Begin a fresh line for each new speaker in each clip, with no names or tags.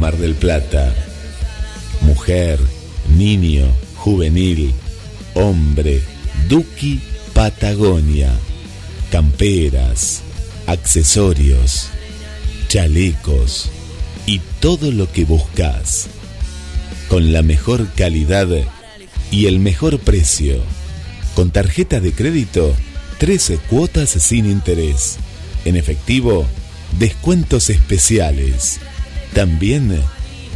Mar del Plata. Mujer, niño, juvenil, hombre, Duki Patagonia. Camperas, accesorios, chalecos y todo lo que buscas. Con la mejor calidad y el mejor precio. Con tarjeta de crédito, 13 cuotas sin interés. En efectivo, descuentos especiales. También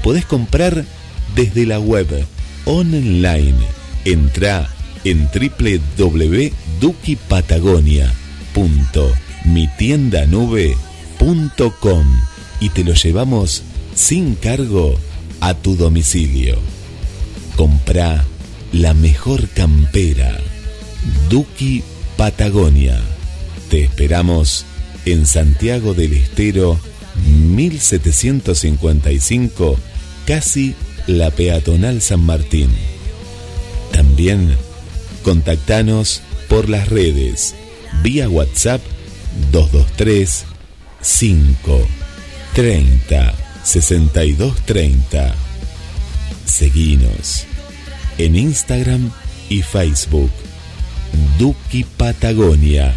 podés comprar desde la web online. Entra en www.dukipatagonia.mitiendanube.com y te lo llevamos sin cargo a tu domicilio. Compra la mejor campera. Duki Patagonia. Te esperamos en Santiago del Estero 1755, casi la peatonal San Martín. También contactanos por las redes vía WhatsApp 223 5 30 62 30. Seguinos en Instagram y Facebook. Duki Patagonia.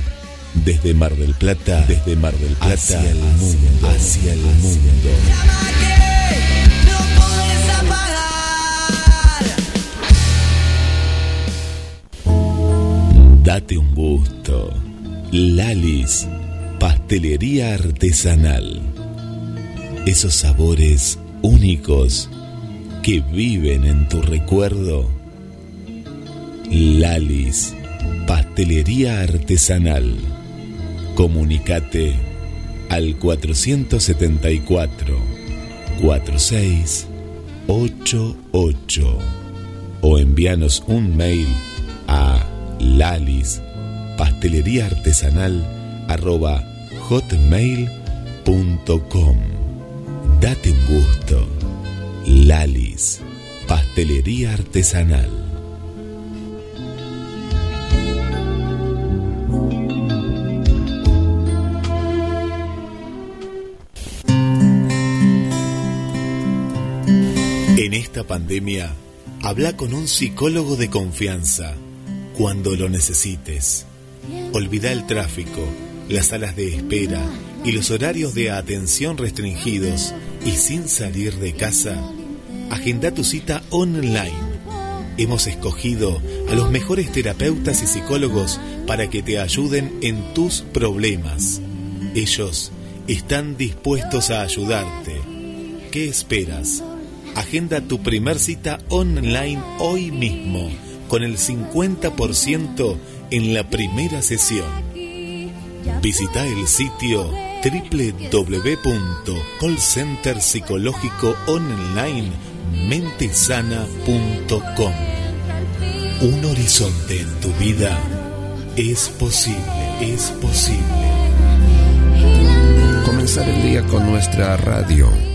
Desde Mar del Plata, desde Mar del Plata hacia el mundo, hacia el mundo. Date un gusto. Lalis, pastelería artesanal. Esos sabores únicos que viven en tu recuerdo. Lalis, pastelería artesanal. Comunicate al 474 4688 o envíanos un mail a lalis pastelería artesanal arroba hotmail.com Date un gusto. Lalis, pastelería artesanal. En esta pandemia, habla con un psicólogo de confianza cuando lo necesites. Olvida el tráfico, las salas de espera y los horarios de atención restringidos y sin salir de casa. Agenda tu cita online. Hemos escogido a los mejores terapeutas y psicólogos para que te ayuden en tus problemas. Ellos están dispuestos a ayudarte. ¿Qué esperas? Agenda tu primer cita online hoy mismo con el 50% en la primera sesión. Visita el sitio www.callcenterpsicológicoonline.mentesana.com Un horizonte en tu vida es posible, es posible.
Comenzar el día con nuestra radio.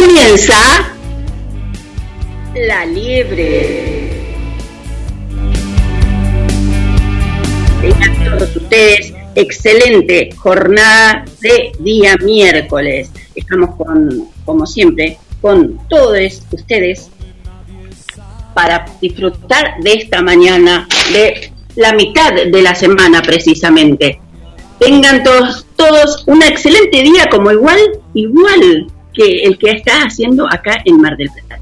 comienza La Liebre. Tengan todos ustedes excelente jornada de día miércoles. Estamos con, como siempre, con todos ustedes para disfrutar de esta mañana, de la mitad de la semana precisamente. Tengan todos, todos un excelente día como igual, igual que el que está haciendo acá en Mar del Plata.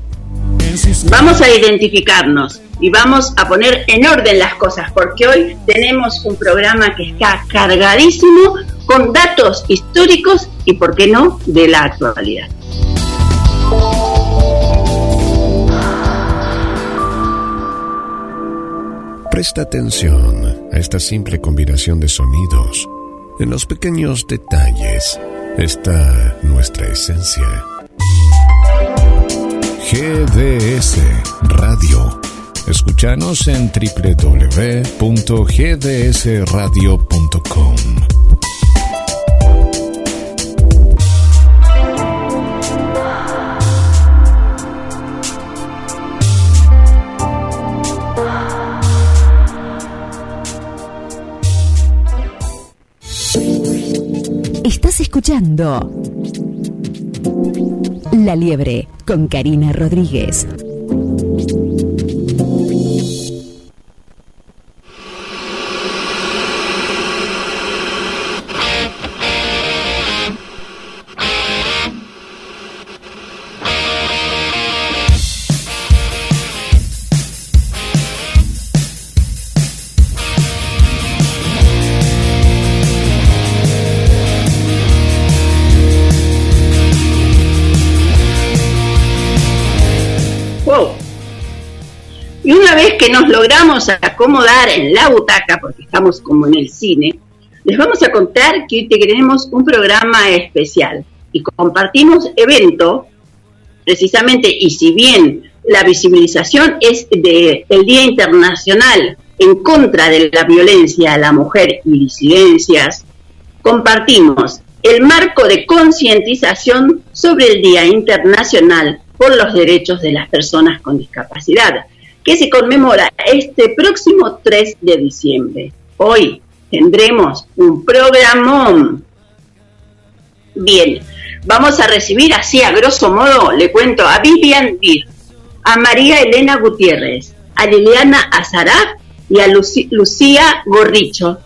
Vamos a identificarnos y vamos a poner en orden las cosas porque hoy tenemos un programa que está cargadísimo con datos históricos y, por qué no, de la actualidad.
Presta atención a esta simple combinación de sonidos. En los pequeños detalles está nuestra esencia. GDS Radio. Escúchanos en www.gdsradio.com.
Estás escuchando La Liebre con Karina Rodríguez.
Logramos acomodar en la butaca, porque estamos como en el cine, les vamos a contar que hoy tenemos un programa especial. Y compartimos evento, precisamente, y si bien la visibilización es del Día Internacional en contra de la violencia a la mujer y disidencias, compartimos el marco de concientización sobre el Día Internacional por los Derechos de las Personas con Discapacidad, que se conmemora este próximo 3 de diciembre. Hoy tendremos un programón. Bien, vamos a recibir así a grosso modo, le cuento, a Vivian Bir, a María Elena Gutiérrez, a Liliana Azará y a Lucía Gorricho.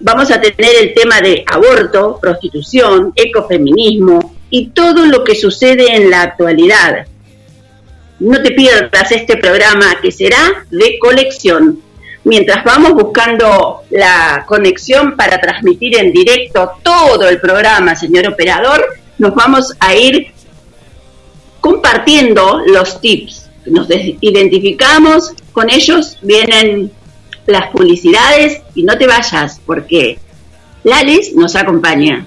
Vamos a tener el tema de aborto, prostitución, ecofeminismo y todo lo que sucede en la actualidad no te pierdas este programa que será de colección. Mientras vamos buscando la conexión para transmitir en directo todo el programa, señor operador, nos vamos a ir compartiendo los tips. Nos identificamos con ellos, vienen las publicidades y no te vayas porque Lalis nos acompaña.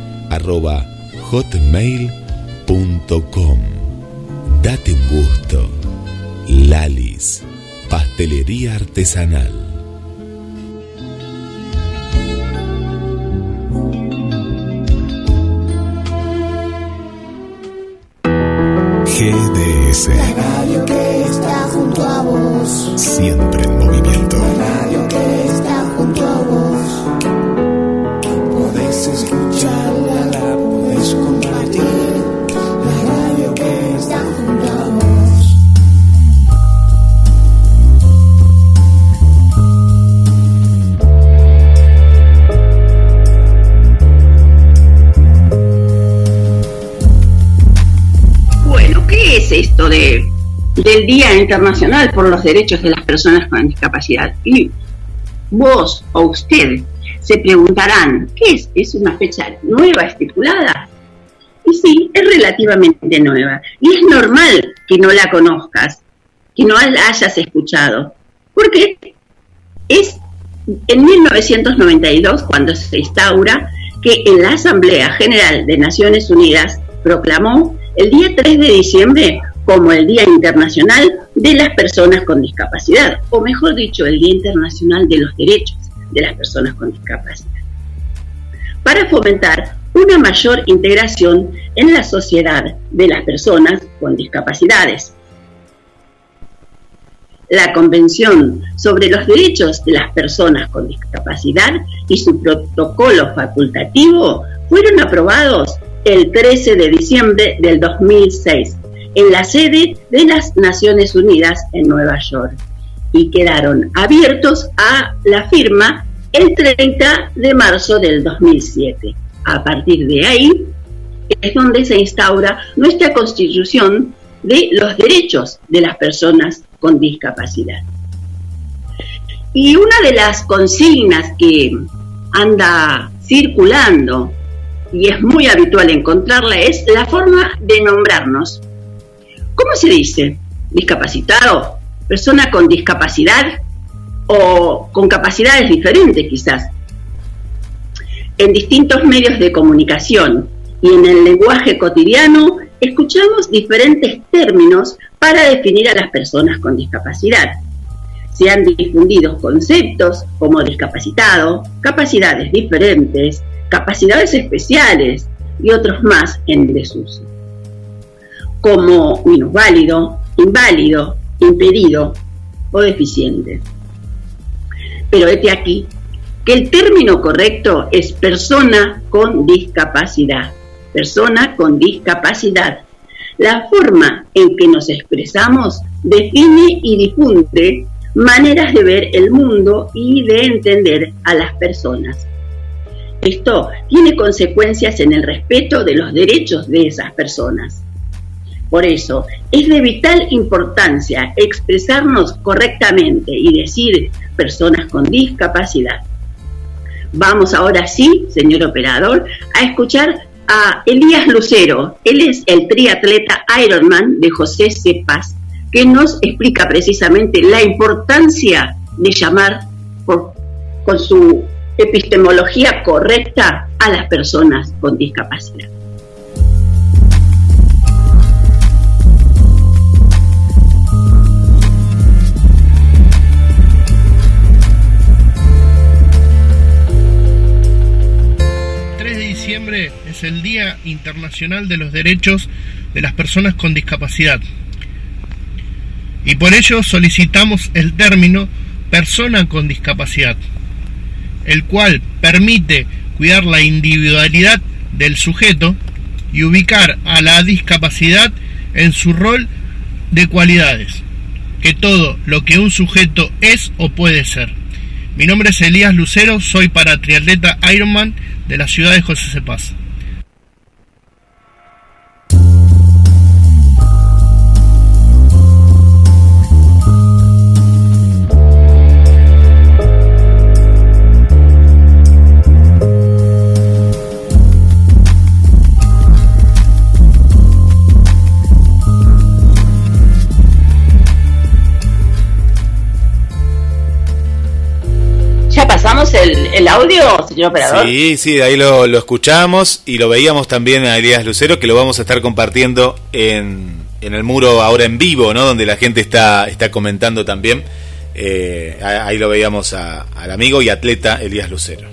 arroba hotmail.com. Date un gusto. Lalis, pastelería artesanal. GDS.
La radio que está junto a vos.
Siempre en movimiento.
¿Qué es esto de, del Día Internacional por los Derechos de las Personas con Discapacidad? Y vos o usted se preguntarán, ¿qué es? ¿Es una fecha nueva estipulada? Y sí, es relativamente nueva. Y es normal que no la conozcas, que no la hayas escuchado. ¿Por qué? Es en 1992 cuando se instaura que en la Asamblea General de Naciones Unidas proclamó el día 3 de diciembre como el Día Internacional de las Personas con Discapacidad, o mejor dicho, el Día Internacional de los Derechos de las Personas con Discapacidad, para fomentar una mayor integración en la sociedad de las personas con discapacidades. La Convención sobre los Derechos de las Personas con Discapacidad y su protocolo facultativo fueron aprobados el 13 de diciembre del 2006 en la sede de las Naciones Unidas en Nueva York y quedaron abiertos a la firma el 30 de marzo del 2007. A partir de ahí es donde se instaura nuestra constitución de los derechos de las personas con discapacidad. Y una de las consignas que anda circulando y es muy habitual encontrarla es la forma de nombrarnos. ¿Cómo se dice? ¿Discapacitado? ¿Persona con discapacidad? ¿O con capacidades diferentes quizás? En distintos medios de comunicación y en el lenguaje cotidiano escuchamos diferentes términos para definir a las personas con discapacidad. Se han difundido conceptos como discapacitado, capacidades diferentes, capacidades especiales y otros más en desuso como minusválido, inválido, impedido o deficiente. Pero este aquí que el término correcto es persona con discapacidad. Persona con discapacidad. La forma en que nos expresamos define y difunde maneras de ver el mundo y de entender a las personas. Esto tiene consecuencias en el respeto de los derechos de esas personas. Por eso, es de vital importancia expresarnos correctamente y decir personas con discapacidad. Vamos ahora sí, señor operador, a escuchar a Elías Lucero. Él es el triatleta Ironman de José Cepas, que nos explica precisamente la importancia de llamar con su epistemología correcta a las personas con discapacidad.
Es el Día Internacional de los Derechos de las Personas con Discapacidad. Y por ello solicitamos el término persona con discapacidad, el cual permite cuidar la individualidad del sujeto y ubicar a la discapacidad en su rol de cualidades, que todo lo que un sujeto es o puede ser. Mi nombre es Elías Lucero, soy para triatleta Ironman de la ciudad de José Cepaz.
El, audio, señor operador?
Sí, sí, de ahí lo, lo escuchamos y lo veíamos también a Elías Lucero, que lo vamos a estar compartiendo en, en el muro ahora en vivo, ¿no? Donde la gente está, está comentando también. Eh, ahí lo veíamos a- al amigo y atleta Elías Lucero.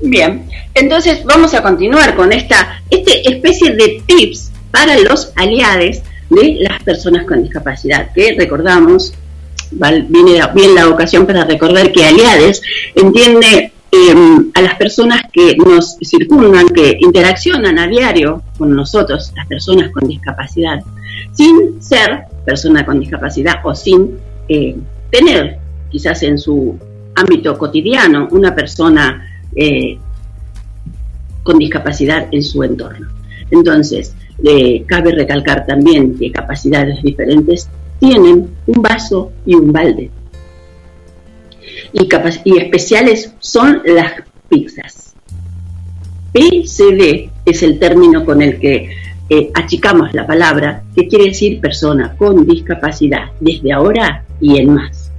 Bien, entonces vamos a continuar con esta este especie de tips para los aliados de las personas con discapacidad, que recordamos, viene bien la ocasión para recordar que aliades entiende eh, a las personas que nos circundan, que interaccionan a diario con nosotros, las personas con discapacidad, sin ser persona con discapacidad o sin eh, tener quizás en su ámbito cotidiano una persona eh, con discapacidad en su entorno. Entonces, eh, cabe recalcar también que capacidades diferentes tienen un vaso y un balde. Y, especiales son las pizzas. PCD es el término con el que eh, achicamos la palabra, que quiere decir persona con discapacidad, desde ahora y en más.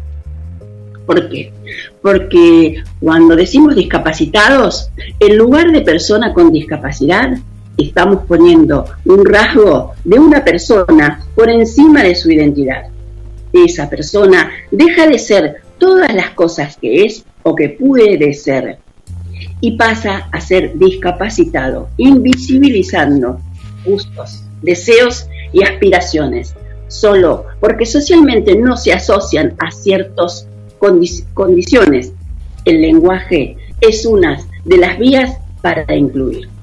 ¿Por qué? Porque cuando decimos discapacitados, en lugar de persona con discapacidad, estamos poniendo un rasgo de una persona por encima de su identidad. Esa persona deja de ser todas las cosas que es o que puede ser y pasa a ser discapacitado, invisibilizando gustos, deseos y aspiraciones, solo porque socialmente no se asocian a ciertas condiciones. El lenguaje es una de las vías para incluir.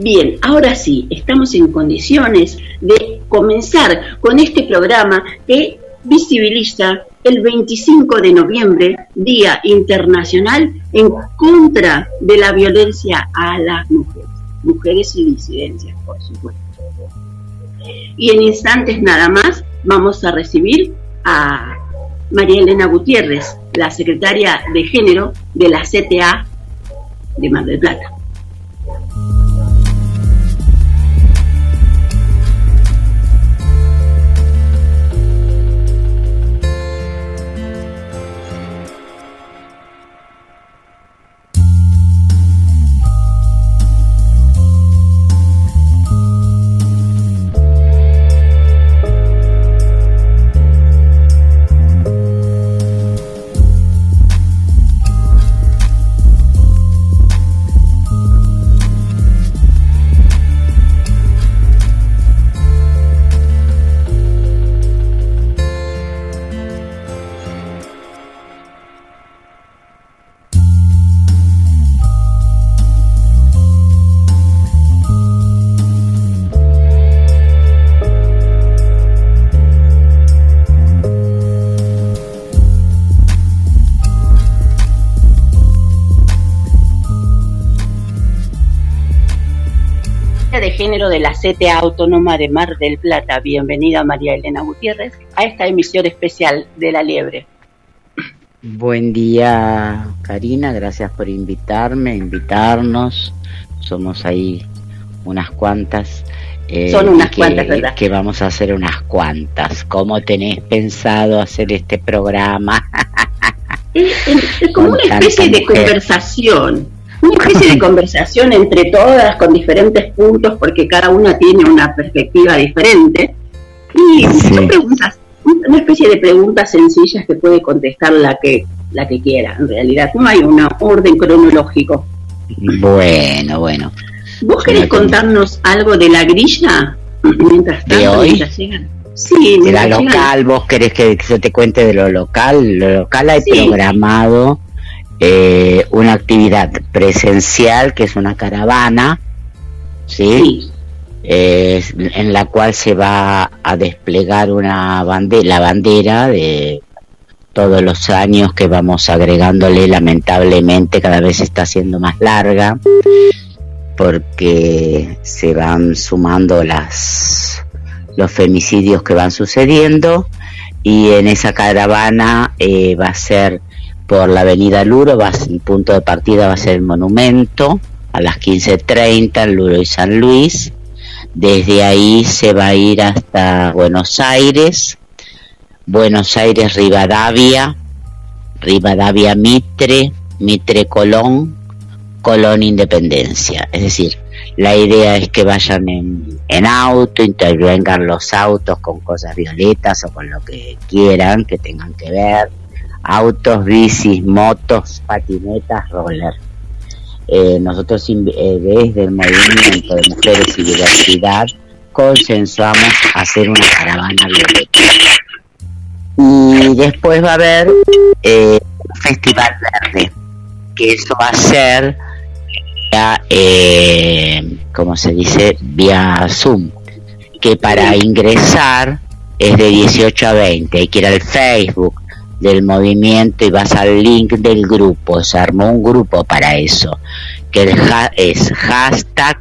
Bien, ahora sí, estamos en condiciones de comenzar con este programa que visibiliza el 25 de noviembre, Día Internacional en contra de la violencia a las mujeres, mujeres y disidencias, por supuesto. Y en instantes nada más vamos a recibir a María Elena Gutiérrez, la secretaria de género de la CTA de Mar del Plata. Género de la CTA Autónoma de Mar del Plata. Bienvenida María Elena Gutiérrez a esta emisión especial de La Liebre.
Buen día Karina, gracias por invitarme, invitarnos. Somos ahí unas cuantas.
Eh, Son unas cuantas, ¿verdad?
Que vamos a hacer unas cuantas. ¿Cómo tenés pensado hacer este programa?
es, como una especie de conversación una especie de conversación entre todas con diferentes puntos porque cada una tiene una perspectiva diferente. Y son preguntas una especie de preguntas sencillas que puede contestar la que la que quiera en realidad. No hay un orden cronológico.
Bueno bueno.
Vos querés contarnos algo de la grilla mientras tanto
¿De hoy?
sí
de la local vos querés que yo te cuente de lo local lo local hay programado eh, una actividad presencial que es una caravana, ¿sí? Eh, en la cual se va a desplegar una bandera, la bandera de todos los años que vamos agregándole, lamentablemente cada vez está siendo más larga porque se van sumando las los femicidios que van sucediendo y en esa caravana eh, va a ser por la avenida Luro, va, el punto de partida va a ser el monumento a las 15.30 en Luro y San Luis. Desde ahí se va a ir hasta Buenos Aires, Buenos Aires Rivadavia, Rivadavia Mitre, Mitre Colón, Colón Independencia. Es decir, la idea es que vayan en, en auto, intervengan los autos con cosas violetas o con lo que quieran que tengan que ver autos, bicis, motos, patinetas, roller. Eh, nosotros eh, desde el movimiento de mujeres y diversidad consensuamos hacer una caravana violeta. Y después va a haber eh, un festival verde, que eso va a ser vía, eh, como se dice, vía Zoom, que para ingresar es de 18 a 20, hay que ir al Facebook, del movimiento y vas al link del grupo, se armó un grupo para eso, que es hashtag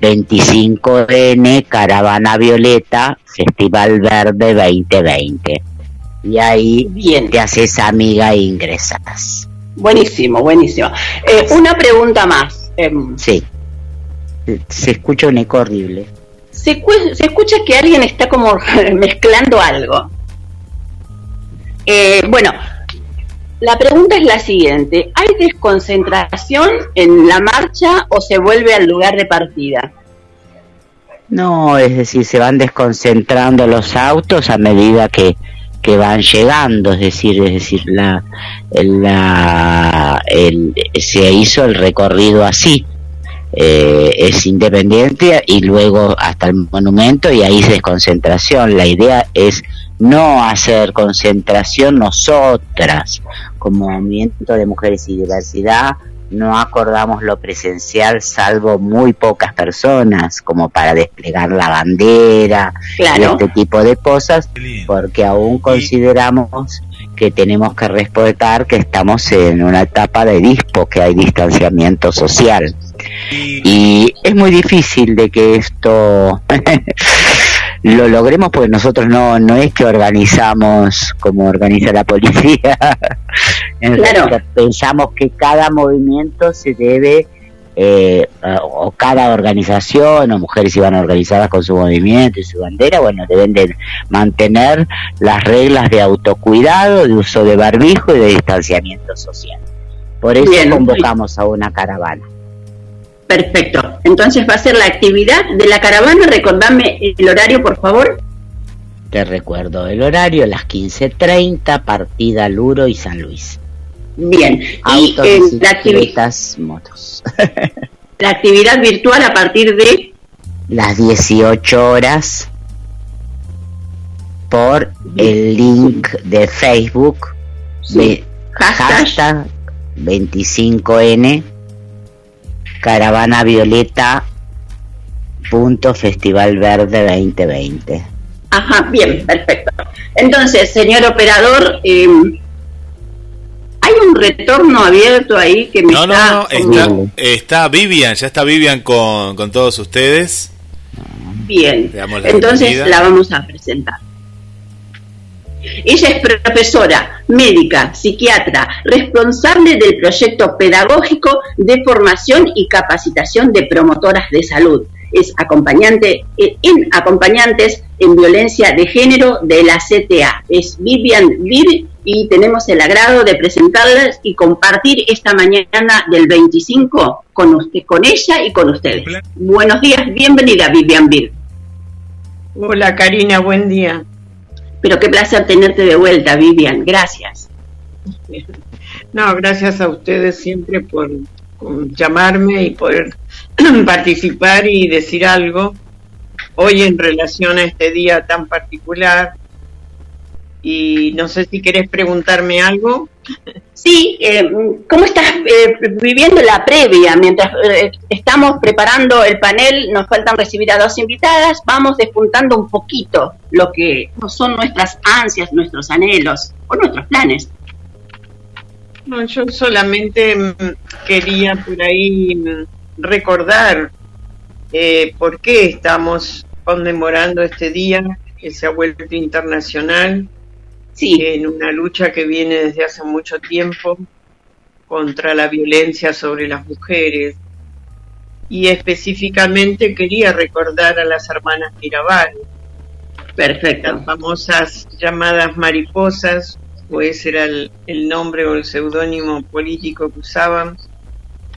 25N Caravana Violeta Festival Verde 2020. Y ahí Bien. te haces amiga e ingresas.
Buenísimo, buenísimo. Eh, una pregunta más.
Em, sí. Se escucha un eco horrible.
Se, se escucha que alguien está como mezclando algo. Eh, bueno, la pregunta es la siguiente. ¿Hay desconcentración en la marcha o se vuelve al lugar de partida?
No, es decir, se van desconcentrando los autos a medida que, que van llegando, es decir, es decir, la, la el, se hizo el recorrido así, eh, es independiente y luego hasta el monumento y ahí es desconcentración. La idea es no hacer concentración nosotras. Como movimiento de mujeres y diversidad no acordamos lo presencial salvo muy pocas personas como para desplegar la bandera y este tipo de cosas porque aún consideramos que tenemos que respetar que estamos en una etapa de dispo que hay distanciamiento social. Y es muy difícil de que esto lo logremos porque nosotros no no es que organizamos como organiza la policía. Claro. pensamos que cada movimiento se debe eh, o cada organización o mujeres iban organizadas con su movimiento y su bandera bueno deben de mantener las reglas de autocuidado de uso de barbijo y de distanciamiento social. Por eso convocamos a una caravana
Perfecto. Entonces va a ser la actividad de la caravana. Recordame el horario, por favor.
Te recuerdo el horario, las 15.30, partida Luro y San Luis.
Bien.
Autos, y eh, la actividad, motos.
la actividad virtual a partir de
las 18 horas por el link de Facebook de hashtag 25N Caravana Violeta punto Festival Verde 2020.
Ajá, bien, perfecto. Entonces, señor operador, em, hay un retorno abierto ahí que me
no, está... No, no, está, Vivian, ya está Vivian con, con todos ustedes.
Bien, entonces la vamos a presentar. Ella es profesora, médica, psiquiatra, responsable del proyecto pedagógico de formación y capacitación de promotoras de salud. Es acompañante eh, en acompañantes en violencia de género de la CTA. Es Vivian Viv y tenemos el agrado de presentarles y compartir esta mañana del 25 con usted, con ella y con ustedes. Buenos días, bienvenida Vivian Viv.
Hola Karina, buen día.
Pero qué placer tenerte de vuelta, Vivian. Gracias.
No, gracias a ustedes siempre por, llamarme y poder participar y decir algo hoy en relación a este día tan particular. Y no sé si querés preguntarme algo.
Sí, eh, ¿cómo estás eh, viviendo la previa? Mientras eh, estamos preparando el panel, nos faltan recibir a dos invitadas, vamos despuntando un poquito lo que son nuestras ansias, nuestros anhelos o nuestros planes.
No, yo solamente mm, quería por ahí mm, recordar por qué estamos conmemorando este día que se ha vuelto internacional Sí. En una lucha que viene desde hace mucho tiempo contra la violencia sobre las mujeres. Y específicamente quería recordar a las hermanas Mirabal.
Perfecto.
Las famosas llamadas mariposas, o ese era el, el nombre o el seudónimo político que usaban,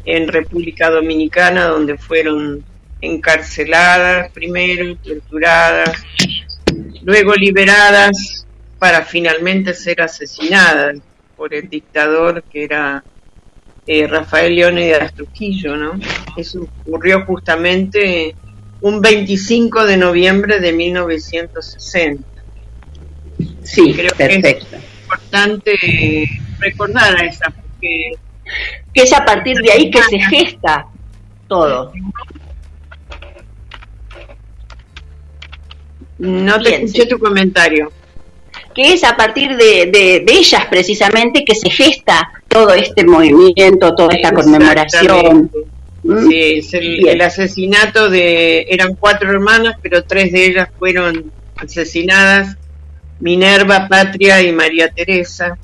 en República Dominicana, donde fueron encarceladas primero, torturadas, luego liberadas para finalmente ser asesinada por el dictador que era eh, Rafael Leónidas Trujillo, ¿no? Eso ocurrió justamente un 25 de noviembre de 1960.
Sí, creo que es
importante recordar a esa, porque...
Que es a partir de ahí que se gesta todo.
No te escuché tu comentario
que es a partir de, ellas precisamente que se gesta todo este movimiento, toda esta conmemoración.
¿Mm? Sí, es el, asesinato de, eran cuatro hermanas, pero tres de ellas fueron asesinadas, Minerva, Patria y María Teresa,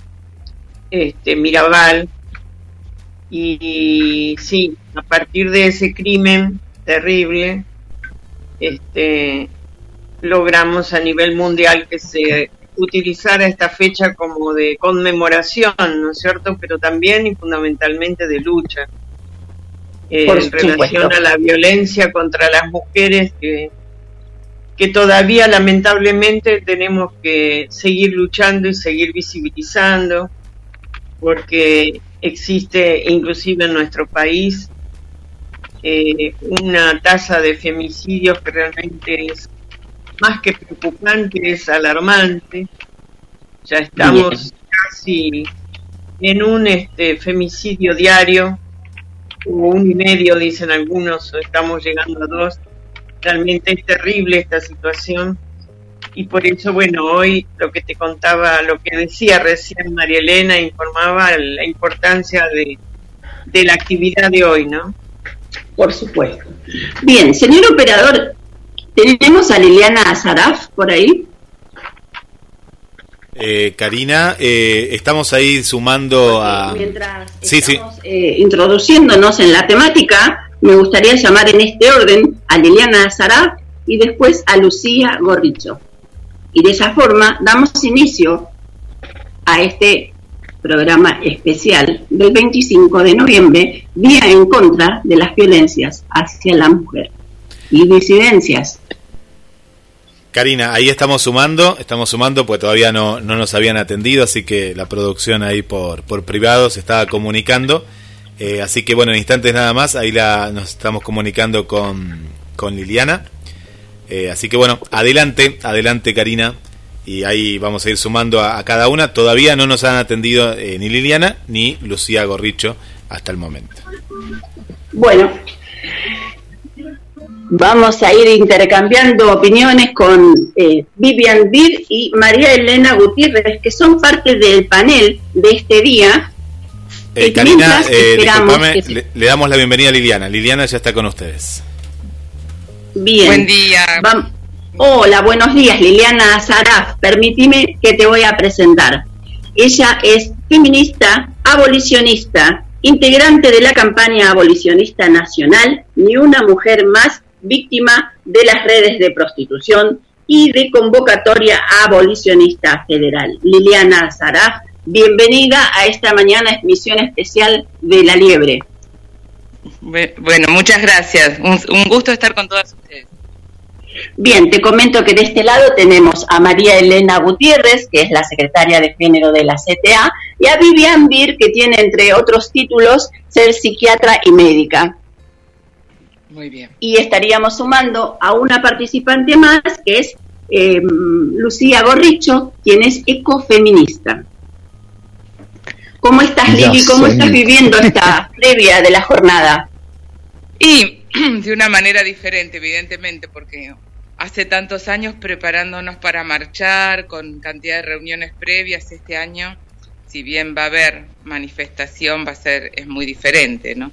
este, Mirabal. Y, sí, a partir de ese crimen terrible, este, logramos a nivel mundial que se utilizar esta fecha como de conmemoración, ¿no es cierto? Pero también y fundamentalmente de lucha eh, en relación a la violencia contra las mujeres que, que todavía lamentablemente tenemos que seguir luchando y seguir visibilizando porque existe inclusive en nuestro país eh, una tasa de femicidios que realmente es más que preocupante, es alarmante. Ya estamos casi en un este, femicidio diario, o un y medio, dicen algunos, estamos llegando a dos. Realmente es terrible esta situación. Y por eso, bueno, hoy lo que te contaba, lo que decía recién María Elena, informaba la importancia de, de la actividad de hoy, ¿no?
Por supuesto. Bien, señor operador, tenemos a Liliana Azaraf por ahí.
Eh, Karina, eh, estamos ahí sumando a...
Mientras estamos eh, introduciéndonos en la temática, me gustaría llamar en este orden a Liliana Azaraf y después a Lucía Gorricho. Y de esa forma damos inicio a este programa especial del 25 de noviembre, Día en contra de las violencias hacia la mujer y disidencias.
Karina, ahí estamos sumando, estamos sumando, pues todavía no, no nos habían atendido, así que la producción ahí por, por privado se estaba comunicando. Eh, así que bueno, en instantes nada más, ahí la, nos estamos comunicando con, con Liliana. Eh, así que bueno, adelante, adelante Karina, y ahí vamos a ir sumando a, cada una. Todavía no nos han atendido eh, ni Liliana ni Lucía Gorricho hasta el momento.
Bueno, vamos a ir intercambiando opiniones con eh, Vivian Dir y María Elena Gutiérrez, que son parte del panel de este día.
Eh, Karina, le, le, damos la bienvenida a Liliana. Liliana ya está con ustedes.
Bien.
Buen día.
Hola, buenos días, Liliana Saraf. Permíteme que te voy a presentar. Ella es feminista, abolicionista, integrante de la campaña abolicionista nacional Ni una mujer más, víctima de las redes de prostitución y de convocatoria abolicionista federal. Liliana Saraf, bienvenida a esta mañana emisión especial de La Liebre.
Bueno, muchas gracias. Un, un gusto estar con todas ustedes.
Bien, te comento que de este lado tenemos a María Elena Gutiérrez, que es la secretaria de género de la CTA, y a Vivian Bir, que tiene entre otros títulos ser psiquiatra y médica.
Muy bien.
Y estaríamos sumando a una participante más, que es eh, Lucía Gorricho, quien es ecofeminista. ¿Cómo estás, Lili? ¿Cómo estás viviendo esta previa de la jornada?
Y de una manera diferente, evidentemente, porque hace tantos años preparándonos para marchar, con cantidad de reuniones previas este año, si bien va a haber manifestación, va a ser, es muy diferente, ¿no?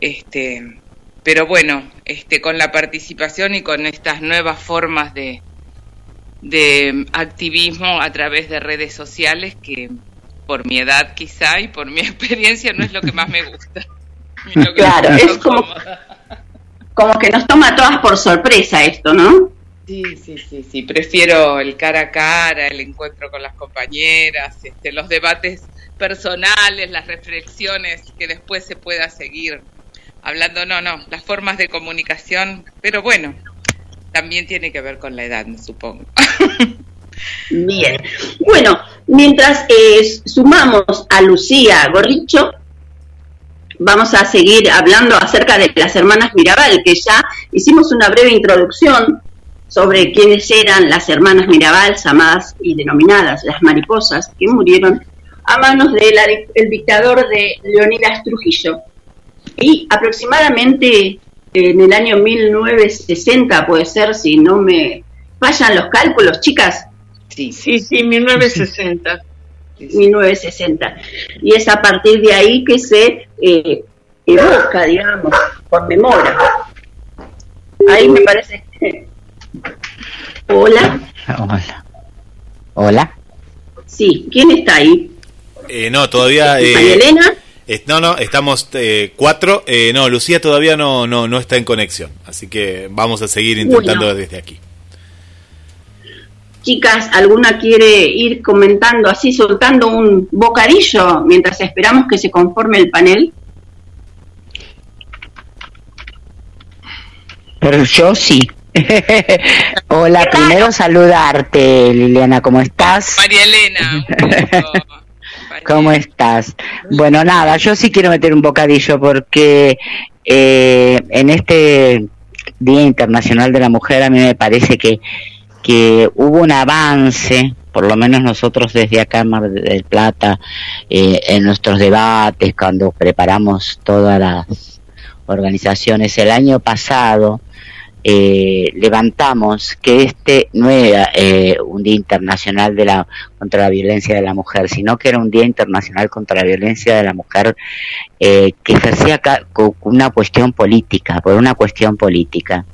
Este, pero bueno, este, con la participación y con estas nuevas formas de, de activismo a través de redes sociales que por mi edad quizá y por mi experiencia no es lo que más me gusta.
claro, es como, como que nos toma todas por sorpresa esto, ¿no?
Sí, sí, sí, sí. Prefiero el cara a cara, el encuentro con las compañeras, este, los debates personales, las reflexiones que después se pueda seguir hablando. No, no, las formas de comunicación, pero bueno, también tiene que ver con la edad, supongo.
Bien. Bueno, mientras eh, sumamos a Lucía Gorricho, vamos a seguir hablando acerca de las hermanas Mirabal, que ya hicimos una breve introducción sobre quiénes eran las hermanas Mirabal, llamadas y denominadas las mariposas, que murieron a manos del dictador de Leonidas Trujillo. Y aproximadamente en el año 1960, puede ser, si no me fallan los cálculos, chicas.
Sí, sí, sí, 1960.
1960. Y es a partir de ahí que se eh, evoca, digamos, conmemora. Ahí me parece. Hola.
Hola. Hola.
Sí, ¿quién está ahí?
Eh, no, todavía.
Eh, Elena?
No, no, estamos eh, cuatro. Eh, no, Lucía todavía no, no, no, está en conexión, así que vamos a seguir intentando desde aquí. Desde
Chicas, ¿alguna quiere ir comentando así, soltando un bocadillo mientras esperamos que se conforme el panel?
Pero yo sí. Hola, primero saludarte, Liliana, ¿cómo estás?
María Elena.
¿Cómo estás? Bueno, nada, yo sí quiero meter un bocadillo porque eh, en este Día Internacional de la Mujer a mí me parece que que hubo un avance, por lo menos nosotros desde acá en Mar del Plata, eh, en nuestros debates, cuando preparamos todas las organizaciones el año pasado, eh, levantamos que este no era eh, un Día Internacional de la, contra la Violencia de la Mujer, sino que era un Día Internacional contra la Violencia de la Mujer eh, que ejercía una cuestión política, por una cuestión política.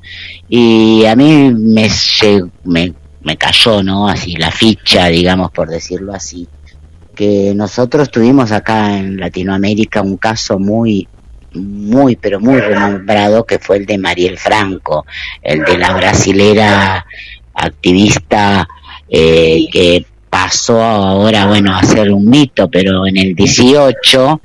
Y a mí me, me, me cayó, ¿no? Así la ficha, digamos, por decirlo así, que nosotros tuvimos acá en Latinoamérica un caso muy muy, pero muy renombrado, que fue el de Mariel Franco, el de la brasilera activista eh, que pasó ahora, bueno, a ser un mito, pero en el 18,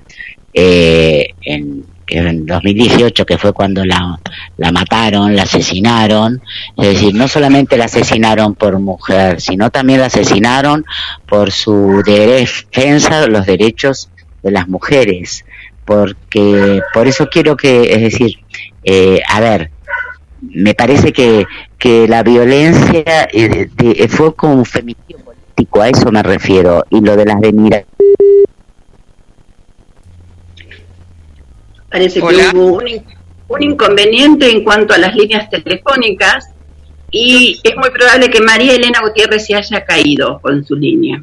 eh, en, en 2018, que fue cuando la, la mataron, la asesinaron, es decir, no solamente la asesinaron por mujer, sino también la asesinaron por su defensa de los derechos de las mujeres porque por eso quiero que, es decir, eh, a ver, me parece que, que la violencia eh, de, fue con un femicidio político, a eso me refiero, y lo de las venidas.
Parece que hubo un, un inconveniente en cuanto a las líneas telefónicas y es muy probable que María Elena Gutiérrez se haya caído con su línea.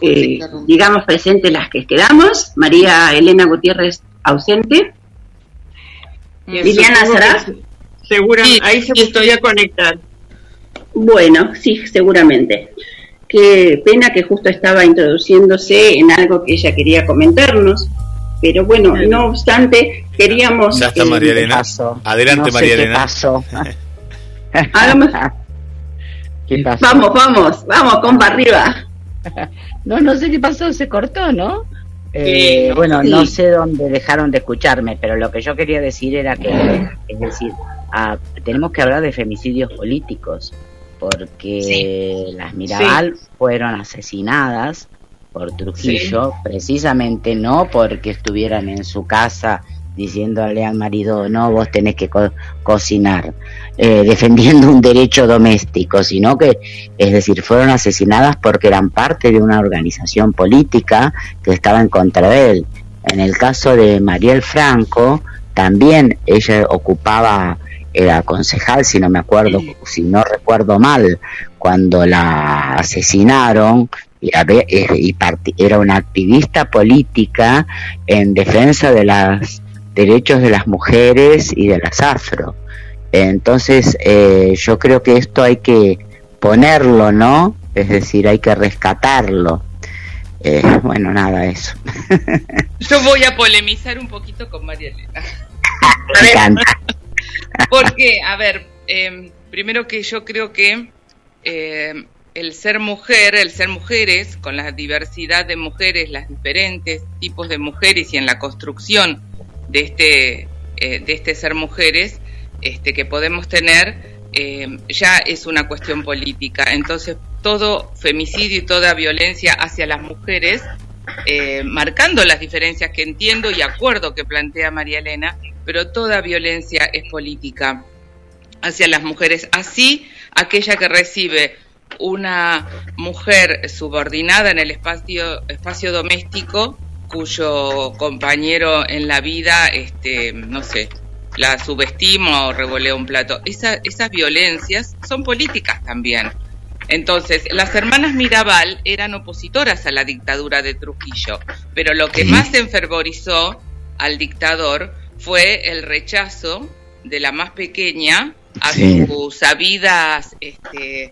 Eh, digamos presente las que quedamos. María Elena Gutiérrez ausente. Liliana Sará.
Segura, ahí se podría conectar.
Bueno, sí, seguramente. Qué pena que justo estaba introduciéndose en algo que ella quería comentarnos. Pero bueno, no obstante, queríamos.
Ya está María Elena. Adelante, María Elena.
Vamos, vamos, vamos, compa arriba.
no, no sé qué pasó, se cortó, ¿no? Eh, bueno, no sé dónde dejaron de escucharme, pero lo que yo quería decir era que, es decir, ah, tenemos que hablar de femicidios políticos, porque las Mirabal fueron asesinadas por Trujillo, precisamente no porque estuvieran en su casa diciéndole al marido, no, vos tenés que cocinar, eh, defendiendo un derecho doméstico, sino que, es decir, fueron asesinadas porque eran parte de una organización política que estaba en contra de él. En el caso de Mariel Franco, también ella ocupaba, era concejal, si no me acuerdo, si no recuerdo mal, cuando la asesinaron, y, y era una activista política en defensa de las derechos de las mujeres y de las afro. Entonces, eh, yo creo que esto hay que ponerlo, ¿no? Es decir, hay que rescatarlo. Eh, bueno, nada, eso.
Yo voy a polemizar un poquito con María Elena. Porque, a ver, em, primero que yo creo que em, el ser mujer, el ser mujeres, con la diversidad de mujeres, las diferentes tipos de mujeres y en la construcción de este, eh, de este ser mujeres este, que podemos tener eh, ya es una cuestión política. Entonces, todo femicidio y toda violencia hacia las mujeres, eh, marcando las diferencias que entiendo y acuerdo que plantea María Elena, pero toda violencia es política hacia las mujeres. Así, aquella que recibe una mujer subordinada en el espacio, espacio doméstico cuyo compañero en la vida, este, no sé, la subestima o revolea un plato. esas violencias son políticas también. Entonces, las hermanas Mirabal eran opositoras a la dictadura de Trujillo, pero lo que más enfervorizó al dictador fue el rechazo de la más pequeña a sus sabidas este,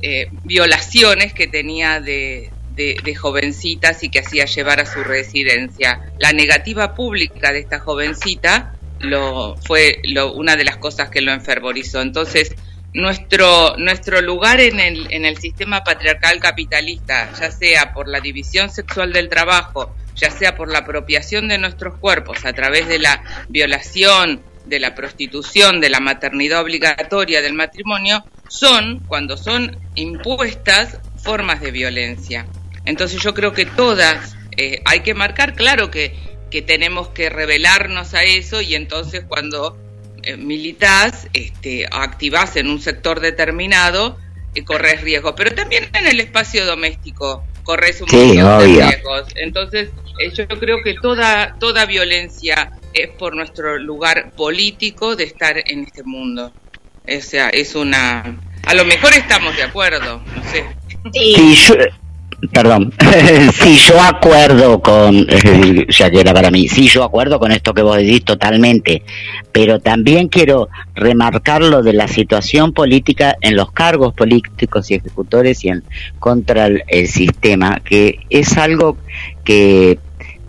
eh, violaciones que tenía de, de, jovencitas y que hacía llevar a su residencia. La negativa pública de esta jovencita lo, fue lo, una de las cosas que lo enfervorizó. Entonces, nuestro, nuestro lugar en el, en el sistema patriarcal capitalista, ya sea por la división sexual del trabajo, ya sea por la apropiación de nuestros cuerpos a través de la violación, de la prostitución, de la maternidad obligatoria, del matrimonio, son, cuando son impuestas, formas de violencia. Entonces yo creo que todas, eh, hay que marcar, claro que, que tenemos que revelarnos a eso y entonces cuando eh, militas, este, activás en un sector determinado, y corres riesgos, pero también en el espacio doméstico corres un montón de riesgos. Entonces, eh, yo creo que toda, toda violencia es por nuestro lugar político de estar en este mundo. O sea, es una... A lo mejor estamos de acuerdo, no sé.
Sí, Perdón, sí, yo acuerdo con, ya que era para mí, sí, yo acuerdo con esto que vos decís totalmente, pero también quiero remarcar lo de la situación política en los cargos políticos y ejecutores y en contra el, el sistema, que es algo que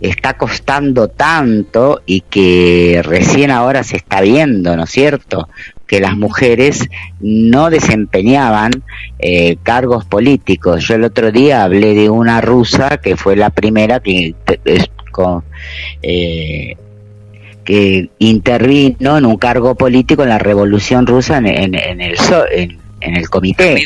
está costando tanto y que recién ahora se está viendo, ¿no es cierto? Que las mujeres no desempeñaban eh, cargos políticos. Yo el otro día hablé de una rusa que fue la primera que, eh, que intervino en un cargo político en la Revolución Rusa en, en, en el en, en el comité,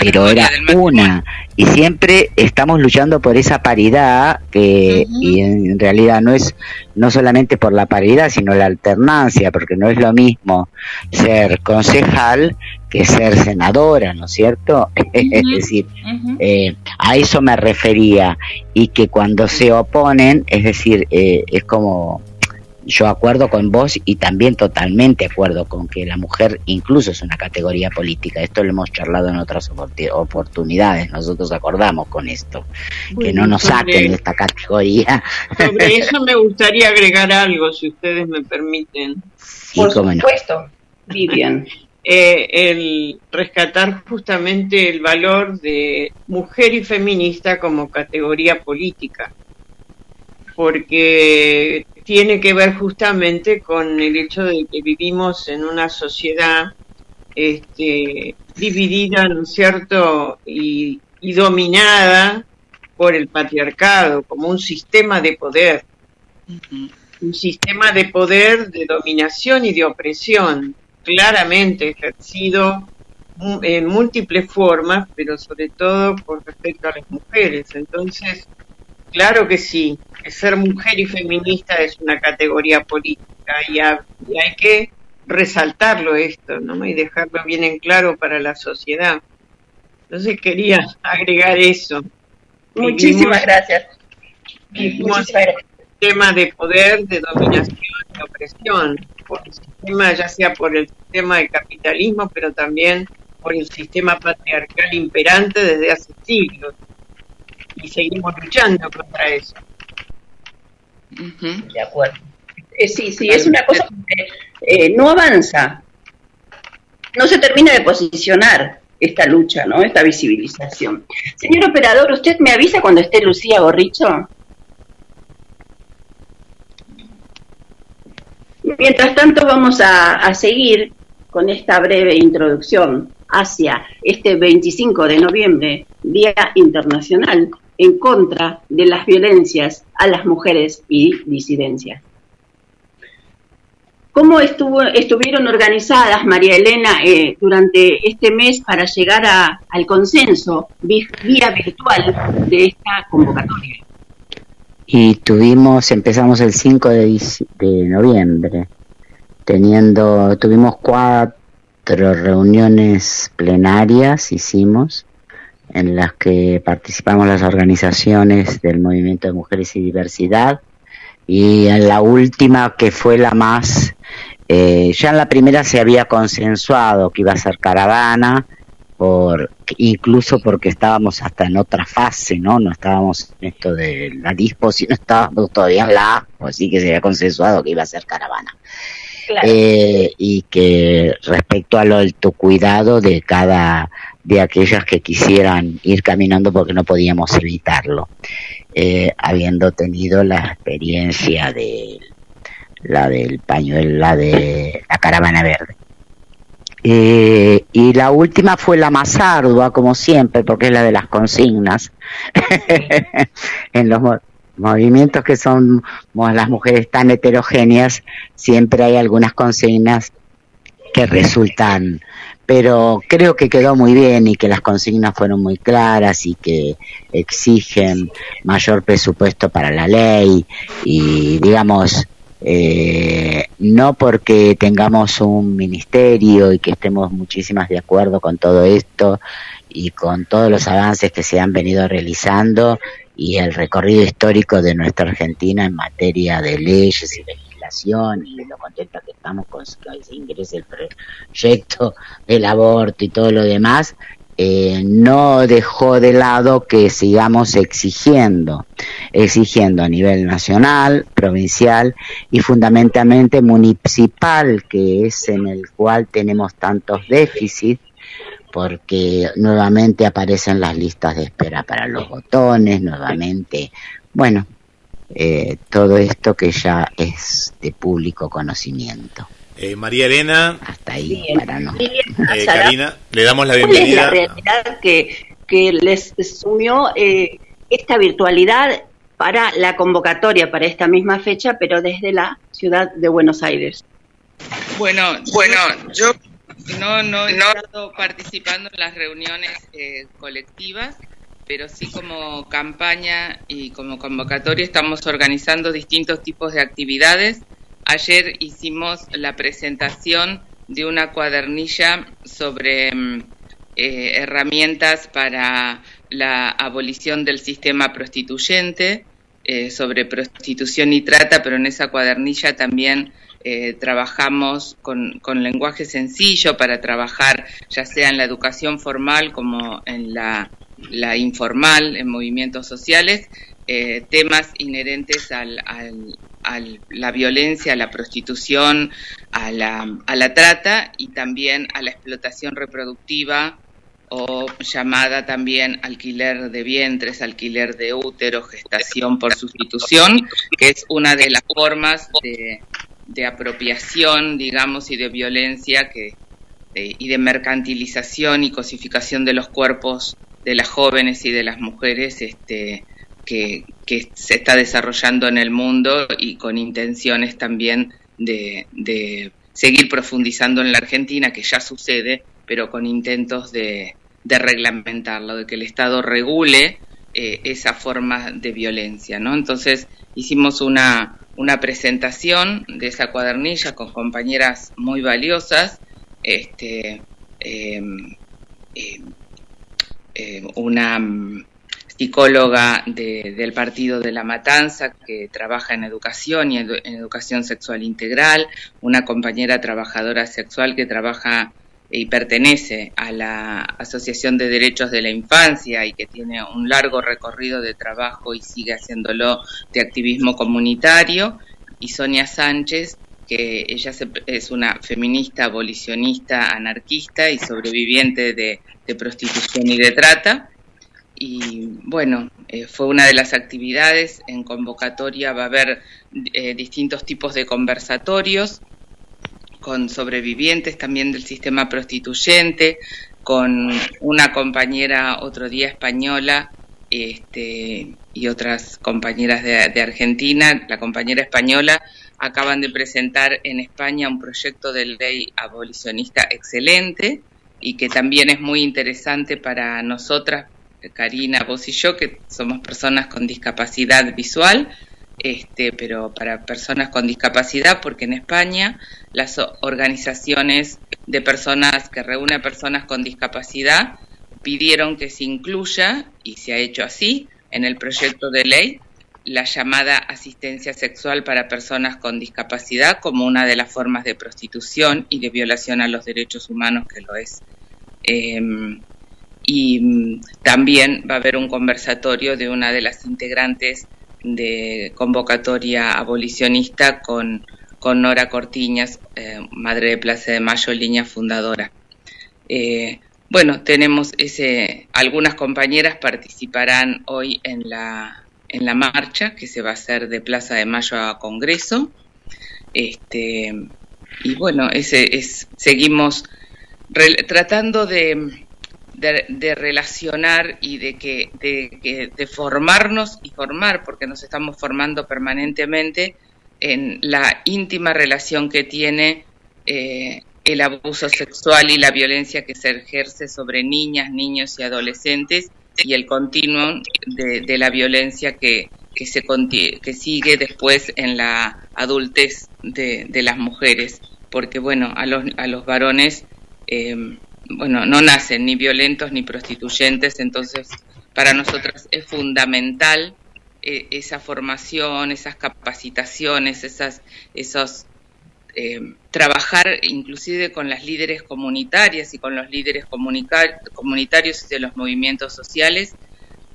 pero era una. Y siempre estamos luchando por esa paridad que y en realidad no es no solamente por la paridad sino la alternancia porque no es lo mismo ser concejal que ser senadora, ¿no es cierto? es decir, eh, a eso me refería. Y que cuando se oponen, es decir, eh, es como yo acuerdo con vos y también totalmente acuerdo con que la mujer incluso es una categoría política. Esto lo hemos charlado en otras oportunidades. Nosotros acordamos con esto. que no nos saquen de esta categoría.
Sobre eso me gustaría agregar algo, si ustedes me permiten.
Por supuesto, Vivian.
Eh, el rescatar justamente el valor de mujer y feminista como categoría política porque tiene que ver justamente con el hecho de que vivimos en una sociedad este, dividida, ¿no es cierto?, y, dominada por el patriarcado como un sistema de poder, un sistema de poder, de dominación y de opresión, claramente ejercido en múltiples formas, pero sobre todo por respecto a las mujeres. Entonces, Claro que sí, ser mujer y feminista es una categoría política y, hay que resaltarlo esto, ¿no? Y dejarlo bien en claro para la sociedad. Entonces quería agregar eso.
Muchísimas gracias.
tema de poder, de dominación, de opresión, por el sistema, ya sea por el sistema de capitalismo, pero también por el sistema patriarcal imperante desde hace siglos y seguimos luchando contra eso.
De acuerdo. Eh, sí, sí, es una cosa que eh, no avanza, no se termina de posicionar esta lucha, ¿no? Esta visibilización. Señor operador, ¿usted me avisa cuando esté Lucía Gorricho? Mientras tanto, vamos a, a seguir con esta breve introducción hacia este 25 de noviembre, Día Internacional en contra de las violencias a las mujeres y disidencias. ¿Cómo estuvo, estuvieron organizadas, María Elena, eh, durante este mes para llegar al consenso vía virtual de esta convocatoria?
Y tuvimos, empezamos el 5 de, de noviembre, teniendo, tuvimos cuatro reuniones plenarias, hicimos, en las que participamos las organizaciones del Movimiento de Mujeres y Diversidad. Y en la última, que fue la más, eh, ya en la primera se había consensuado que iba a ser caravana, por, incluso porque estábamos hasta en otra fase, ¿no? No estábamos en esto de la dispo, sino estábamos todavía en la así que se había consensuado que iba a ser caravana. Eh, y que respecto a lo del cuidado de cada de aquellas que quisieran ir caminando porque no podíamos evitarlo, eh, habiendo tenido la experiencia de la del pañuelo, la de la caravana verde. Eh, y la última fue la más ardua, como siempre, porque es la de las consignas. en los movimientos que son las mujeres tan heterogéneas, siempre hay algunas consignas que resultan, pero creo que quedó muy bien y que las consignas fueron muy claras y que exigen mayor presupuesto para la ley y digamos eh, no porque tengamos un ministerio y que estemos muchísimas de acuerdo con todo esto y con todos los avances que se han venido realizando y el recorrido histórico de nuestra Argentina en materia de leyes y y lo contenta que estamos con que se ingrese el proyecto del aborto y todo lo demás, eh, no dejó de lado que sigamos exigiendo, exigiendo a nivel nacional, provincial y fundamentalmente municipal, que es en el cual tenemos tantos déficits, porque nuevamente aparecen las listas de espera para los botones, nuevamente, bueno, eh, todo esto que ya es de público conocimiento.
Eh, María Elena.
Hasta ahí, para no.
Eh, Karina, le damos la bienvenida.
¿Cuál es la realidad que, que les sumió eh, esta virtualidad para la convocatoria para esta misma fecha, pero desde la ciudad de Buenos Aires?
Bueno, bueno, yo no, no he estado participando en las reuniones colectivas, pero sí como campaña y como convocatoria estamos organizando distintos tipos de actividades. Ayer hicimos la presentación de una cuadernilla sobre mm, eh, herramientas para la abolición del sistema prostituyente, eh, sobre prostitución y trata, pero en esa cuadernilla también eh, trabajamos con, con, lenguaje sencillo para trabajar ya sea en la educación formal como en la, la informal, en movimientos sociales, temas inherentes al, a la violencia, a la prostitución, a la, a la trata y también a la explotación reproductiva o llamada también alquiler de vientres, alquiler de útero, gestación por sustitución, que es una de las formas de, de apropiación, digamos, y de violencia que, y de mercantilización y cosificación de los cuerpos de las jóvenes y de las mujeres este, que, se está desarrollando en el mundo y con intenciones también de, seguir profundizando en la Argentina, que ya sucede, pero con intentos de, reglamentarlo, de que el Estado regule eh, esa forma de violencia, ¿no? Entonces hicimos una, una presentación de esa cuadernilla con compañeras muy valiosas, este, em, em, em, una psicóloga del Partido de la Matanza que trabaja en educación y en, educación sexual integral, una compañera trabajadora sexual que trabaja y pertenece a la Asociación de Derechos de la Infancia y que tiene un largo recorrido de trabajo y sigue haciéndolo de activismo comunitario, y Sonia Sánchez, que ella es una feminista, abolicionista, anarquista y sobreviviente de prostitución y de trata y bueno, eh, fue una de las actividades. En convocatoria va a haber eh, distintos tipos de conversatorios con sobrevivientes también del sistema prostituyente, con una compañera otro día española este, y otras compañeras de, de Argentina. La compañera española acaban de presentar en España un proyecto de ley abolicionista excelente y que también es muy interesante para nosotras Karina, vos y yo, que somos personas con discapacidad visual, este, pero para personas con discapacidad, porque en España las organizaciones de personas que reúnen personas con discapacidad pidieron que se incluya, y se ha hecho así, en el proyecto de ley, la llamada asistencia sexual para personas con discapacidad como una de las formas de prostitución y de violación a los derechos humanos que lo es. Em, y mm, también va a haber un conversatorio de una de las integrantes de convocatoria abolicionista con, con Nora Cortiñas, eh, madre de Plaza de Mayo, línea fundadora. Eh, bueno, tenemos ese, algunas compañeras participarán hoy en la, en la marcha que se va a hacer de Plaza de Mayo a Congreso. Este, y bueno, ese es, seguimos tratando de, de, relacionar y de que, de, formarnos y formar, porque nos estamos formando permanentemente en la íntima relación que tiene eh, el abuso sexual y la violencia que se ejerce sobre niñas, niños y adolescentes y el continuum de, la violencia que, que, se, que sigue después en la adultez de, las mujeres, porque bueno, a los, a los varones, eh, bueno, no nacen ni violentos ni prostituyentes, entonces para nosotras es fundamental eh, esa formación, esas capacitaciones, esas, esos eh, trabajar inclusive con las líderes comunitarias y con los líderes comunitarios de los movimientos sociales,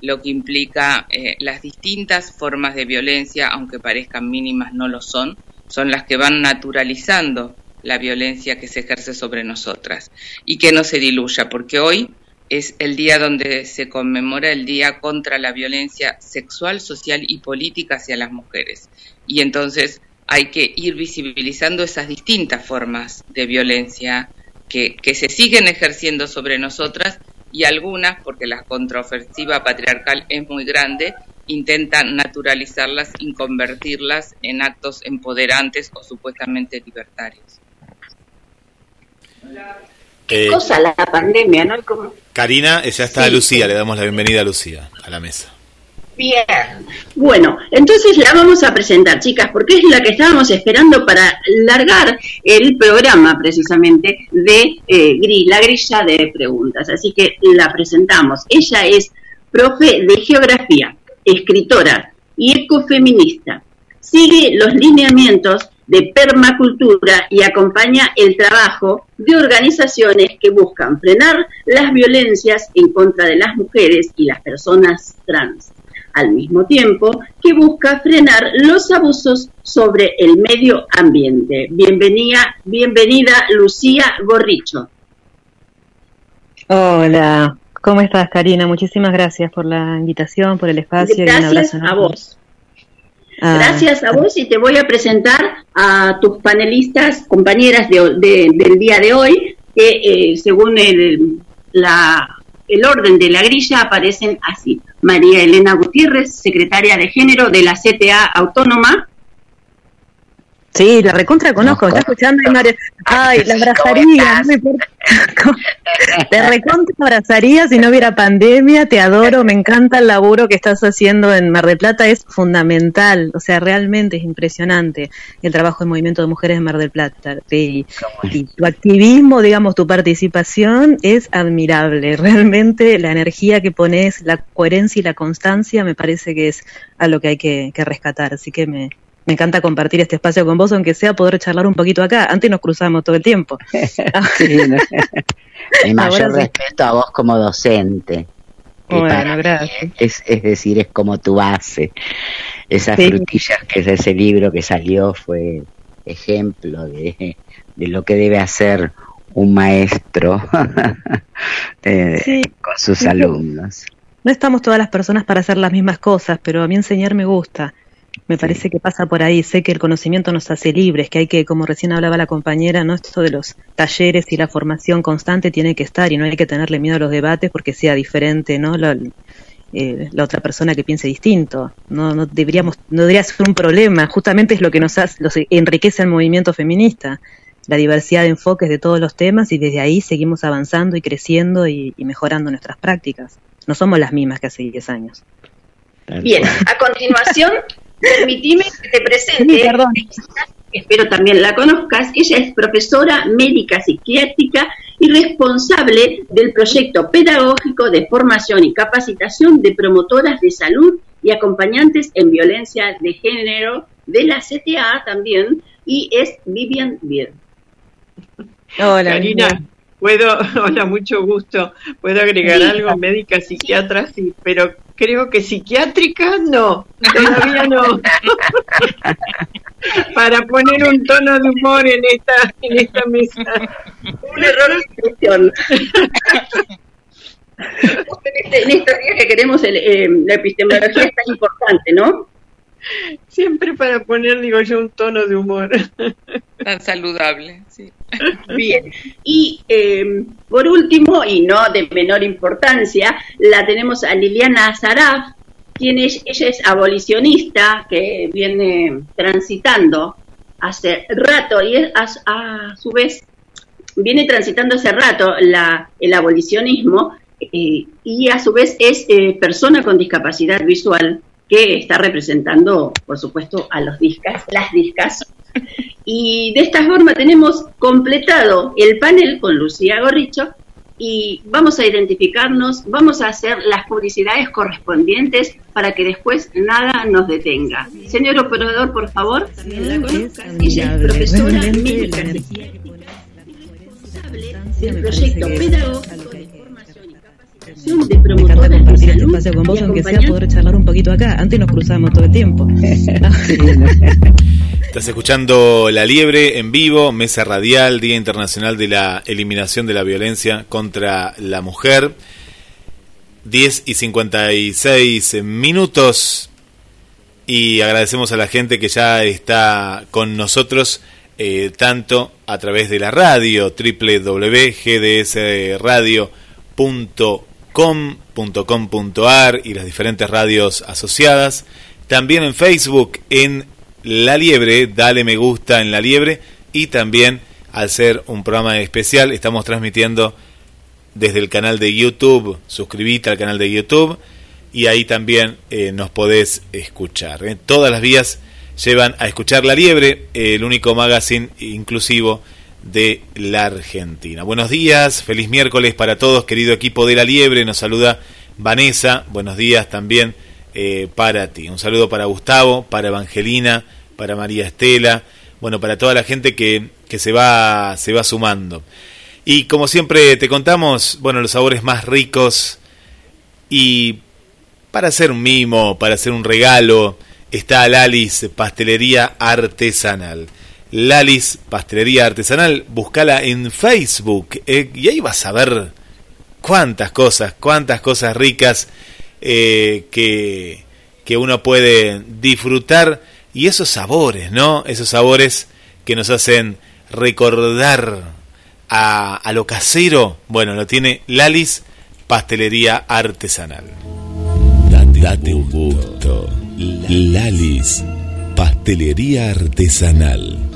lo que implica eh, las distintas formas de violencia, aunque parezcan mínimas, no lo son, son las que van naturalizando la violencia que se ejerce sobre nosotras y que no se diluya, porque hoy es el día donde se conmemora el Día contra la Violencia Sexual, Social y Política hacia las mujeres. Y entonces hay que ir visibilizando esas distintas formas de violencia que, que se siguen ejerciendo sobre nosotras y algunas, porque la contraofensiva patriarcal es muy grande, intentan naturalizarlas y convertirlas en actos empoderantes o supuestamente libertarios.
Eh, cosa la pandemia, ¿no?
Karina, ya está Lucía, le damos la bienvenida a Lucía, a la mesa.
Bien. Bueno, entonces la vamos a presentar, chicas, porque es la que estábamos esperando para largar el programa precisamente de eh, la grilla de preguntas. Así que la presentamos. Ella es profe de geografía, escritora y ecofeminista. Sigue los lineamientos de permacultura y acompaña el trabajo de organizaciones que buscan frenar las violencias en contra de las mujeres y las personas trans al mismo tiempo que busca frenar los abusos sobre el medio ambiente. Bienvenida, bienvenida Lucía Gorricho.
Hola, ¿cómo estás Karina? Muchísimas gracias por la invitación, por el espacio.
Gracias a vos. Ah. Gracias a vos y te voy a presentar a tus panelistas, compañeras del día de hoy, que eh, según el, la, el orden de la grilla aparecen así. María Elena Gutiérrez, secretaria de Género de la CTA Autónoma.
Sí, la recontra conozco, está escuchando Ay, la abrazaría, Te recontra abrazaría si no hubiera pandemia, te adoro, me encanta el laburo que estás haciendo en Mar del Plata, es fundamental, o sea, realmente es impresionante el trabajo del movimiento de mujeres en Mar del Plata. Y, y tu activismo, digamos, tu participación es admirable, realmente la energía que pones, la coherencia y la constancia me parece que es a lo que hay que rescatar, así que me, me encanta compartir este espacio con vos, aunque sea poder charlar un poquito acá. Antes nos cruzamos todo el tiempo.
Mi mayor respeto a vos como docente.
Bueno, gracias.
Es, es, decir, es como tu base. Esas frutillas que es ese libro que salió fue ejemplo de, de lo que debe hacer un maestro con sus alumnos.
No estamos todas las personas para hacer las mismas cosas, pero a mí enseñar me gusta. Me parece que pasa por ahí. Sé que el conocimiento nos hace libres, que hay que, como recién hablaba la compañera, no esto de los talleres y la formación constante tiene que estar y no hay que tenerle miedo a los debates porque sea diferente, ¿no? La, eh, la otra persona que piense distinto. No, no deberíamos, no debería ser un problema. Justamente es lo que nos hace, los enriquece el movimiento feminista, la diversidad de enfoques de todos los temas y desde ahí seguimos avanzando y creciendo y, y mejorando nuestras prácticas. No somos las mismas que hace 10 años.
Bien, a continuación Permitime que te presente, perdón. espero también la conozcas, ella es profesora médica psiquiátrica y responsable del proyecto pedagógico de formación y capacitación de promotoras de salud y acompañantes en violencia de género de la CTA también, y es Vivian Bier.
Hola, Karina. Puedo, hola, mucho gusto. ¿Puedo agregar algo? Médica, psiquiatra, sí, pero creo que psiquiátrica no, todavía no. Para poner un tono de humor en esta, en esta mesa.
Un error de expresión. en estos días que queremos eh, la epistemología es tan importante, ¿no?
Siempre para poner, digo yo, un tono de humor.
Tan saludable, sí.
Bien. Y eh, por último, y no de menor importancia, la tenemos a Liliana Zaraf, quien es, ella es abolicionista que viene transitando hace rato y es, a, su vez viene transitando hace rato la, el abolicionismo eh, y a su vez es eh, persona con discapacidad visual que está representando, por supuesto, a los discas, las discas. Y de esta forma tenemos completado el panel con Lucía Gorricho y vamos a identificarnos, vamos a hacer las publicidades correspondientes para que después nada nos detenga. Señor operador, por favor. Ella es profesora médica del proyecto pedagógico
de promotoras de salud este espacio con vos, aunque sea poder charlar un poquito acá. Antes nos cruzamos todo el tiempo.
Estás escuchando La Liebre en vivo, Mesa Radial, Día Internacional de la Eliminación de la Violencia contra la Mujer. 10 y 56 minutos y agradecemos a la gente que ya está con nosotros eh, tanto a través de la radio www.gdsradio.com.com.ar y las diferentes radios asociadas. También en Facebook en La Liebre, dale me gusta en La Liebre y también al ser un programa especial estamos transmitiendo desde el canal de YouTube, suscribite al canal de YouTube y ahí también eh, nos podés escuchar. ¿eh? Todas las vías llevan a escuchar La Liebre, el único magazine inclusivo de la Argentina. Buenos días, feliz miércoles para todos, querido equipo de La Liebre, nos saluda Vanessa, buenos días también eh, para ti. Un saludo para Gustavo, para Evangelina, para María Estela, bueno, para toda la gente que, que se, va, se va sumando. Y como siempre te contamos, bueno, los sabores más ricos y para hacer un mimo, para hacer un regalo, está Lalis Pastelería Artesanal. Lalis Pastelería Artesanal, búscala en Facebook eh, y ahí vas a ver cuántas cosas, cuántas cosas ricas eh, que, que uno puede disfrutar y esos sabores, ¿no? Esos sabores que nos hacen recordar a, lo casero, bueno, lo tiene Lalis Pastelería Artesanal.
Date, un gusto. Lalis Pastelería Artesanal.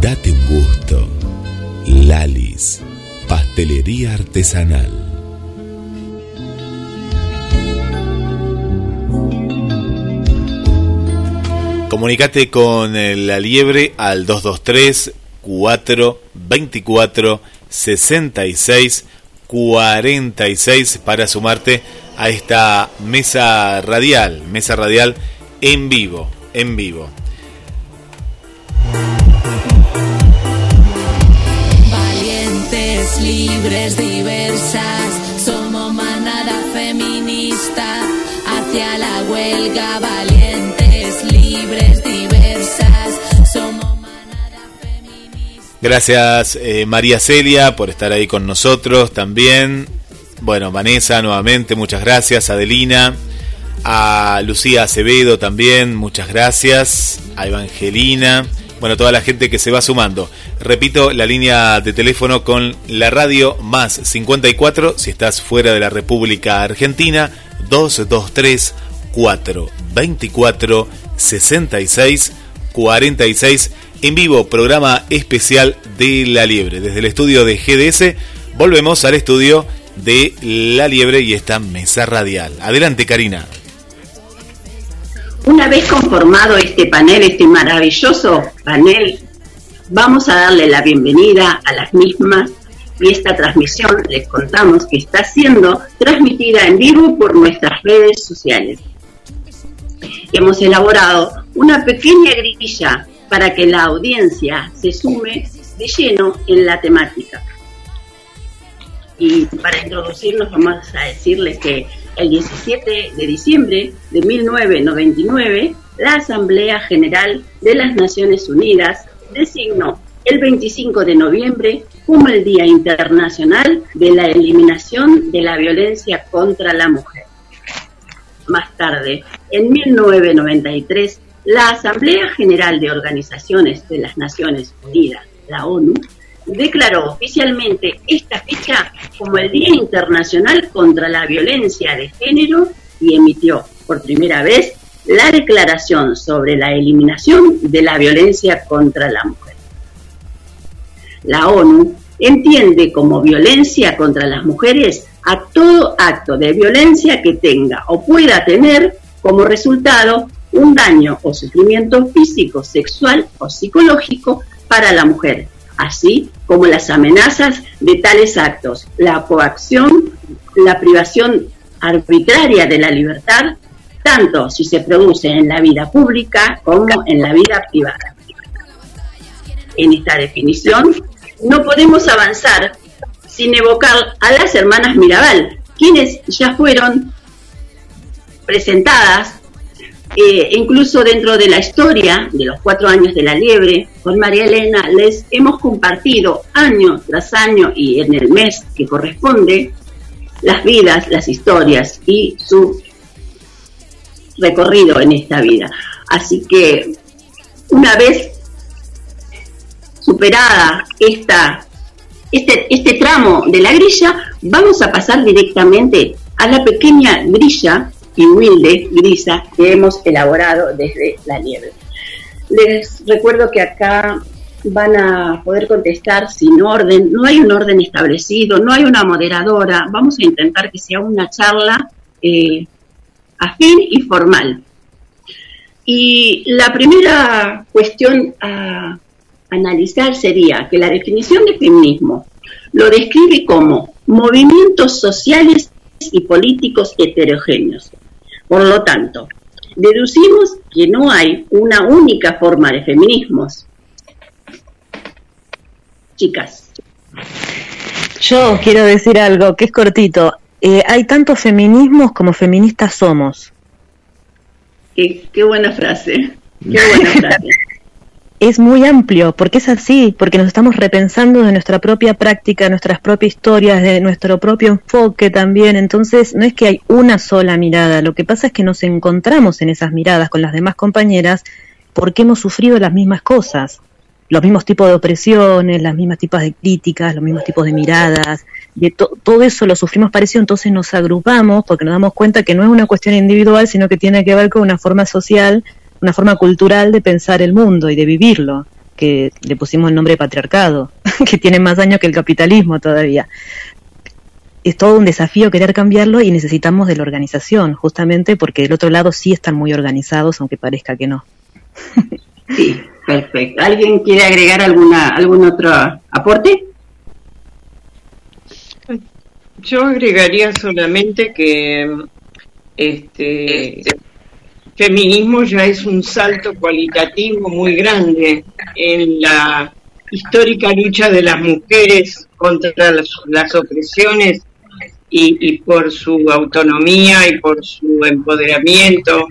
Date un gusto. Lalis, pastelería artesanal.
Comunicate con eh, la liebre al 223 4 24 66 46 para sumarte a esta mesa radial, mesa radial en vivo, en vivo.
Libres, diversas, somos manada feminista hacia la huelga
Gracias eh, María Celia por estar ahí con nosotros también. Bueno, Vanessa nuevamente, muchas gracias. Adelina, a Lucía Acevedo también, muchas gracias. A Evangelina, bueno, toda la gente que se va sumando. Repito, la línea de teléfono con la radio más 54 si estás fuera de la República Argentina, 223 424 66 46 en vivo, programa especial de La Liebre. Desde el estudio de GDS volvemos al estudio de La Liebre y esta mesa radial. Adelante, Karina.
Una vez conformado este panel, este maravilloso panel, vamos a darle la bienvenida a las mismas y esta transmisión les contamos que está siendo transmitida en vivo por nuestras redes sociales. Hemos elaborado una pequeña grilla para que la audiencia se sume de lleno en la temática. Y para introducirnos vamos a decirles que el 17 de diciembre de 1999, la Asamblea General de las Naciones Unidas designó el 25 de noviembre como el Día Internacional de la Eliminación de la Violencia contra la Mujer. Más tarde, en 1993, la Asamblea General de Organizaciones de las Naciones Unidas, la ONU, declaró oficialmente esta fecha como el Día Internacional contra la Violencia de Género y emitió por primera vez la Declaración sobre la Eliminación de la Violencia contra la Mujer. La ONU entiende como violencia contra las mujeres a todo acto de violencia que tenga o pueda tener como resultado un daño o sufrimiento físico, sexual o psicológico para la mujer, así como las amenazas de tales actos, la coacción, la privación arbitraria de la libertad, tanto si se produce en la vida pública como en la vida privada. En esta definición, no podemos avanzar sin evocar a las hermanas Mirabal, quienes ya fueron presentadas eh, incluso dentro de la historia de los cuatro años de la liebre, con María Elena les hemos compartido año tras año y en el mes que corresponde las vidas, las historias y su recorrido en esta vida. Así que una vez superada esta, este, este tramo de la grilla, vamos a pasar directamente a la pequeña grilla y humilde grisa que hemos elaborado desde la nieve. Les recuerdo que acá van a poder contestar sin orden, no hay un orden establecido, no hay una moderadora, vamos a intentar que sea una charla eh, afín y formal. Y la primera cuestión a analizar sería que la definición de feminismo lo describe como movimientos sociales y políticos heterogéneos, por lo tanto, deducimos que no hay una única forma de feminismos. Chicas.
Yo quiero decir algo que es cortito. Eh, hay tantos feminismos como feministas somos.
Qué, qué buena frase. Qué buena frase
es muy amplio, porque es así, porque nos estamos repensando de nuestra propia práctica, nuestras propias historias, de nuestro propio enfoque también. Entonces, no es que hay una sola mirada, lo que pasa es que nos encontramos en esas miradas con las demás compañeras porque hemos sufrido las mismas cosas, los mismos tipos de opresiones, las mismas tipos de críticas, los mismos tipos de miradas, de todo eso lo sufrimos parecido, entonces nos agrupamos porque nos damos cuenta que no es una cuestión individual, sino que tiene que ver con una forma social una forma cultural de pensar el mundo y de vivirlo, que le pusimos el nombre de patriarcado, que tiene más años que el capitalismo todavía. Es todo un desafío querer cambiarlo y necesitamos de la organización, justamente porque del otro lado sí están muy organizados, aunque parezca que no.
Sí, perfecto. ¿Alguien quiere agregar alguna algún otro aporte?
Yo agregaría solamente que este, feminismo ya es un salto cualitativo muy grande en la histórica lucha de las mujeres contra las, opresiones y, por su autonomía y por su empoderamiento,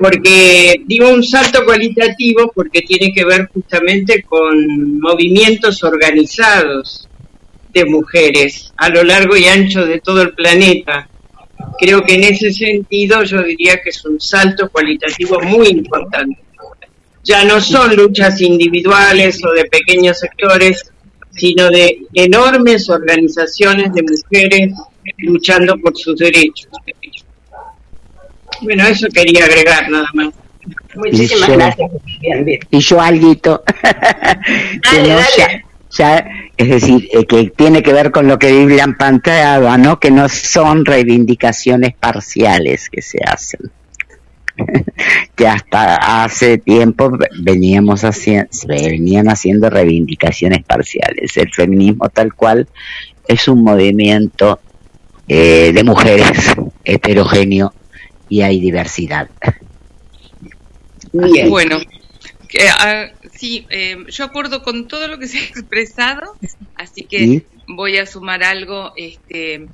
porque digo un salto cualitativo porque tiene que ver justamente con movimientos organizados de mujeres a lo largo y ancho de todo el planeta creo que en ese sentido yo diría que es un salto cualitativo muy importante. Ya no son luchas individuales o de pequeños sectores, sino de enormes organizaciones de mujeres luchando por sus derechos. Bueno, eso quería agregar nada más.
Muchísimas gracias. Y yo algo. dale, dale es decir, eh, que tiene que ver con lo que Biblia planteaba, ¿no? Que no son reivindicaciones parciales que se hacen. que hasta hace tiempo veníamos haciendo, venían haciendo reivindicaciones parciales. El feminismo tal cual es un movimiento eh, de mujeres heterogéneo y hay diversidad.
Bien. Bueno, que, ah, Sí, eh, yo acuerdo con todo lo que se ha expresado, así que
¿Sí?
voy a sumar algo. Este,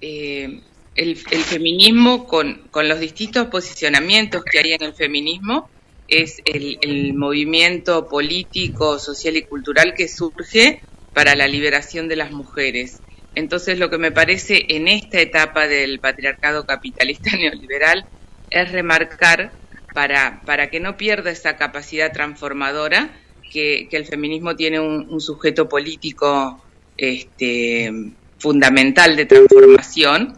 eh, el, el feminismo, con, con los distintos posicionamientos que hay en el feminismo, es el, el movimiento político, social y cultural que surge para la liberación de las mujeres. Entonces, lo que me parece en esta etapa del patriarcado capitalista neoliberal es remarcar para, para que no pierda esa capacidad transformadora que, que el feminismo tiene un, sujeto político este, fundamental de transformación,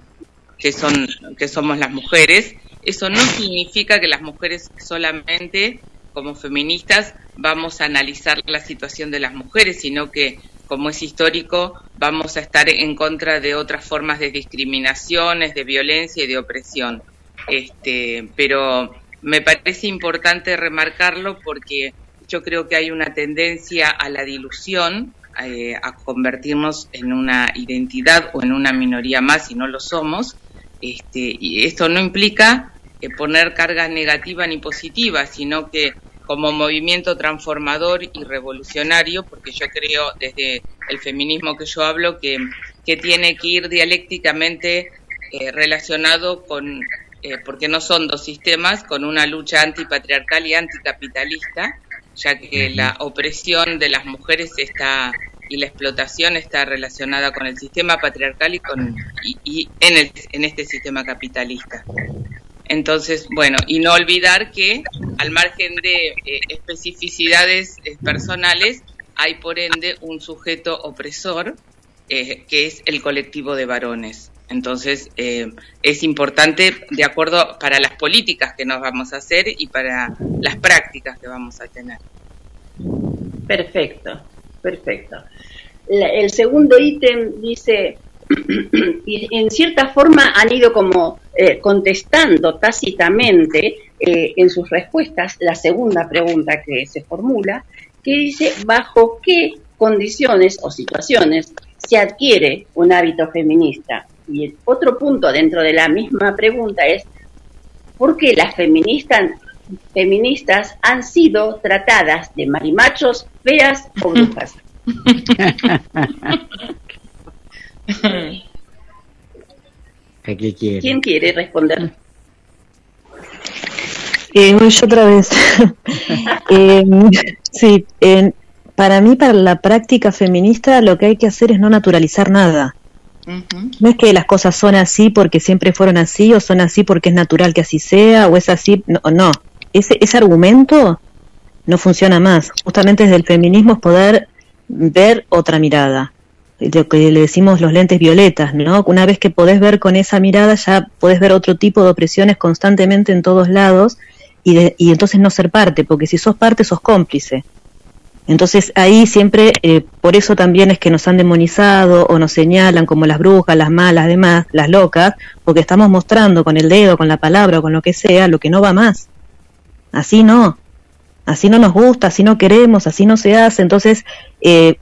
que, son, que somos las mujeres. Eso no significa que las mujeres solamente como feministas vamos a analizar la situación de las mujeres, sino que como es histórico, vamos a estar en contra de otras formas de discriminaciones, de violencia y de opresión. Este, pero me parece importante remarcarlo porque yo creo que hay una tendencia a la dilución, eh, a convertirnos en una identidad o en una minoría más si no lo somos. Este, y esto no implica eh, poner cargas negativas ni positivas, sino que como movimiento transformador y revolucionario, porque yo creo desde el feminismo que yo hablo que, que tiene que ir dialécticamente eh, relacionado con, eh, porque no son dos sistemas, con una lucha antipatriarcal y anticapitalista, ya que la opresión de las mujeres está y la explotación está relacionada con el sistema patriarcal y con y, y en el en este sistema capitalista. Entonces, bueno, y no olvidar que al margen de eh, especificidades eh, personales, hay por ende un sujeto opresor, eh, que es el colectivo de varones. Entonces, eh, es importante, de acuerdo para las políticas que nos vamos a hacer y para las prácticas que vamos a tener.
Perfecto, perfecto. El segundo ítem dice, y en cierta forma han ido como eh, contestando tácitamente eh, en sus respuestas la segunda pregunta que se formula, que dice, ¿bajo qué condiciones o situaciones se adquiere un hábito feminista? Y el otro punto dentro de la misma pregunta es, ¿por qué las feministas, feministas han sido tratadas de marimachos, feas o brujas?
¿A qué quiere?
¿Quién quiere responder?
Eh, yo otra vez. Eh, sí, en- para mí, para la práctica feminista, lo que hay que hacer es no naturalizar nada. No es que las cosas son así porque siempre fueron así, o son así porque es natural que así sea, o es así. No, no. Ese, ese argumento no funciona más. Justamente desde el feminismo es poder ver otra mirada. Lo que le decimos los lentes violetas, ¿no? Una vez que podés ver con esa mirada, ya podés ver otro tipo de opresiones constantemente en todos lados y, de- y entonces no ser parte, porque si sos parte, sos cómplice. Entonces ahí siempre, eh, por eso también es que nos han demonizado o nos señalan como las brujas, las malas, demás, las locas, porque estamos mostrando con el dedo, con la palabra o con lo que sea, lo que no va más. Así no, así no nos gusta, así no queremos, así no se hace. Entonces, eh,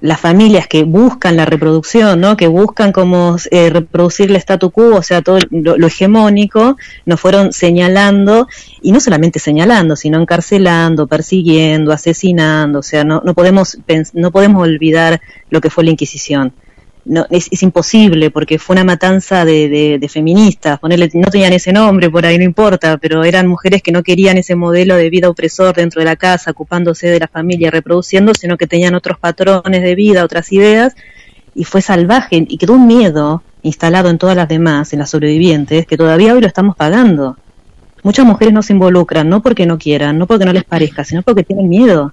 las familias que buscan la reproducción, ¿no? que buscan como eh, reproducir el statu quo, o sea, todo lo, lo hegemónico, nos fueron señalando, y no solamente señalando, sino encarcelando, persiguiendo, asesinando, o sea, no, no, podemos, no podemos olvidar lo que fue la Inquisición. No, es, es imposible porque fue una matanza de, de, feministas, ponerle, no tenían ese nombre por ahí, no importa, pero eran mujeres que no querían ese modelo de vida opresor dentro de la casa, ocupándose de la familia, reproduciendo, sino que tenían otros patrones de vida, otras ideas, y fue salvaje, y quedó un miedo instalado en todas las demás, en las sobrevivientes, que todavía hoy lo estamos pagando. Muchas mujeres no se involucran, no porque no quieran, no porque no les parezca, sino porque tienen miedo.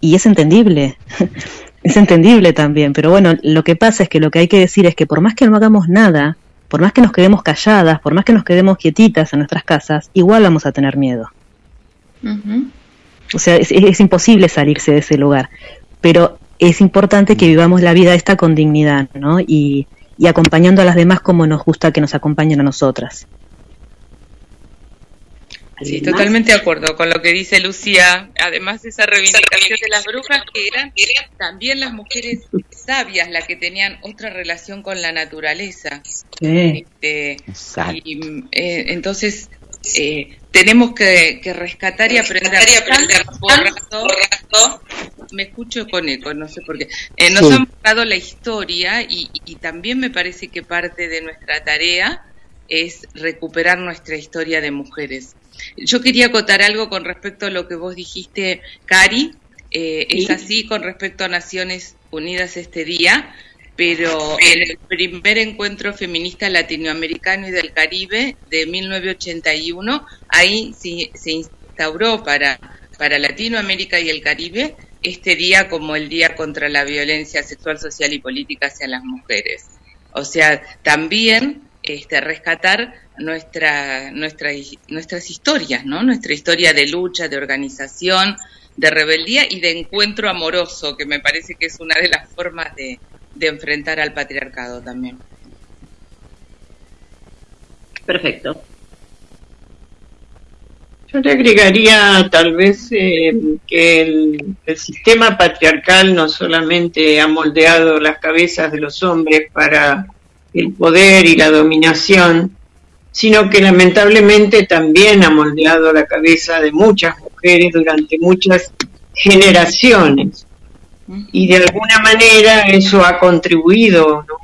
Y es entendible. es entendible también, pero bueno, lo que pasa es que lo que hay que decir es que por más que no hagamos nada, por más que nos quedemos calladas, por más que nos quedemos quietitas en nuestras casas, igual vamos a tener miedo. O sea, es, es imposible salirse de ese lugar, pero es importante que vivamos la vida esta con dignidad, ¿no? Y, y acompañando a las demás como nos gusta que nos acompañen a nosotras.
Sí, totalmente de acuerdo con lo que dice Lucía. Además de esa reivindicación de las brujas, que eran también las mujeres sabias las que tenían otra relación con la naturaleza.
Sí.
Este, y, eh, entonces, eh, tenemos que, que rescatar y aprender, aprender borrado, borrado. Me escucho con eco, no sé por qué. Eh, nos
Sí.
han borrado la historia y, y también me parece que parte de nuestra tarea es recuperar nuestra historia de mujeres. Yo quería acotar algo con respecto a lo que vos dijiste, Cari. Eh, Es
Sí.
así con respecto a Naciones Unidas este día, pero en el primer encuentro feminista latinoamericano y del Caribe de 1981, ahí sí- se instauró para, para Latinoamérica y el Caribe este día como el Día contra la Violencia Sexual, Social y Política hacia las mujeres. O sea, también este, rescatar nuestra, nuestra, nuestras historias, ¿no? Nuestra historia de lucha, de organización, de rebeldía y de encuentro amoroso, que me parece que es una de las formas de, de enfrentar al patriarcado también.
Perfecto.
Yo le agregaría tal vez eh, que el, el sistema patriarcal no solamente ha moldeado las cabezas de los hombres para el poder y la dominación, sino que lamentablemente también ha moldeado la cabeza de muchas mujeres durante muchas generaciones. Y de alguna manera eso ha contribuido ¿no?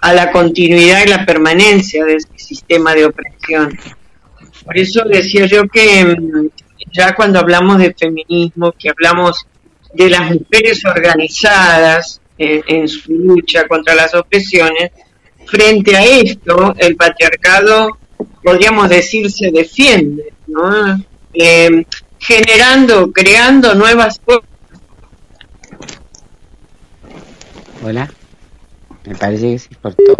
a, la continuidad y la permanencia de este sistema de opresión. Por eso decía yo que mm, ya cuando hablamos de feminismo, que hablamos de las mujeres organizadas en su lucha contra las opresiones, frente a esto el patriarcado, podríamos decir, se defiende, ¿no? Eh, generando, creando nuevas formas.
Hola. Me parece que se cortó.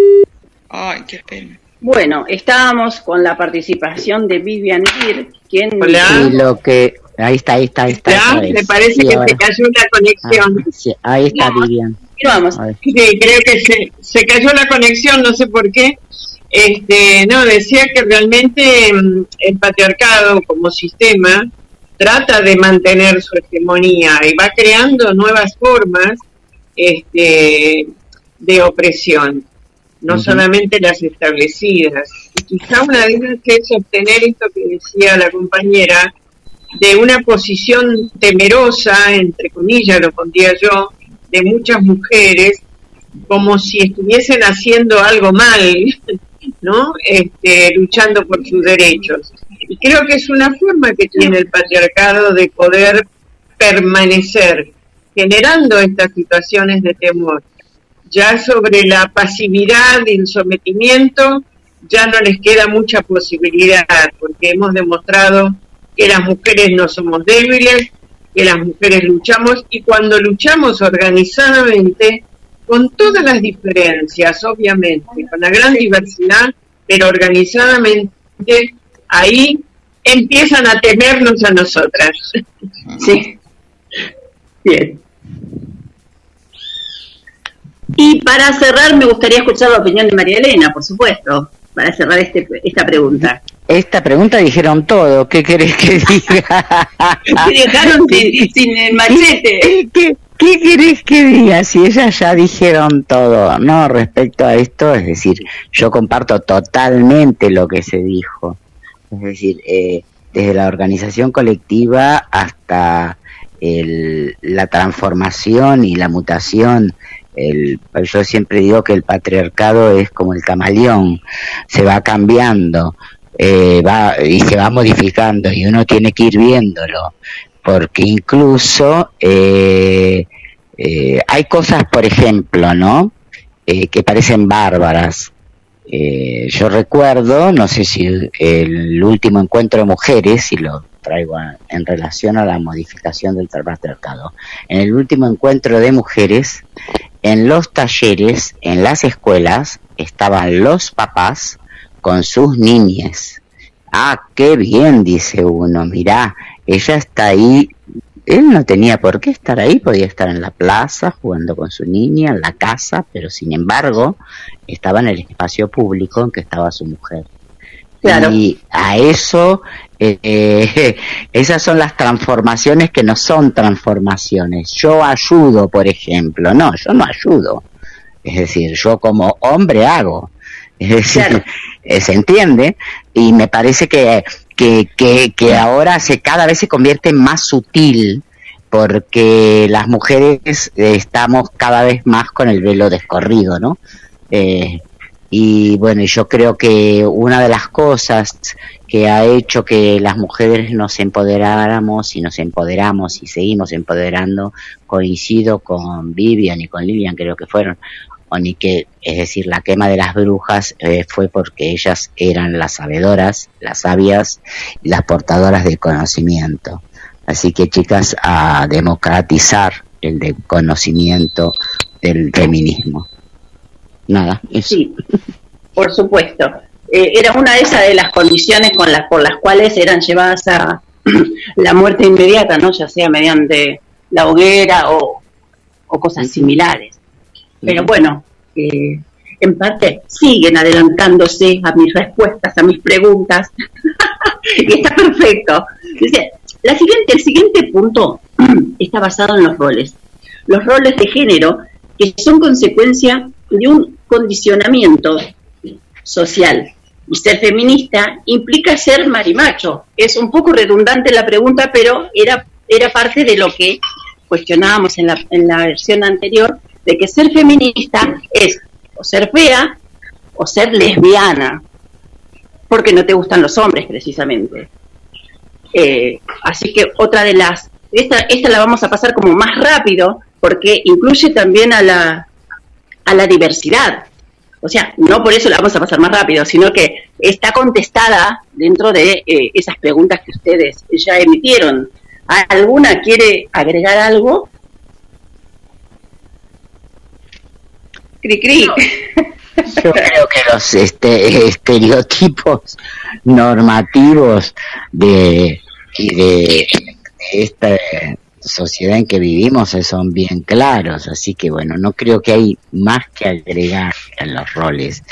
Ay, qué pena.
Bueno, estábamos con la participación de Vivian Ir, quien
Y lo que... Ahí está, ahí está, ahí está.
¿Ya? Me parece
Sí,
que
ahora.
se cayó la conexión.
Ah, sí, ahí está
No.
Vivian.
Sí, creo que se, se cayó la conexión, no sé por qué. Este, no, decía que realmente mm, el patriarcado como sistema trata de mantener su hegemonía y va creando nuevas formas este, de opresión, no solamente las establecidas. Y quizá una de ellas es obtener esto que decía la compañera, de una posición temerosa, entre comillas lo pondría yo, de muchas mujeres, como si estuviesen haciendo algo mal, ¿no? Este, luchando por sus derechos. Y creo que es una forma que tiene el patriarcado de poder permanecer generando estas situaciones de temor. Ya sobre la pasividad y el sometimiento ya no les queda mucha posibilidad, porque hemos demostrado que las mujeres no somos débiles, que las mujeres luchamos y cuando luchamos organizadamente, con todas las diferencias, obviamente, con la gran diversidad, pero organizadamente, ahí empiezan a temernos a nosotras.
Sí. Bien. Y para cerrar, me gustaría escuchar la opinión de María Elena, por supuesto, para cerrar este, esta pregunta.
Esta pregunta dijeron todo. ¿Qué querés que diga?
Se dejaron sin, sin el machete.
¿Qué, ¿Qué querés que diga? Si ellas ya dijeron todo, ¿no? Respecto a esto, es decir, yo comparto totalmente lo que se dijo. Es decir, eh, desde la organización colectiva hasta el- la transformación y la mutación. El, yo siempre digo que el patriarcado es como el camaleón, se va cambiando eh, va, y se va modificando y uno tiene que ir viéndolo porque incluso eh, eh, hay cosas, por ejemplo, ¿no? Eh, que parecen bárbaras. Yo recuerdo, no sé si el, último encuentro de mujeres, y lo traigo en relación a la modificación del patriarcado, en el último encuentro de mujeres, en los talleres, en las escuelas, estaban los papás con sus niñas. Ah, qué bien, dice uno, mirá, ella está ahí. Él no tenía por qué estar ahí, podía estar en la plaza jugando con su niña, en la casa, pero sin embargo estaba en el espacio público en que estaba su mujer.
Claro.
Y a eso, eh, eh, esas son las transformaciones que no son transformaciones. Yo ayudo, por ejemplo. No, yo no ayudo. Es decir, yo como hombre hago. Es decir, eh, se entiende y me parece que, que, que, que ahora se cada vez se convierte más sutil porque las mujeres estamos cada vez más con el velo descorrido, ¿no? Eh, y bueno, yo creo que una de las cosas que ha hecho que las mujeres nos empoderáramos y nos empoderamos y seguimos empoderando, coincido con Vivian y con Lilian, creo que fueron, o ni que, es decir, la quema de las brujas eh, fue porque ellas eran las sabedoras, las sabias y las portadoras de conocimiento. Así que chicas, a democratizar el de conocimiento del feminismo. Nada, eso.
Sí, por supuesto. Eh, era una de esas de las condiciones con las por las cuales eran llevadas a la muerte inmediata, ¿no? Ya sea mediante la hoguera o, o cosas similares. Pero bueno, eh, en parte siguen adelantándose a mis respuestas, a mis preguntas. y está perfecto. Dice, la siguiente, el siguiente punto está basado en los roles. Los roles de género que son consecuencia de un condicionamiento social. Y ser feminista implica ser marimacho. Es un poco redundante la pregunta, pero era, era parte de lo que cuestionábamos en la, en la versión anterior, de que ser feminista es o ser fea o ser lesbiana, porque no te gustan los hombres precisamente. Eh, así que otra de las, esta, esta la vamos a pasar como más rápido, porque incluye también a la, a la diversidad. O sea, no por eso la vamos a pasar más rápido, sino que está contestada dentro de eh, esas preguntas que ustedes ya emitieron. ¿Alguna quiere agregar algo? Cri, cri.
Yo creo que los este, estereotipos normativos de, y de, de esta sociedad en que vivimos son bien claros, así que bueno, no creo que hay más que agregar en los roles.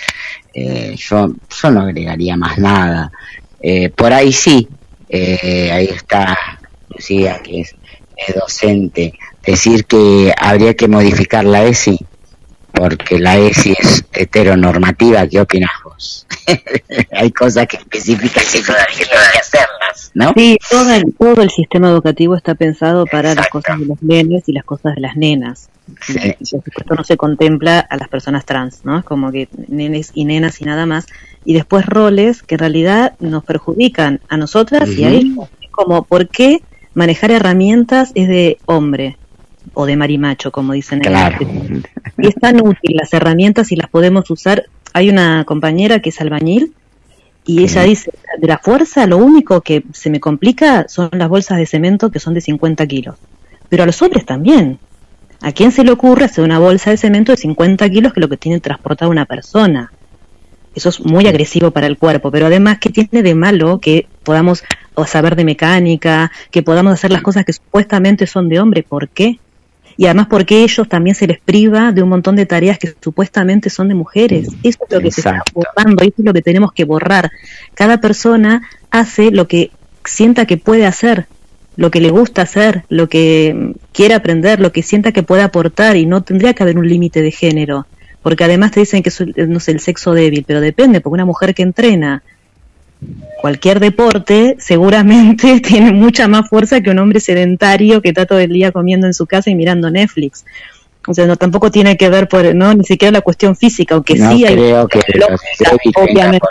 Eh, yo, yo no agregaría más nada. Eh, por ahí sí, eh, ahí está Lucía, que es, es docente, decir que habría que modificar la ESI, porque la ESI es heteronormativa, ¿qué opinas vos? hay cosas que especifican que todavía hay que hacerlas, ¿no?
Sí, todo el, todo el sistema educativo está pensado para las cosas de los nenes y las cosas de las nenas.
Sí.
Supuesto no se contempla a las personas trans, ¿no? Es como que nenes y nenas y nada más. Y después roles que en realidad nos perjudican a nosotras y a ellos. Es como, ¿por qué manejar herramientas es de hombre? O de marimacho, como dicen en el
Claro.
Y es tan útil las herramientas y las podemos usar. Hay una compañera que es albañil y ella dice, de la fuerza lo único que se me complica son las bolsas de cemento que son de 50 kilos. Pero a los hombres también. ¿A quién se le ocurre hacer una bolsa de cemento de 50 kilos que es lo que tiene transportar una persona? Eso es muy agresivo para el cuerpo, pero además, ¿qué tiene de malo que podamos saber de mecánica, que podamos hacer las cosas que supuestamente son de hombre? ¿Por qué? Y además porque ellos también se les priva de un montón de tareas que supuestamente son de mujeres. Eso es lo que se está borrando, eso es lo que tenemos que borrar. Cada persona hace lo que sienta que puede hacer, lo que le gusta hacer, lo que mm, quiere aprender, lo que sienta que puede aportar y no tendría que haber un límite de género. Porque además te dicen que es el- no sé, el sexo débil, pero depende, porque una mujer que entrena cualquier deporte seguramente tiene mucha más fuerza que un hombre sedentario que está todo el día comiendo en su casa y mirando Netflix. O sea, no tampoco tiene que ver por, no, ni siquiera la cuestión física, aunque
no
sí hay
creo que
lógica, obviamente.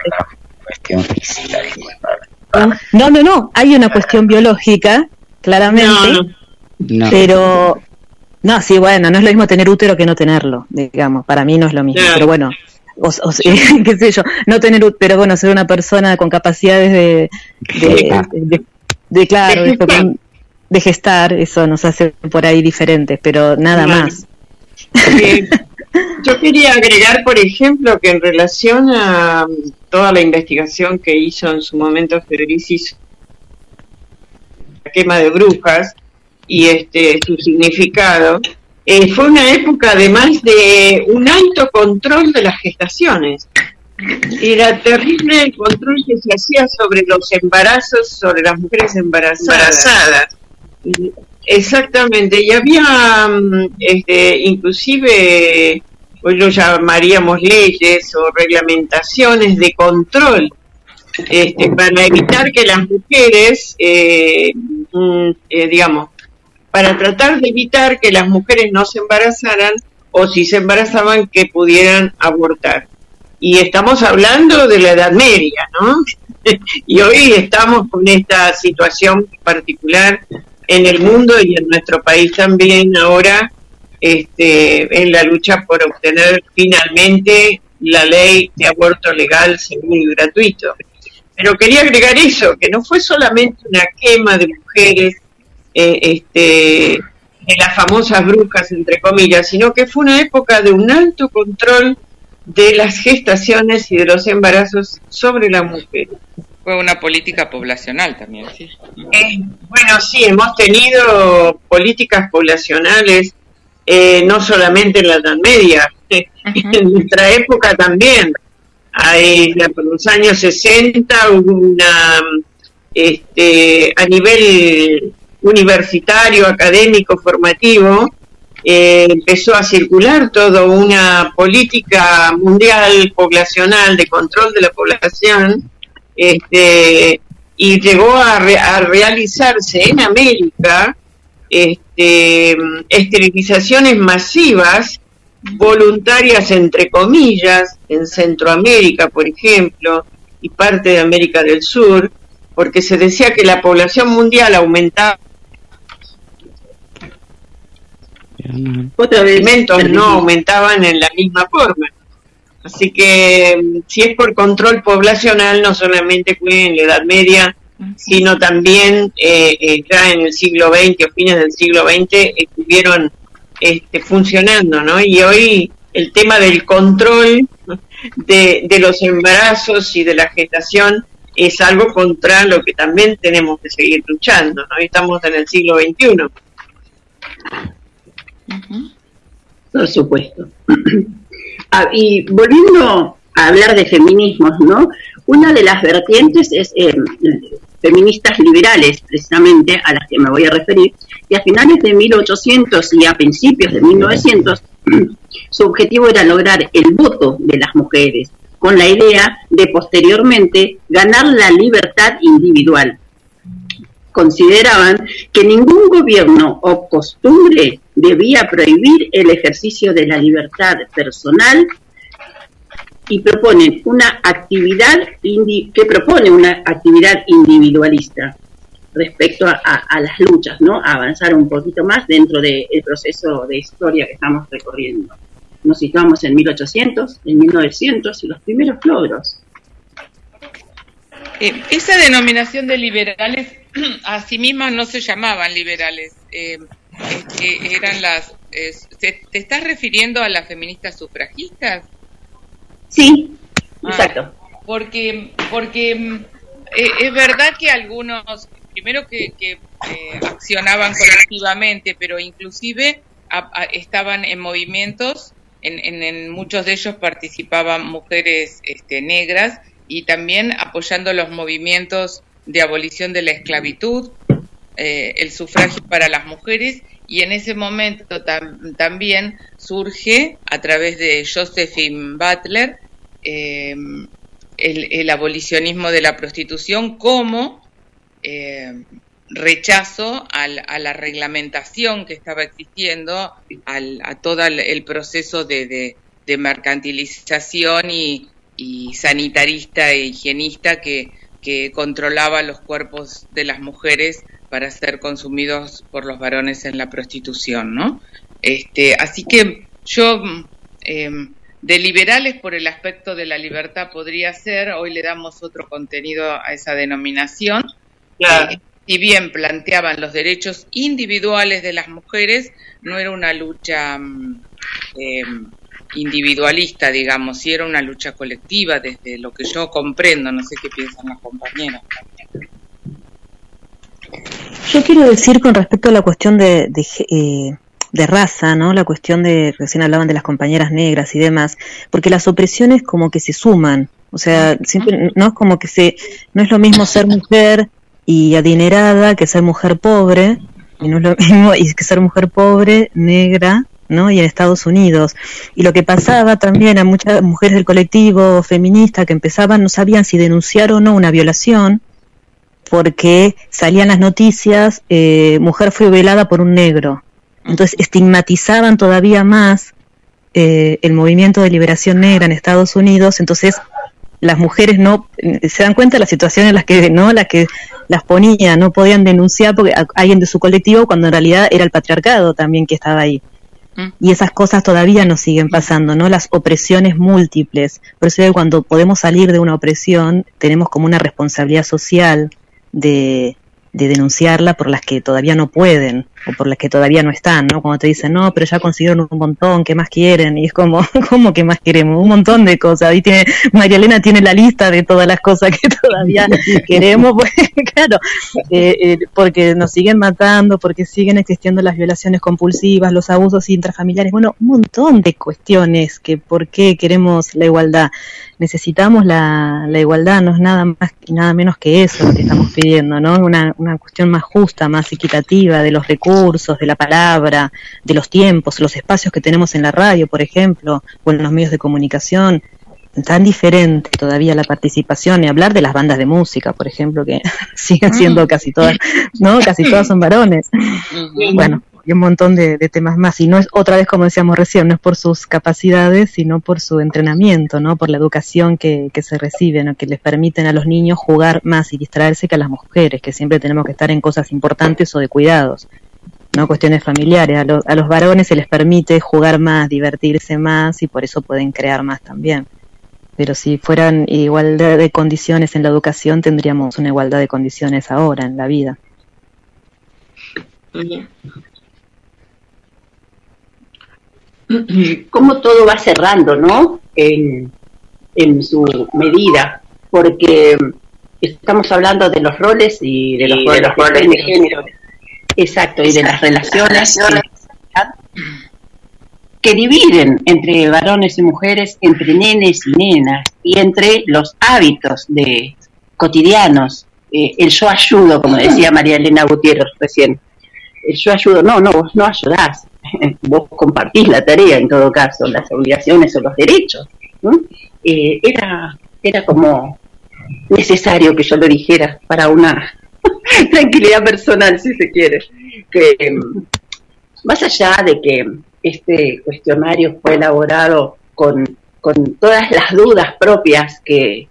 cuestión física.
No, no, no, hay una cuestión biológica, claramente,
No, no.
No.
pero no, sí, bueno, no es lo mismo tener útero que no tenerlo, digamos, para mí no es lo mismo, pero bueno, o, o- qué sé yo, no tener pero bueno, ser una persona con capacidades de, de, de- de- claro,
De gestar.
de gestar, eso nos hace por ahí diferentes, pero nada
Claro.
más.
Eh, yo quería agregar, por ejemplo, que en relación a toda la investigación que hizo en su momento Federici la quema de brujas y este su significado, eh, fue una época además de un alto control de las gestaciones. Era terrible el control que se hacía sobre los embarazos, sobre las mujeres embarazadas. Y- Exactamente, y había mm, este, inclusive hoy lo llamaríamos leyes o reglamentaciones de control, este, para evitar que las mujeres, eh, mm, eh, digamos, para tratar de evitar que las mujeres no se embarazaran o si se embarazaban que pudieran abortar. Y estamos hablando de la Edad Media, ¿no? y hoy estamos con esta situación particular en el mundo y en nuestro país también ahora este, en la lucha por obtener finalmente la ley de aborto legal, seguro y gratuito. Pero quería agregar eso, que no fue solamente una quema de mujeres, eh, este, de las famosas brujas, entre comillas, sino que fue una época de un alto control de las gestaciones y de los embarazos sobre la mujer.
Fue una política poblacional también, ¿sí?
Eh, bueno, sí, hemos tenido políticas poblacionales, eh, no solamente en la Edad Media, en nuestra época también. Hay, por los años 60 hubo una, este, a nivel universitario, académico, formativo, eh, empezó a circular toda una política mundial poblacional de control de la población este, y llegó a, realizarse en América este, esterilizaciones masivas voluntarias entre comillas en Centroamérica por ejemplo y parte de América del Sur porque se decía que la población mundial aumentaba otros alimentos no aumentaban en la misma forma. Así que mm, si es por control poblacional, no solamente fue en la Edad Media, sino también eh, eh, ya en el siglo XX o fines del siglo XX estuvieron este, funcionando, ¿no? Y hoy el tema del control de, de los embarazos y de la gestación es algo contra lo que también tenemos que seguir luchando, ¿no? Estamos en el siglo XXI.
Por supuesto. Ah, y volviendo a hablar de feminismos, ¿no? Una de las vertientes es eh, feministas liberales, precisamente a las que me voy a referir, y a finales de 1800 y a principios de 1900, su objetivo era lograr el voto de las mujeres, con la idea de posteriormente ganar la libertad individual. Consideraban que ningún gobierno o costumbre debía prohibir el ejercicio de la libertad personal y proponen una actividad que propone una actividad individualista respecto a, las luchas, ¿no? A avanzar un poquito más dentro del proceso de historia que estamos recorriendo. Nos situamos en 1800, en 1900 y los primeros logros.
Eh, esa denominación de liberales a sí mismas no se llamaban liberales. Eh, que eran las... ¿Te estás refiriendo a las feministas sufragistas?
Sí, ah, exacto.
Porque, porque eh, es verdad que algunos, primero que, eh, accionaban colectivamente, pero inclusive estaban en movimientos, en, en, muchos de ellos participaban mujeres este, negras y también apoyando los movimientos de abolición de la esclavitud, eh, el sufragio para las mujeres y en ese momento también surge a través de Josephine Butler eh, el, abolicionismo de la prostitución como eh, rechazo a la reglamentación que estaba existiendo, a todo el, proceso de, mercantilización y, sanitarista e higienista que, que controlaba los cuerpos de las mujeres para ser consumidos por los varones en la prostitución, ¿no? Este, así que yo em, de liberales por el aspecto de la libertad podría ser, hoy le damos otro contenido a esa denominación.
Claro.
Eh, si bien planteaban los derechos individuales de las mujeres, no era una lucha em, individualista, digamos, si era una lucha colectiva desde lo que yo comprendo, no sé qué piensan las compañeras.
Yo quiero decir con respecto a la cuestión de, eh, de, raza, ¿no? La cuestión de, recién hablaban de las compañeras negras y demás, porque las opresiones como que se suman, o sea, siempre, no es como que se, no es lo mismo ser mujer y adinerada que ser mujer pobre, y no es lo mismo y que ser mujer pobre, negra, ¿no? Y en Estados Unidos. Y lo que pasaba también a muchas mujeres del colectivo feminista que empezaban, no sabían si denunciar o no una violación, porque salían las noticias, eh, mujer fue violada por un negro. Entonces estigmatizaban todavía más eh, el movimiento de liberación negra en Estados Unidos, entonces las mujeres no se dan cuenta de la situación en las que no las que las ponía no podían denunciar porque alguien de su colectivo cuando en realidad era el patriarcado también que estaba ahí. Y esas cosas todavía nos siguen pasando no las opresiones múltiples. Por eso cuando podemos salir de una opresión tenemos como una responsabilidad social de de denunciarla por las que todavía no pueden o por las que todavía no están, ¿no? Cuando te dicen, no, pero ya consiguieron un montón, ¿qué más quieren? Y es como, ¿cómo que más queremos? Un montón de cosas. Ahí tiene, María Elena tiene la lista de todas las cosas que todavía queremos, pues, claro, eh, eh, porque nos siguen matando, porque siguen existiendo las violaciones compulsivas, los abusos intrafamiliares, bueno, un montón de cuestiones que por qué queremos la igualdad necesitamos la, la, igualdad, no es nada más y nada menos que eso lo que estamos pidiendo, ¿no? Una, una cuestión más justa, más equitativa de los recursos, de la palabra, de los tiempos, los espacios que tenemos en la radio, por ejemplo, o en los medios de comunicación. Tan diferente todavía la participación y hablar de las bandas de música, por ejemplo, que siguen siendo casi todas, ¿no? Casi todas son varones. Bueno, y un montón de, temas más. Y no es otra vez, como decíamos recién, no es por sus capacidades, sino por su entrenamiento, ¿no? Por la educación que, que se recibe, ¿no? Que les permiten a los niños jugar más y distraerse que a las mujeres, que siempre tenemos que estar en cosas importantes o de cuidados, ¿no? Cuestiones familiares. A, a los varones se les permite jugar más, divertirse más y por eso pueden crear más también. Pero si fueran igualdad de condiciones en la educación, tendríamos una igualdad de condiciones ahora en la vida
cómo todo va cerrando, ¿no? En, su medida, porque estamos hablando de los roles y de los, roles, de, género. Exacto, y de las relaciones que dividen entre varones y mujeres, entre nenes y nenas, y entre los hábitos de cotidianos, eh, el yo ayudo, como decía María Elena Gutiérrez recién. El yo ayudo, no, no, vos no ayudás, vos compartís la tarea en todo caso, las obligaciones o los derechos. Eh, era, era como necesario que yo lo dijera para una tranquilidad personal, si se quiere. Que más allá de que este cuestionario fue elaborado con, con todas las dudas propias que,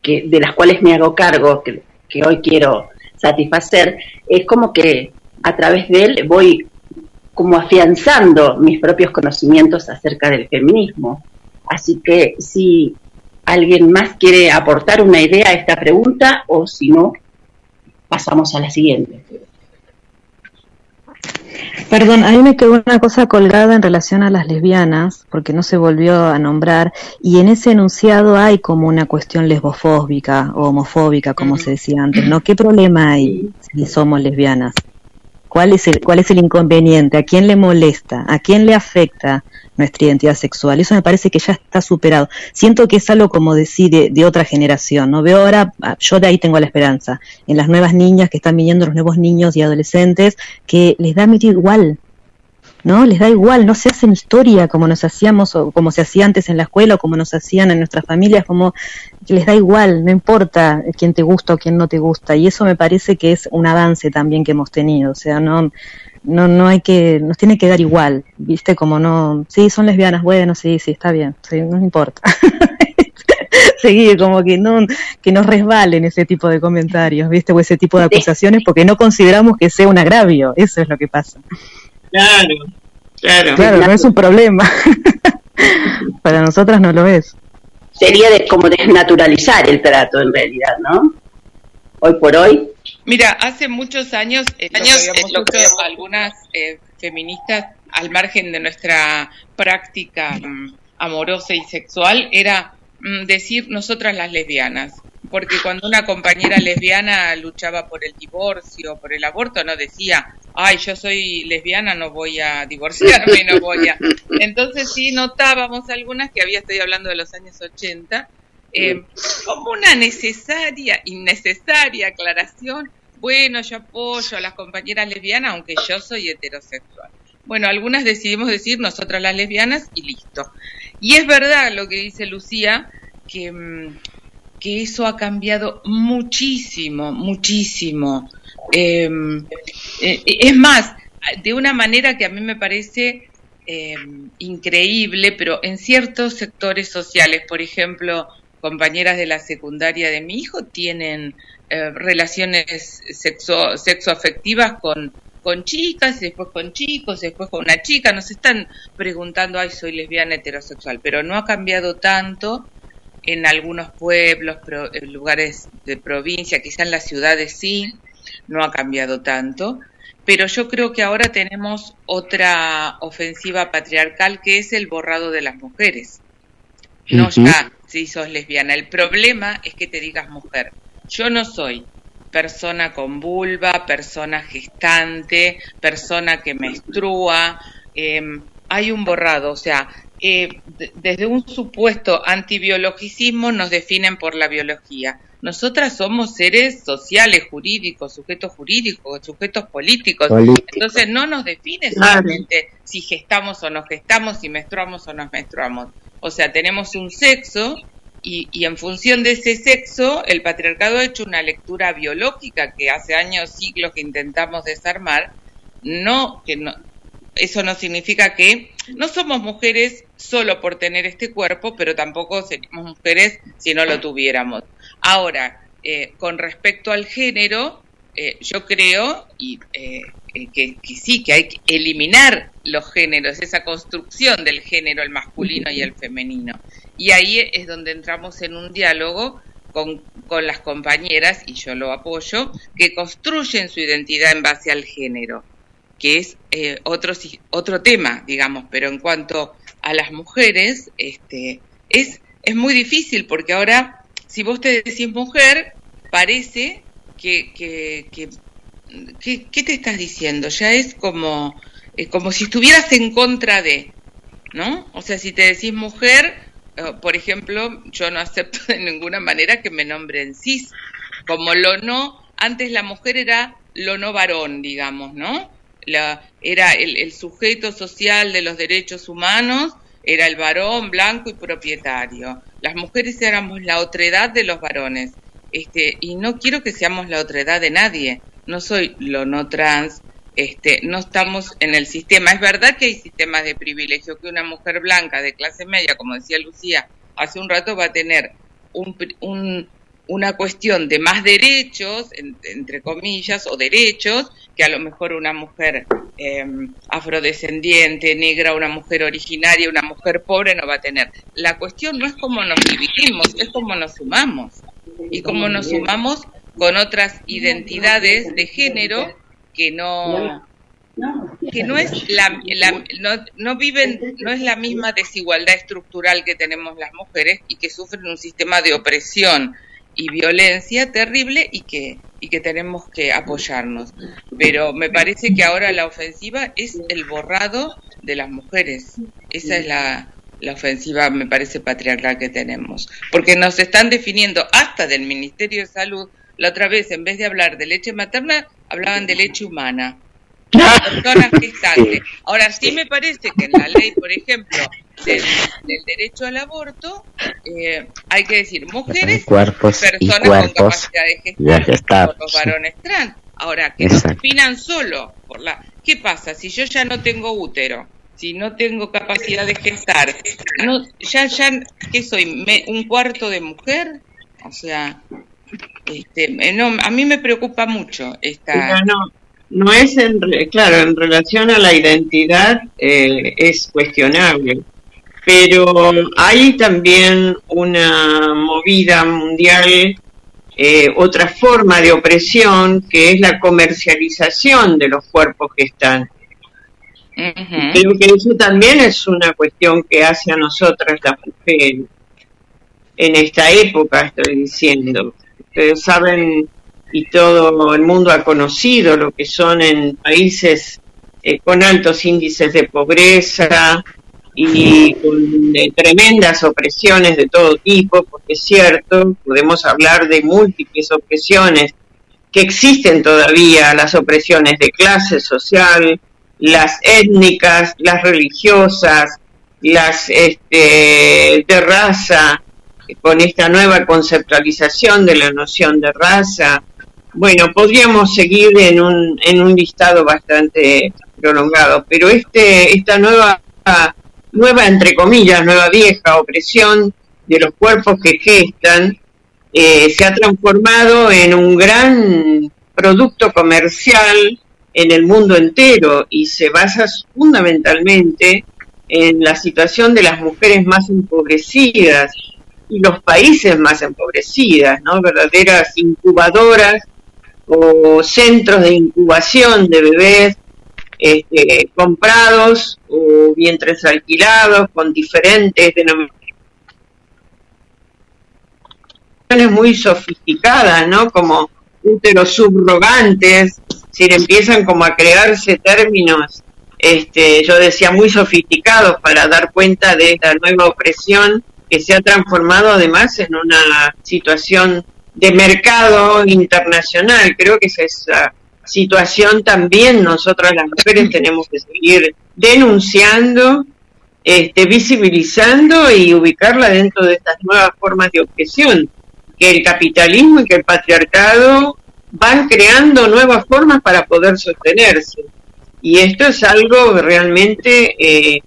que, de las cuales me hago cargo, que, que hoy quiero satisfacer, es como que a través de él voy como afianzando mis propios conocimientos acerca del feminismo. Así que si alguien más quiere aportar una idea a esta pregunta o si no, pasamos a la siguiente.
Perdón, a mí me quedó una cosa colgada en relación a las lesbianas, porque no se volvió a nombrar, y en ese enunciado hay como una cuestión lesbofóbica o homofóbica, como se decía antes, ¿no? ¿Qué problema hay si somos lesbianas? ¿Cuál es, el, ¿Cuál es el inconveniente? ¿A quién le molesta? ¿A quién le afecta nuestra identidad sexual? Eso me parece que ya está superado. Siento que es algo como decir de, otra generación. No veo ahora, ah, yo de ahí tengo la esperanza, en las nuevas niñas que están viniendo, los nuevos niños y adolescentes, que les da medio igual ¿no? Les da igual, no se hacen historia como nos hacíamos o como se hacía antes en la escuela o como nos hacían en nuestras familias, como les da igual, no importa quién te gusta o quién no te gusta. Y eso me parece que es un avance también que hemos tenido, o sea, no no no hay que nos tiene que dar igual, ¿viste? Como no, sí, son lesbianas, bueno, sí, sí, está bien, sí, no importa. seguir, como que no que nos resbalen ese tipo de comentarios, ¿viste? O ese tipo de acusaciones porque no consideramos que sea un agravio, eso es lo que pasa.
Claro, claro.
Claro, no es un problema. Para nosotras no lo es.
Sería de, como desnaturalizar el trato en realidad, ¿no? Hoy por hoy.
Mira, hace muchos años, eh, años lo que algunas eh, feministas, al margen de nuestra práctica mm, amorosa y sexual, era mm, decir nosotras las lesbianas porque cuando una compañera lesbiana luchaba por el divorcio, por el aborto, no decía, ay, yo soy lesbiana, no voy a divorciarme, no voy a... Entonces sí notábamos algunas, que había, estoy hablando de los años 80, eh, como una necesaria, innecesaria aclaración, bueno, yo apoyo a las compañeras lesbianas, aunque yo soy heterosexual. bueno, algunas decidimos decir nosotras las lesbianas y listo. Y es verdad lo que dice Lucía, que, mm, que eso ha cambiado muchísimo, muchísimo. Em, eh, es más, de una manera que a mí me parece em, increíble, pero en ciertos sectores sociales, por ejemplo, compañeras de la secundaria de mi hijo tienen eh, relaciones sexo, sexoafectivas con, con chicas, después con chicos, después con una chica, nos están preguntando, ay, soy lesbiana heterosexual, pero no ha cambiado tanto en algunos pueblos, lugares de provincia, quizá en las ciudades sí, no ha cambiado tanto, pero yo creo que ahora tenemos otra ofensiva patriarcal que es el borrado de las mujeres. No ya si sos lesbiana, el problema es que te digas mujer. Yo no soy persona con vulva, persona gestante, persona que menstrua, em, hay un borrado, o sea, eh, desde un supuesto antibiologicismo nos definen por la biología. Nosotras somos seres sociales, jurídicos, sujetos jurídicos, sujetos políticos. Entonces no nos define solamente si gestamos o no gestamos, si menstruamos o no menstruamos. O sea, tenemos un sexo y, y, en función de ese sexo, el patriarcado ha hecho una lectura biológica que hace años, siglos que intentamos desarmar. No, que no, eso no significa que no somos mujeres solo por tener este cuerpo, pero tampoco seríamos mujeres si no lo tuviéramos. Ahora, eh, con respecto al género, eh, yo creo y, eh, que, que, sí, que hay que eliminar los géneros, esa construcción del género, el masculino y el femenino. Y ahí es donde entramos en un diálogo con, con las compañeras, y yo lo apoyo, que construyen su identidad en base al género que es eh, otro, otro tema, digamos, pero en cuanto a las mujeres, este, es, es muy difícil porque ahora, si vos te decís mujer, parece que, que, que, ¿qué te estás diciendo? Ya es como, eh, como si estuvieras en contra de, ¿no? O sea, si te decís mujer, eh, por ejemplo, yo no acepto de ninguna manera que me nombren cis, como lo no, antes la mujer era lo no varón, digamos, ¿no? La, era el, sujeto social de los derechos humanos, era el varón blanco y propietario. Las mujeres éramos la otredad de los varones. Este, y no quiero que seamos la otredad de nadie. No soy lo no trans, este, no estamos en el sistema. Es verdad que hay sistemas de privilegio, que una mujer blanca de clase media, como decía Lucía hace un rato, va a tener un, un, una cuestión de más derechos, entre comillas, o derechos, que a lo mejor una mujer eh, afrodescendiente, negra, una mujer originaria, una mujer pobre no va a tener. La cuestión no es cómo nos dividimos, es cómo nos sumamos. Y cómo nos sumamos con otras identidades de género que no que no es la, no, no viven no es la misma desigualdad estructural que tenemos las mujeres y que sufren un sistema de opresión y violencia terrible y que, y que tenemos que apoyarnos. Pero me parece que ahora la ofensiva es el borrado de las mujeres. Esa es la, la ofensiva, me parece, patriarcal que tenemos. Porque nos están definiendo hasta del Ministerio de Salud. La otra vez, en vez de hablar de leche materna, hablaban de leche humana personas gestantes. Ahora sí me parece que en la ley, por ejemplo, del, derecho al aborto, eh, hay que decir mujeres,
cuerpos
personas
con
capacidad de gestar, los varones trans. Ahora, que nos definan solo por la... ¿Qué pasa si yo ya no tengo útero? Si no tengo capacidad de gestar, no, ya, ya, ¿qué soy? ¿Un cuarto de mujer? O sea, este, no, a mí me preocupa mucho esta
no es en, claro, en relación a la identidad eh, es cuestionable, pero hay también una movida mundial, eh, otra forma de opresión que es la comercialización de los cuerpos que están. Creo que eso también es una cuestión que hace a nosotras las mujeres en esta época, estoy diciendo. Ustedes saben y todo el mundo ha conocido lo que son en países eh, con altos índices de pobreza y con eh, tremendas opresiones de todo tipo, porque es cierto, podemos hablar de múltiples opresiones que existen todavía, las opresiones de clase social, las étnicas, las religiosas, las este, de raza, con esta nueva conceptualización de la noción de raza. Bueno, podríamos seguir en un, en un listado bastante prolongado, pero este, esta nueva, nueva, entre comillas, nueva vieja opresión de los cuerpos que gestan, eh, se ha transformado en un gran producto comercial en el mundo entero y se basa fundamentalmente en la situación de las mujeres más empobrecidas y los países más empobrecidas, ¿no? Verdaderas incubadoras o centros de incubación de bebés este, comprados o vientres alquilados con diferentes denominaciones muy sofisticadas, ¿no? Como úteros subrogantes, si empiezan como a crearse términos, este, yo decía, muy sofisticados para dar cuenta de esta nueva opresión que se ha transformado además en una situación de mercado internacional. Creo que esa situación también nosotros las mujeres tenemos que seguir denunciando, este, visibilizando y ubicarla dentro de estas nuevas formas de objeción que el capitalismo y que el patriarcado van creando nuevas formas para poder sostenerse. Y esto es algo realmente eh,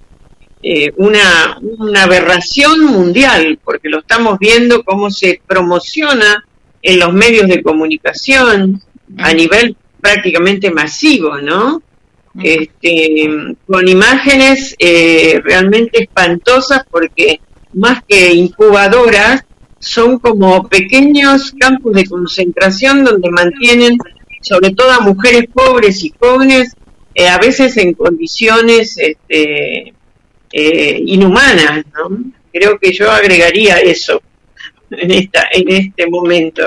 eh, una, una aberración mundial, porque lo estamos viendo cómo se promociona en los medios de comunicación a nivel prácticamente masivo, ¿no? Este, con imágenes eh, realmente espantosas porque más que incubadoras son como pequeños campos de concentración donde mantienen sobre todo a mujeres pobres y jóvenes, eh, a veces en condiciones este, eh, inhumanas, ¿no? Creo que yo agregaría eso en, esta, en este momento.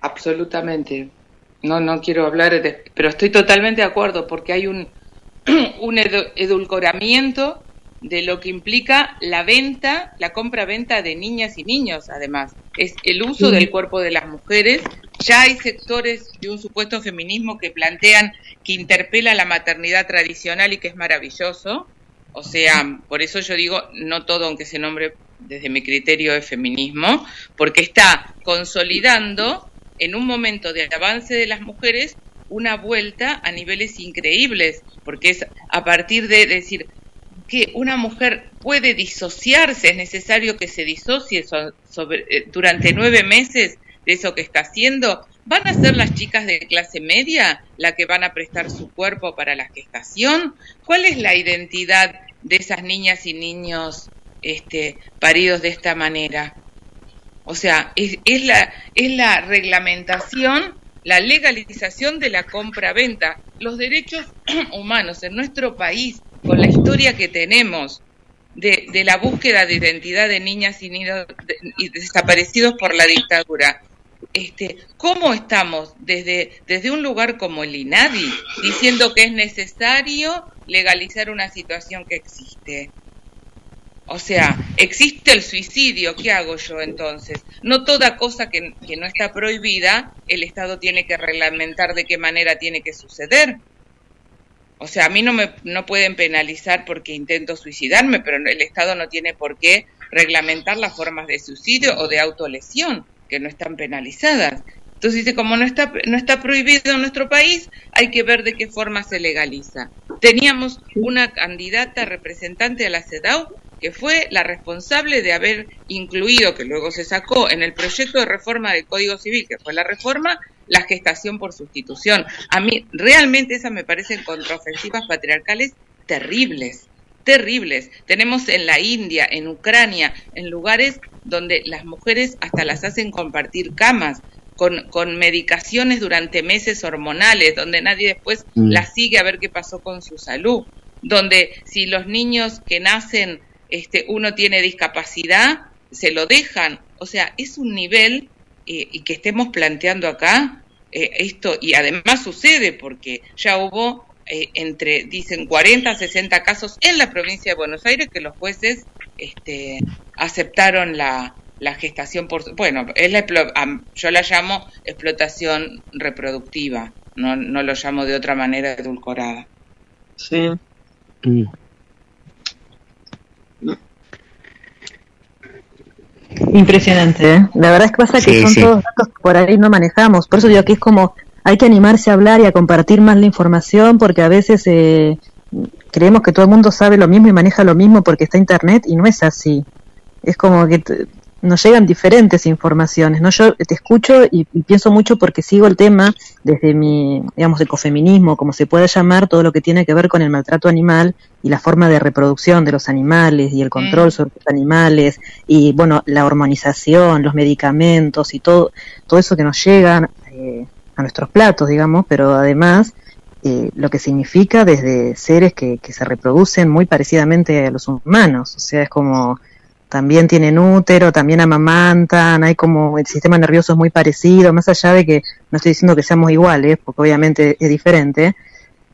Absolutamente. No, no quiero hablar, de, pero estoy totalmente de acuerdo porque hay un, un edulcoramiento de lo que implica la venta, la compra-venta de niñas y niños, además. Es el uso del cuerpo de las mujeres. Ya hay sectores de un supuesto feminismo que plantean que interpela la maternidad tradicional y que es maravilloso. O sea, por eso yo digo, no todo, aunque se nombre desde mi criterio, es feminismo, porque está consolidando en un momento de avance de las mujeres una vuelta a niveles increíbles, porque es a partir de decir, que una mujer puede disociarse, es necesario que se disocie eh, durante nueve meses de eso que está haciendo. ¿Van a ser las chicas de clase media las que van a prestar su cuerpo para la gestación? ¿Cuál es la identidad de esas niñas y niños este, paridos de esta manera? O sea, es, es, la, es la reglamentación, la legalización de la compra-venta. Los derechos humanos en nuestro país con la historia que tenemos de, la búsqueda de identidad de niñas y niños desaparecidos por la dictadura, este, ¿cómo estamos desde, desde un lugar como el INADI diciendo que es necesario legalizar una situación que existe? O sea, existe el suicidio, ¿qué hago yo entonces? No toda cosa que, no está prohibida, el Estado tiene que reglamentar de qué manera tiene que suceder. O sea, a mí no me no pueden penalizar porque intento suicidarme, pero el Estado no tiene por qué reglamentar las formas de suicidio o de autolesión, que no están penalizadas. Entonces dice, como no está, no está prohibido en nuestro país, hay que ver de qué forma se legaliza. Teníamos una candidata representante de la CEDAW que fue la responsable de haber incluido, que luego se sacó en el proyecto de reforma del Código Civil, que fue la reforma, la gestación por sustitución. A mí realmente esas me parecen contraofensivas patriarcales terribles, terribles. Tenemos en la India, en Ucrania, en lugares donde las mujeres hasta las hacen compartir camas. Con, con medicaciones durante meses hormonales, donde nadie después mm. las sigue a ver qué pasó con su salud, donde si los niños que nacen, este, uno tiene discapacidad, se lo dejan. O sea, es un nivel eh, y que estemos planteando acá eh, esto, y además sucede porque ya hubo eh, entre, dicen, 40 60 casos en la provincia de Buenos Aires que los jueces este, aceptaron la, la gestación por... Bueno, es la, yo la llamo explotación reproductiva, no, no lo llamo de otra manera edulcorada.
Sí.
Impresionante, ¿eh? La verdad es que pasa que
Sí,
son
sí.
todos datos que por ahí no manejamos. Por eso digo que es como hay que animarse a hablar y a compartir más la información porque a veces eh, creemos que todo el mundo sabe lo mismo y maneja lo mismo porque está internet y no es así. Es como que nos llegan diferentes informaciones. No, yo te escucho y, y pienso mucho porque sigo el tema desde mi, digamos, ecofeminismo, como se puede llamar, todo lo que tiene que ver con el maltrato animal y la forma de reproducción de los animales y el control sobre los animales y bueno, la hormonización, los medicamentos y todo, todo eso que nos llega eh, a nuestros platos, digamos, pero además eh, lo que significa desde seres que, que se reproducen muy parecidamente a los humanos, o sea, es como también tienen útero, también amamantan, hay como el sistema nervioso es muy parecido, más allá de que no estoy diciendo que seamos iguales, porque obviamente es diferente,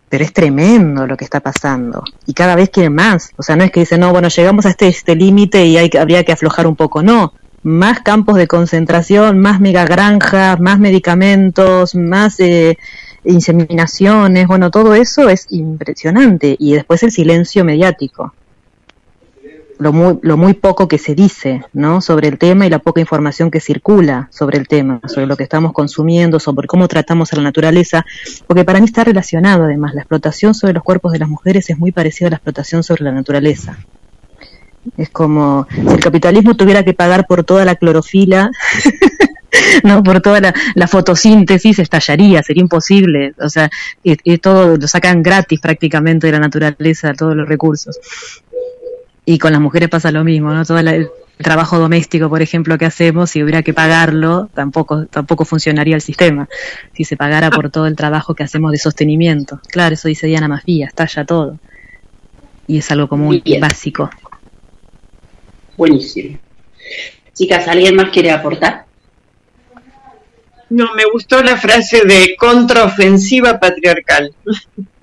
pero es tremendo lo que está pasando. Y cada vez quieren más, o sea, no es que dicen, no, bueno, llegamos a este este límite y hay habría que aflojar un poco, no, más campos de concentración, más megagranjas, más medicamentos, más eh, inseminaciones, bueno, todo eso es impresionante. Y después el silencio mediático lo muy, lo muy poco que se dice ¿no? sobre el tema y la poca información que circula sobre el tema, sobre lo que estamos consumiendo, sobre cómo tratamos a la naturaleza, porque para mí está relacionado además, la explotación sobre los cuerpos de las mujeres es muy parecida a la explotación sobre la naturaleza. Es como si el capitalismo tuviera que pagar por toda la clorofila, no por toda la, fotosíntesis, estallaría, sería imposible. O sea, y, y todo lo sacan gratis prácticamente de la naturaleza, todos los recursos. Y con las mujeres pasa lo mismo, ¿no? Todo la- el trabajo doméstico, por ejemplo, que hacemos, si hubiera que pagarlo, tampoco, tampoco funcionaría el sistema. Si se pagara por todo el trabajo que hacemos de sostenimiento. Claro, eso dice Diana Mafía, estalla todo. Y es algo como muy
Bien.
básico.
Buenísimo. Chicas, ¿alguien más quiere aportar?
No, me gustó la frase de contraofensiva patriarcal.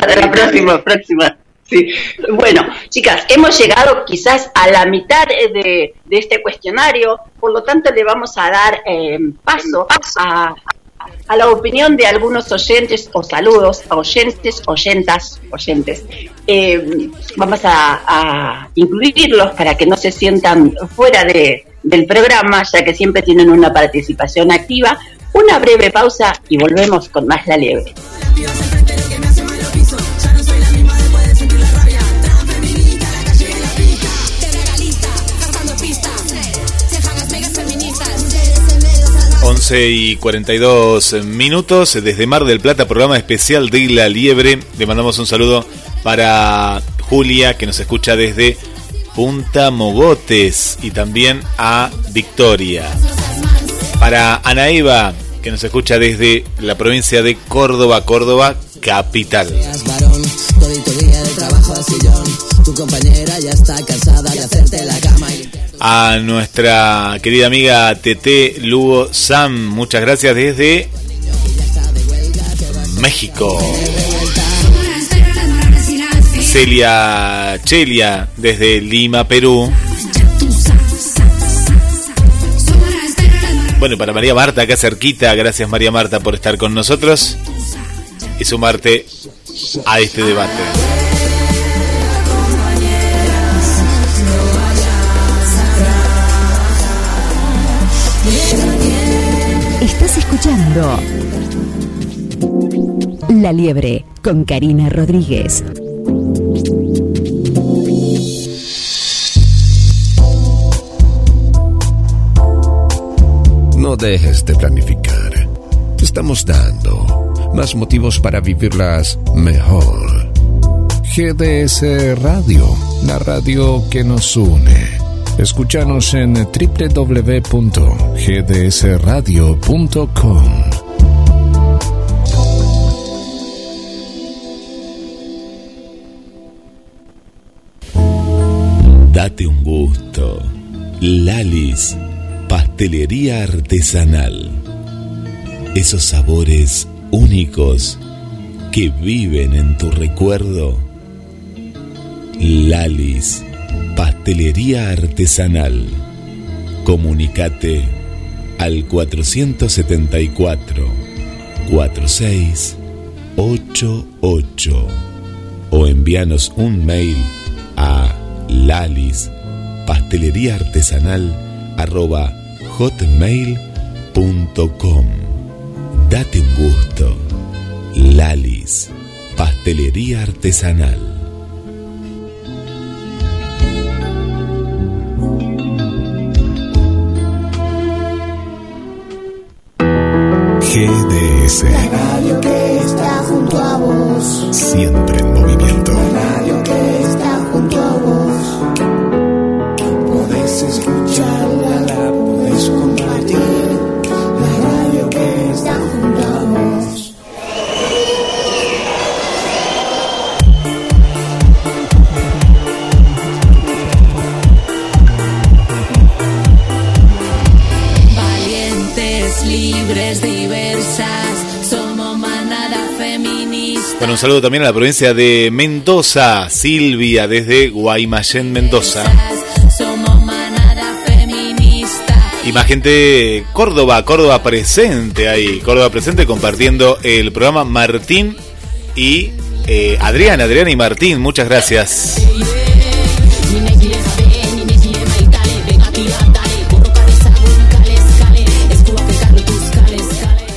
Para la próxima, próxima. Sí. Bueno, chicas, hemos llegado quizás a la mitad de, de este cuestionario, por lo tanto le vamos a dar eh, paso a, a la opinión de algunos oyentes o saludos a oyentes, oyentas, oyentes. Eh, vamos a, a incluirlos para que no se sientan fuera de, del programa, ya que siempre tienen una participación activa. Una breve pausa y volvemos con más la liebre.
Feministas.
11 y 42 minutos desde Mar del Plata, programa especial de La Liebre. Le mandamos un saludo para Julia, que nos escucha desde Punta Mogotes, y también a Victoria. Para Ana Eva, que nos escucha desde la provincia de Córdoba, Córdoba, capital.
Tu compañera ya está de la cama y
A nuestra querida amiga TT Lugo Sam, muchas gracias desde México. Celia Chelia desde Lima, Perú. Bueno, para María Marta, acá cerquita, gracias María Marta por estar con nosotros y sumarte a este debate.
La Liebre con Karina Rodríguez.
No dejes de planificar. Te estamos dando más motivos para vivirlas mejor. GDS Radio, la radio que nos une. Escúchanos en www.gdsradio.com.
Date un gusto. Lalis, pastelería artesanal. Esos sabores únicos que viven en tu recuerdo. Lalis, pastelería artesanal. Comunicate al 474 46 88 o envíanos un mail a lalis pastelería artesanal arroba hotmail.com Date un gusto. Lalis, pastelería artesanal. GDS.
La radio que está junto a vos.
Siempre en movimiento. Bueno, un saludo también a la provincia de Mendoza. Silvia desde Guaymallén, Mendoza. Y más gente, Córdoba, Córdoba presente ahí. Córdoba presente compartiendo el programa Martín y eh, Adrián, Adrián y Martín. Muchas gracias.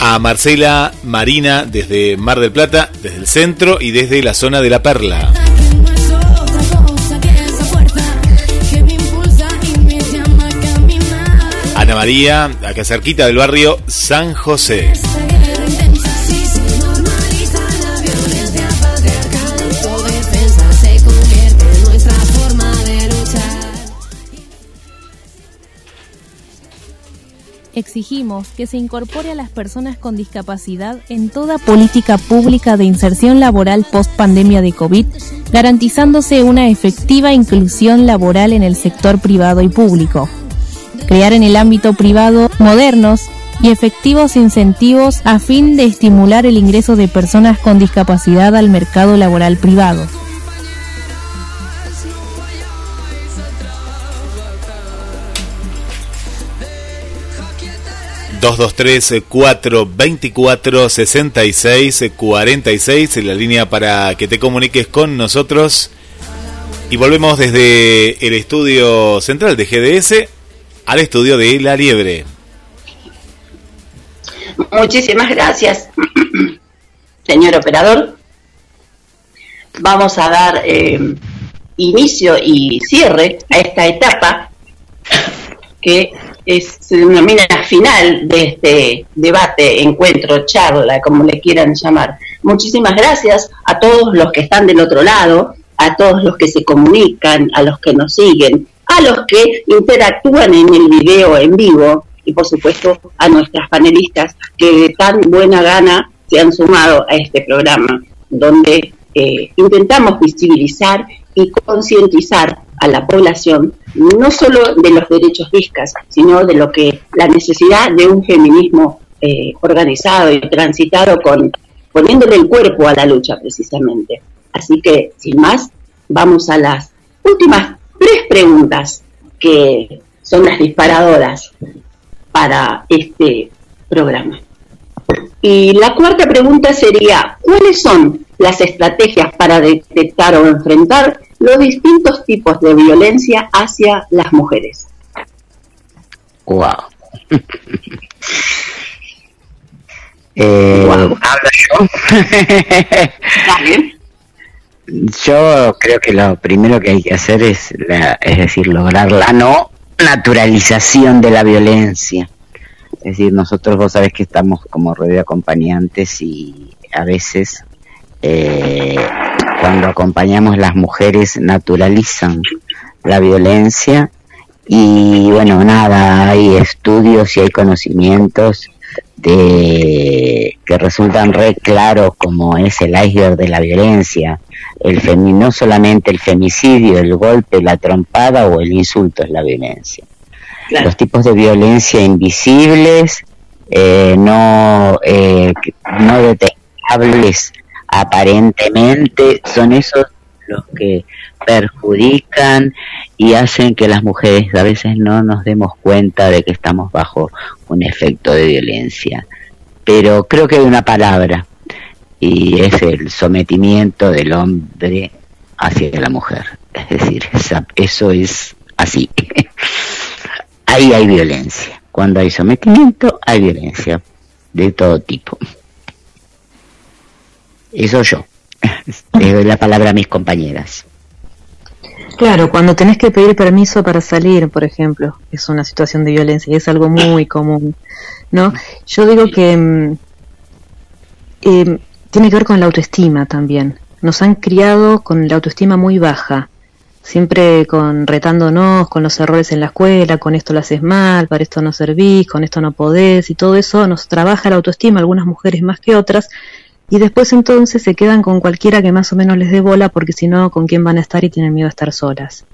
A Marcela Marina desde Mar del Plata, desde el centro y desde la zona de La Perla. Ana María, acá cerquita del barrio San José.
Exigimos que se incorpore a las personas con discapacidad en toda política pública de inserción laboral post pandemia de COVID, garantizándose una efectiva inclusión laboral en el sector privado y público. Crear en el ámbito privado modernos y efectivos incentivos a fin de estimular el ingreso de personas con discapacidad al mercado laboral privado.
223-424-6646, la línea para que te comuniques con nosotros. Y volvemos desde el estudio central de GDS al estudio de La Liebre.
Muchísimas gracias, señor operador. Vamos a dar eh, inicio y cierre a esta etapa que es, se denomina final de este debate, encuentro, charla, como le quieran llamar. Muchísimas gracias a todos los que están del otro lado, a todos los que se comunican, a los que nos siguen, a los que interactúan en el video en vivo y por supuesto a nuestras panelistas que de tan buena gana se han sumado a este programa, donde eh, intentamos visibilizar y concientizar a la población no solo de los derechos discas, sino de lo que la necesidad de un feminismo eh, organizado y transitado con poniéndole el cuerpo a la lucha precisamente. Así que, sin más, vamos a las últimas tres preguntas que son las disparadoras para este programa. Y la cuarta pregunta sería, ¿cuáles son las estrategias para detectar o enfrentar los distintos tipos de violencia hacia las mujeres?
Wow. Eh, ¿Hablo yo? Yo creo que lo primero que hay que hacer es, la- es decir, lograr la no naturalización de la violencia. Es decir, nosotros vos sabés que estamos como red de acompañantes y a veces eh, cuando acompañamos las mujeres naturalizan la violencia y bueno, nada, hay estudios y hay conocimientos de que resultan re claros como es el iceberg de la violencia. El femi no solamente el femicidio, el golpe, la trompada o el insulto es la violencia. Los tipos de violencia invisibles, eh, no, eh, no detectables aparentemente, son esos los que perjudican y hacen que las mujeres a veces no nos demos cuenta de que estamos bajo un efecto de violencia. Pero creo que hay una palabra y es el sometimiento del hombre hacia la mujer. Es decir, esa- eso es así. Ahí hay violencia. Cuando hay sometimiento, hay violencia de todo tipo. Eso yo. Le doy la palabra a mis compañeras.
Claro, cuando tenés que pedir permiso para salir, por ejemplo, es una situación de violencia y es algo muy común, ¿no? Yo digo que mm, eh, tiene que ver con la autoestima también. Nos han criado con la autoestima muy baja, siempre con retándonos con los errores en la escuela, con esto lo haces mal, para esto no servís, con esto no podés y todo eso nos trabaja la autoestima, algunas mujeres más que otras, y después entonces se quedan con cualquiera que más o menos les dé bola porque si no, ¿con quién van a estar y tienen miedo a estar solas?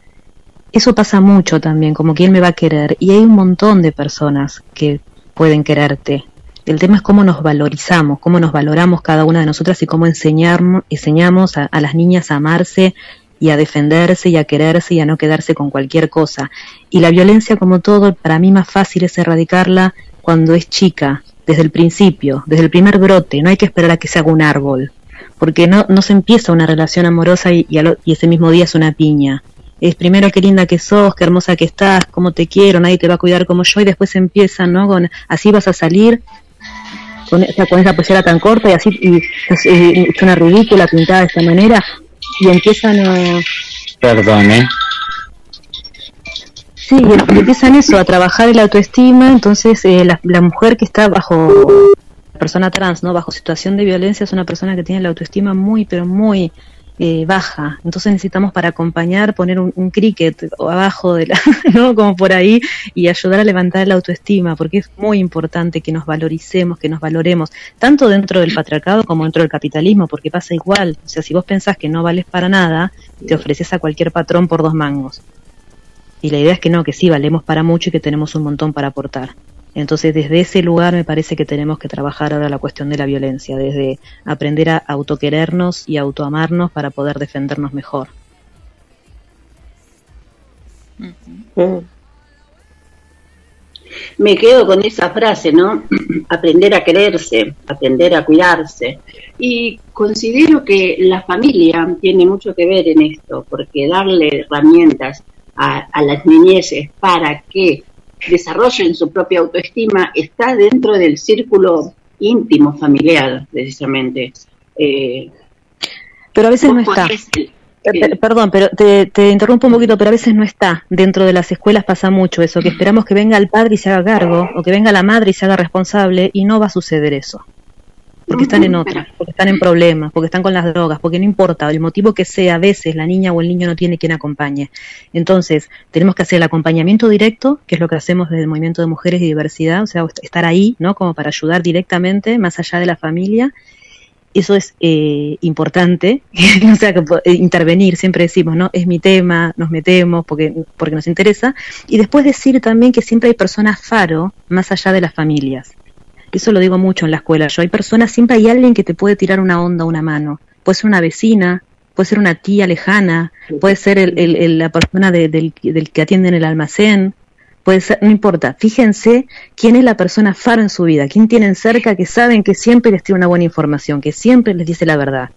Eso pasa mucho también, como quién me va a querer. Y hay un montón de personas que pueden quererte. El tema es cómo nos valorizamos, cómo nos valoramos cada una de nosotras y cómo enseñarnos, enseñamos a, a las niñas a amarse y a defenderse y a quererse y a no quedarse con cualquier cosa. Y la violencia, como todo, para mí más fácil es erradicarla cuando es chica, desde el principio, desde el primer brote. No hay que esperar a que se haga un árbol, porque no, no se empieza una relación amorosa y, ese mismo día es una piña. Es primero qué linda que sos, qué hermosa que estás, cómo te quiero, nadie te va a cuidar como yo y después empiezan, ¿no? Con así vas a salir con, esa- con esa tan corta y así y, y, hecho una ridícula pintada de esta manera y empiezan a
Perdón, ¿eh?
Sí, empiezan eso, a trabajar el autoestima, entonces eh, la, mujer que está bajo, persona trans, ¿no? Bajo situación de violencia es una persona que tiene la autoestima muy, pero muy eh, baja, entonces necesitamos para acompañar poner un, un cricket abajo de la, ¿no? Como por ahí y ayudar a levantar la autoestima, porque es muy importante que nos valoricemos, que nos valoremos, tanto dentro del patriarcado como dentro del capitalismo, porque pasa igual, o sea, si vos pensás que no vales para nada, te ofreces a cualquier patrón por dos mangos. Y la idea es que no, que sí valemos para mucho y que tenemos un montón para aportar. Entonces, desde ese lugar me parece que tenemos que trabajar ahora la cuestión de la violencia, desde aprender a autoquerernos y autoamarnos para poder defendernos mejor.
Me quedo con esa frase, ¿no? Aprender a quererse, aprender a cuidarse. Y considero que la familia tiene mucho que ver en esto, porque darle herramientas a, a las niñeces para que desarrollen su propia autoestima está dentro del círculo íntimo familiar, precisamente. Eh,
Pero a veces no está. Eh, per- Perdón, pero te, te interrumpo un poquito, pero a veces no está. Dentro de las escuelas pasa mucho eso, que esperamos que venga el padre y se haga cargo, o que venga la madre y se haga responsable, y no va a suceder eso. Porque están en otra, porque están en problemas, porque están con las drogas, porque no importa, el motivo que sea, a veces la niña o el niño no tiene quien acompañe. Entonces, tenemos que hacer el acompañamiento directo, que es lo que hacemos desde el Movimiento de Mujeres y Diversidad, o sea, estar ahí, ¿no? Como para ayudar directamente, más allá de la familia, eso es eh, importante, o sea, que eh, intervenir, siempre decimos, ¿no? Es mi tema, nos metemos porque, porque nos interesa, y después decir también que siempre hay personas faro más allá de las familias. Eso lo digo mucho en la escuela. Yo hay personas, siempre hay alguien que te puede tirar una onda, una mano. Puede ser una vecina, puede ser una tía lejana, puede ser el, la persona de- del, del que atiende en el almacén, puede ser, no importa. Fíjense quién es la persona faro en su vida, quién tienen cerca que saben que siempre les tiene una buena información, que siempre les dice la verdad,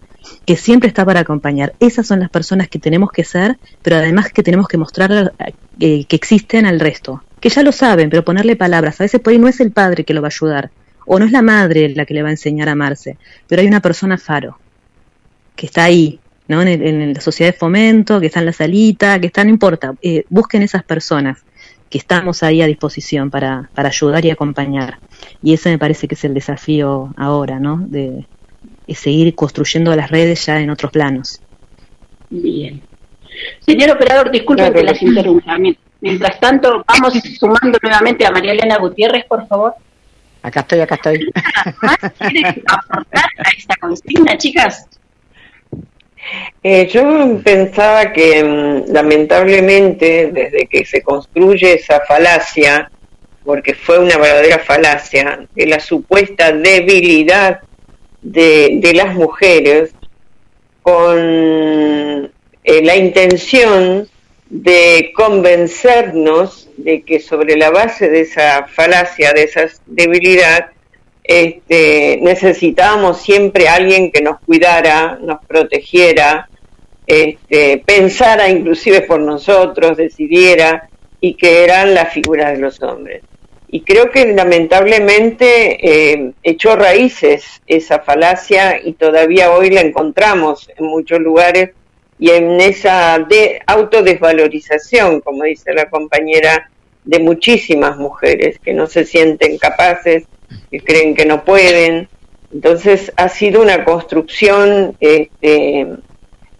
que siempre está para acompañar. Esas son las personas que tenemos que ser, pero además que tenemos que mostrar eh, que existen al resto. Que ya lo saben, pero ponerle palabras. A veces por ahí no es el padre que lo va a ayudar, o no es la madre la que le va a enseñar a amarse, pero hay una persona faro que está ahí, ¿no? En, el- en la sociedad de fomento, que está en la salita, que está, no importa, eh, busquen esas personas que estamos ahí a disposición para, para ayudar y acompañar. Y ese me parece que es el desafío ahora, ¿no? De, de seguir construyendo las redes ya en otros planos.
Bien. Señor operador, disculpe
Claro,
que las interrumpa. Mien- Mientras tanto, vamos sumando nuevamente a María Elena Gutiérrez, por favor.
Acá estoy, acá estoy.
¿Quieren aportar a esta consigna, chicas?
Eh, yo pensaba que mm, lamentablemente desde que se construye esa falacia, porque fue una verdadera falacia, de la supuesta debilidad de, de las mujeres, con eh, la intención de convencernos de que sobre la base de esa falacia, de esa debilidad, este, necesitábamos siempre alguien que nos cuidara, nos protegiera, este, pensara inclusive por nosotros, decidiera, y que eran las figuras de los hombres. Y creo que lamentablemente eh, echó raíces esa falacia y todavía hoy la encontramos en muchos lugares y en esa de autodesvalorización, como dice la compañera, de muchísimas mujeres que no se sienten capaces, que creen que no pueden. Entonces ha sido una construcción este,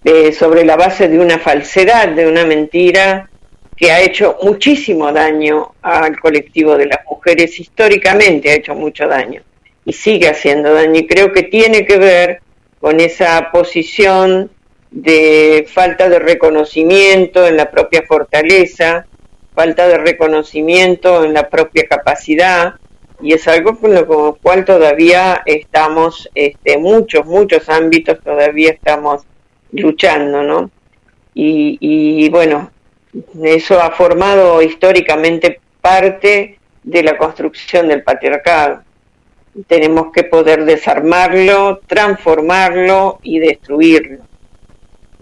de- sobre la base de una falsedad, de una mentira que ha hecho muchísimo daño al colectivo de las mujeres, históricamente ha hecho mucho daño y sigue haciendo daño. Y creo que tiene que ver con esa posición de falta de reconocimiento en la propia fortaleza, falta de reconocimiento en la propia capacidad, y es algo con lo cual todavía estamos, este, muchos, muchos ámbitos todavía estamos luchando, ¿no? Y, y bueno, eso ha formado históricamente parte de la construcción del patriarcado. Tenemos que poder desarmarlo, transformarlo y destruirlo.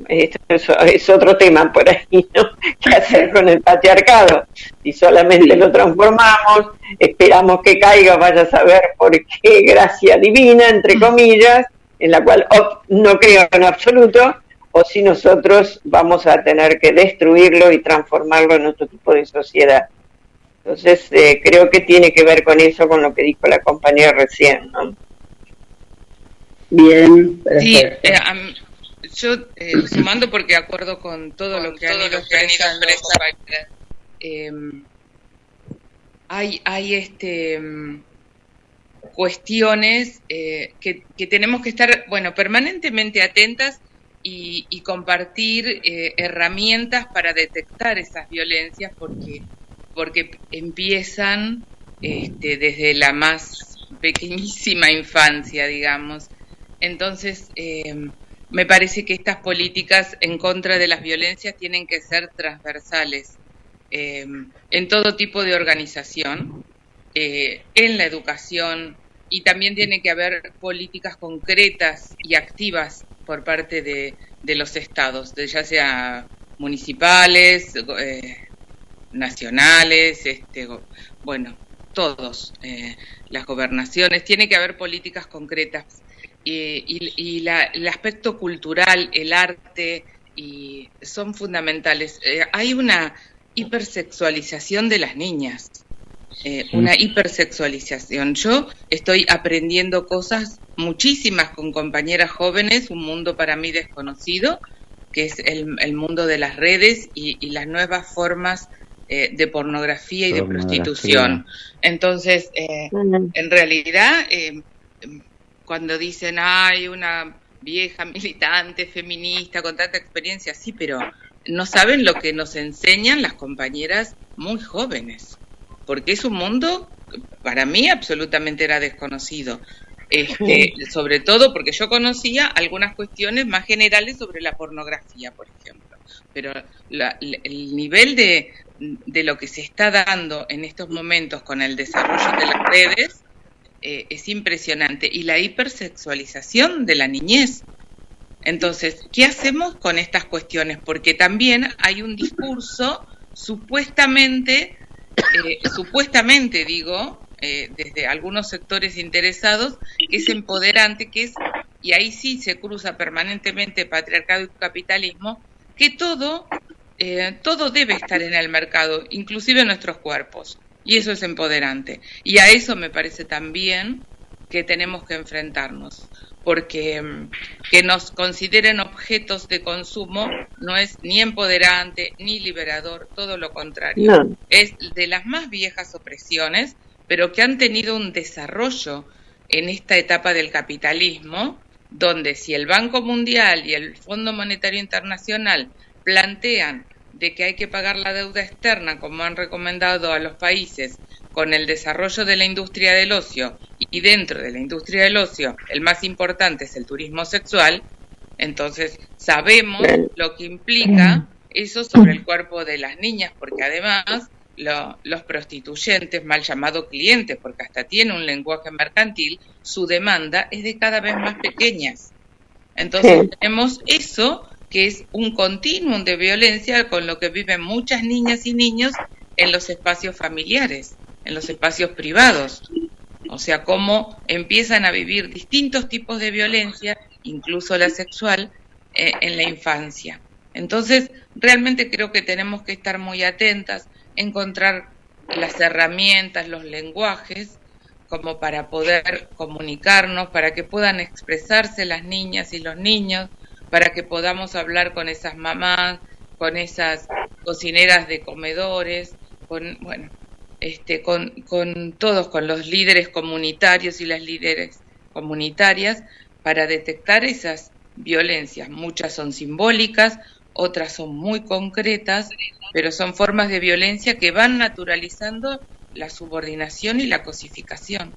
Esto es, es otro tema por ahí, ¿no? ¿Qué hacer con el patriarcado? Si solamente lo transformamos, esperamos que caiga, vaya a saber por qué gracia divina, entre comillas, en la cual oh, no creo en absoluto, o si nosotros vamos a tener que destruirlo y transformarlo en otro tipo de sociedad. Entonces, eh, creo que tiene que ver con eso, con lo que dijo la compañera recién, ¿no?
Bien,
Sí, eh, yo eh, sumando porque de acuerdo con todo lo que han ido expresando, eh, hay, hay este mm, cuestiones eh, que, que tenemos que estar, bueno, permanentemente atentas y, y compartir eh, herramientas para detectar esas violencias porque, porque empiezan este, desde la más pequeñísima infancia, digamos. Entonces, eh, me parece que estas políticas en contra de las violencias tienen que ser transversales eh, en todo tipo de organización, eh, en la educación y también tiene que haber políticas concretas y activas por parte de, los estados, de ya sea municipales, eh, nacionales, este, bueno, todos, eh, las gobernaciones, tiene que haber políticas concretas y, y- y la- el aspecto cultural, el arte, y son fundamentales. Eh, hay una hipersexualización de las niñas, eh, una hipersexualización. Yo estoy aprendiendo cosas muchísimas con compañeras jóvenes, un mundo para mí desconocido, que es el, el mundo de las redes y, y las nuevas formas eh, de pornografía y de prostitución. Entonces, eh, en realidad, eh, cuando dicen, hay una vieja militante feminista con tanta experiencia, sí, pero no saben lo que nos enseñan las compañeras muy jóvenes, porque es un mundo, para mí, absolutamente era desconocido. Este, sobre todo porque yo conocía algunas cuestiones más generales sobre la pornografía, por ejemplo, pero la- el nivel de, de lo que se está dando en estos momentos con el desarrollo de las redes eh, es impresionante y la hipersexualización de la niñez. Entonces, ¿qué hacemos con estas cuestiones? Porque también hay un discurso supuestamente, eh, supuestamente digo, eh, desde algunos sectores interesados, que es empoderante, que es, y ahí sí se cruza permanentemente patriarcado y capitalismo, que todo, todo debe estar en el mercado, inclusive nuestros cuerpos. Y eso es empoderante. Y a eso me parece también que tenemos que enfrentarnos, porque mm, que nos consideren objetos de consumo no es ni empoderante ni liberador, todo lo contrario.
No.
Es de las más viejas opresiones, pero que han tenido un desarrollo en esta etapa del capitalismo, donde si el Banco Mundial y el Fondo Monetario Internacional plantean de que hay que pagar la deuda externa, como han recomendado a los países, con el desarrollo de la industria del ocio, y dentro de la industria del ocio el más importante es el turismo sexual, entonces sabemos lo que implica eso sobre el cuerpo de las niñas, porque además lo- los prostituyentes, mal llamados clientes, porque hasta tiene un lenguaje mercantil, su demanda es de cada vez más pequeñas. Entonces tenemos eso que es un continuum de violencia con lo que viven muchas niñas y niños en los espacios familiares, en los espacios privados. O sea, cómo empiezan a vivir distintos tipos de violencia, incluso la sexual, eh, en la infancia. Entonces, realmente creo que tenemos que estar muy atentas, encontrar las herramientas, los lenguajes, como para poder comunicarnos, para que puedan expresarse las niñas y los niños, para que podamos hablar con esas mamás, con esas cocineras de comedores, con, bueno, este, con, con todos, con los líderes comunitarios y las líderes comunitarias, para detectar esas violencias. Muchas son simbólicas, otras son muy concretas, pero son formas de violencia que van naturalizando la subordinación y la cosificación.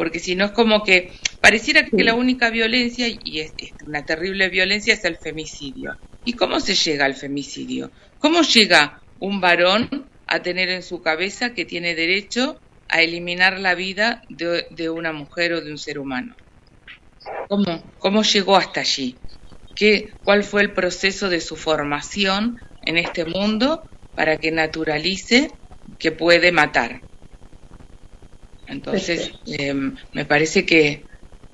Porque si no es como que pareciera que la única violencia, y es, es una terrible violencia, es el femicidio. ¿Y cómo se llega al femicidio? ¿Cómo llega un varón a tener en su cabeza que tiene derecho a eliminar la vida de, de una mujer o de un ser humano? ¿Cómo, cómo llegó hasta allí? ¿Qué, ¿Cuál fue el proceso de su formación en este mundo para que naturalice que puede matar? Entonces, eh, me parece que,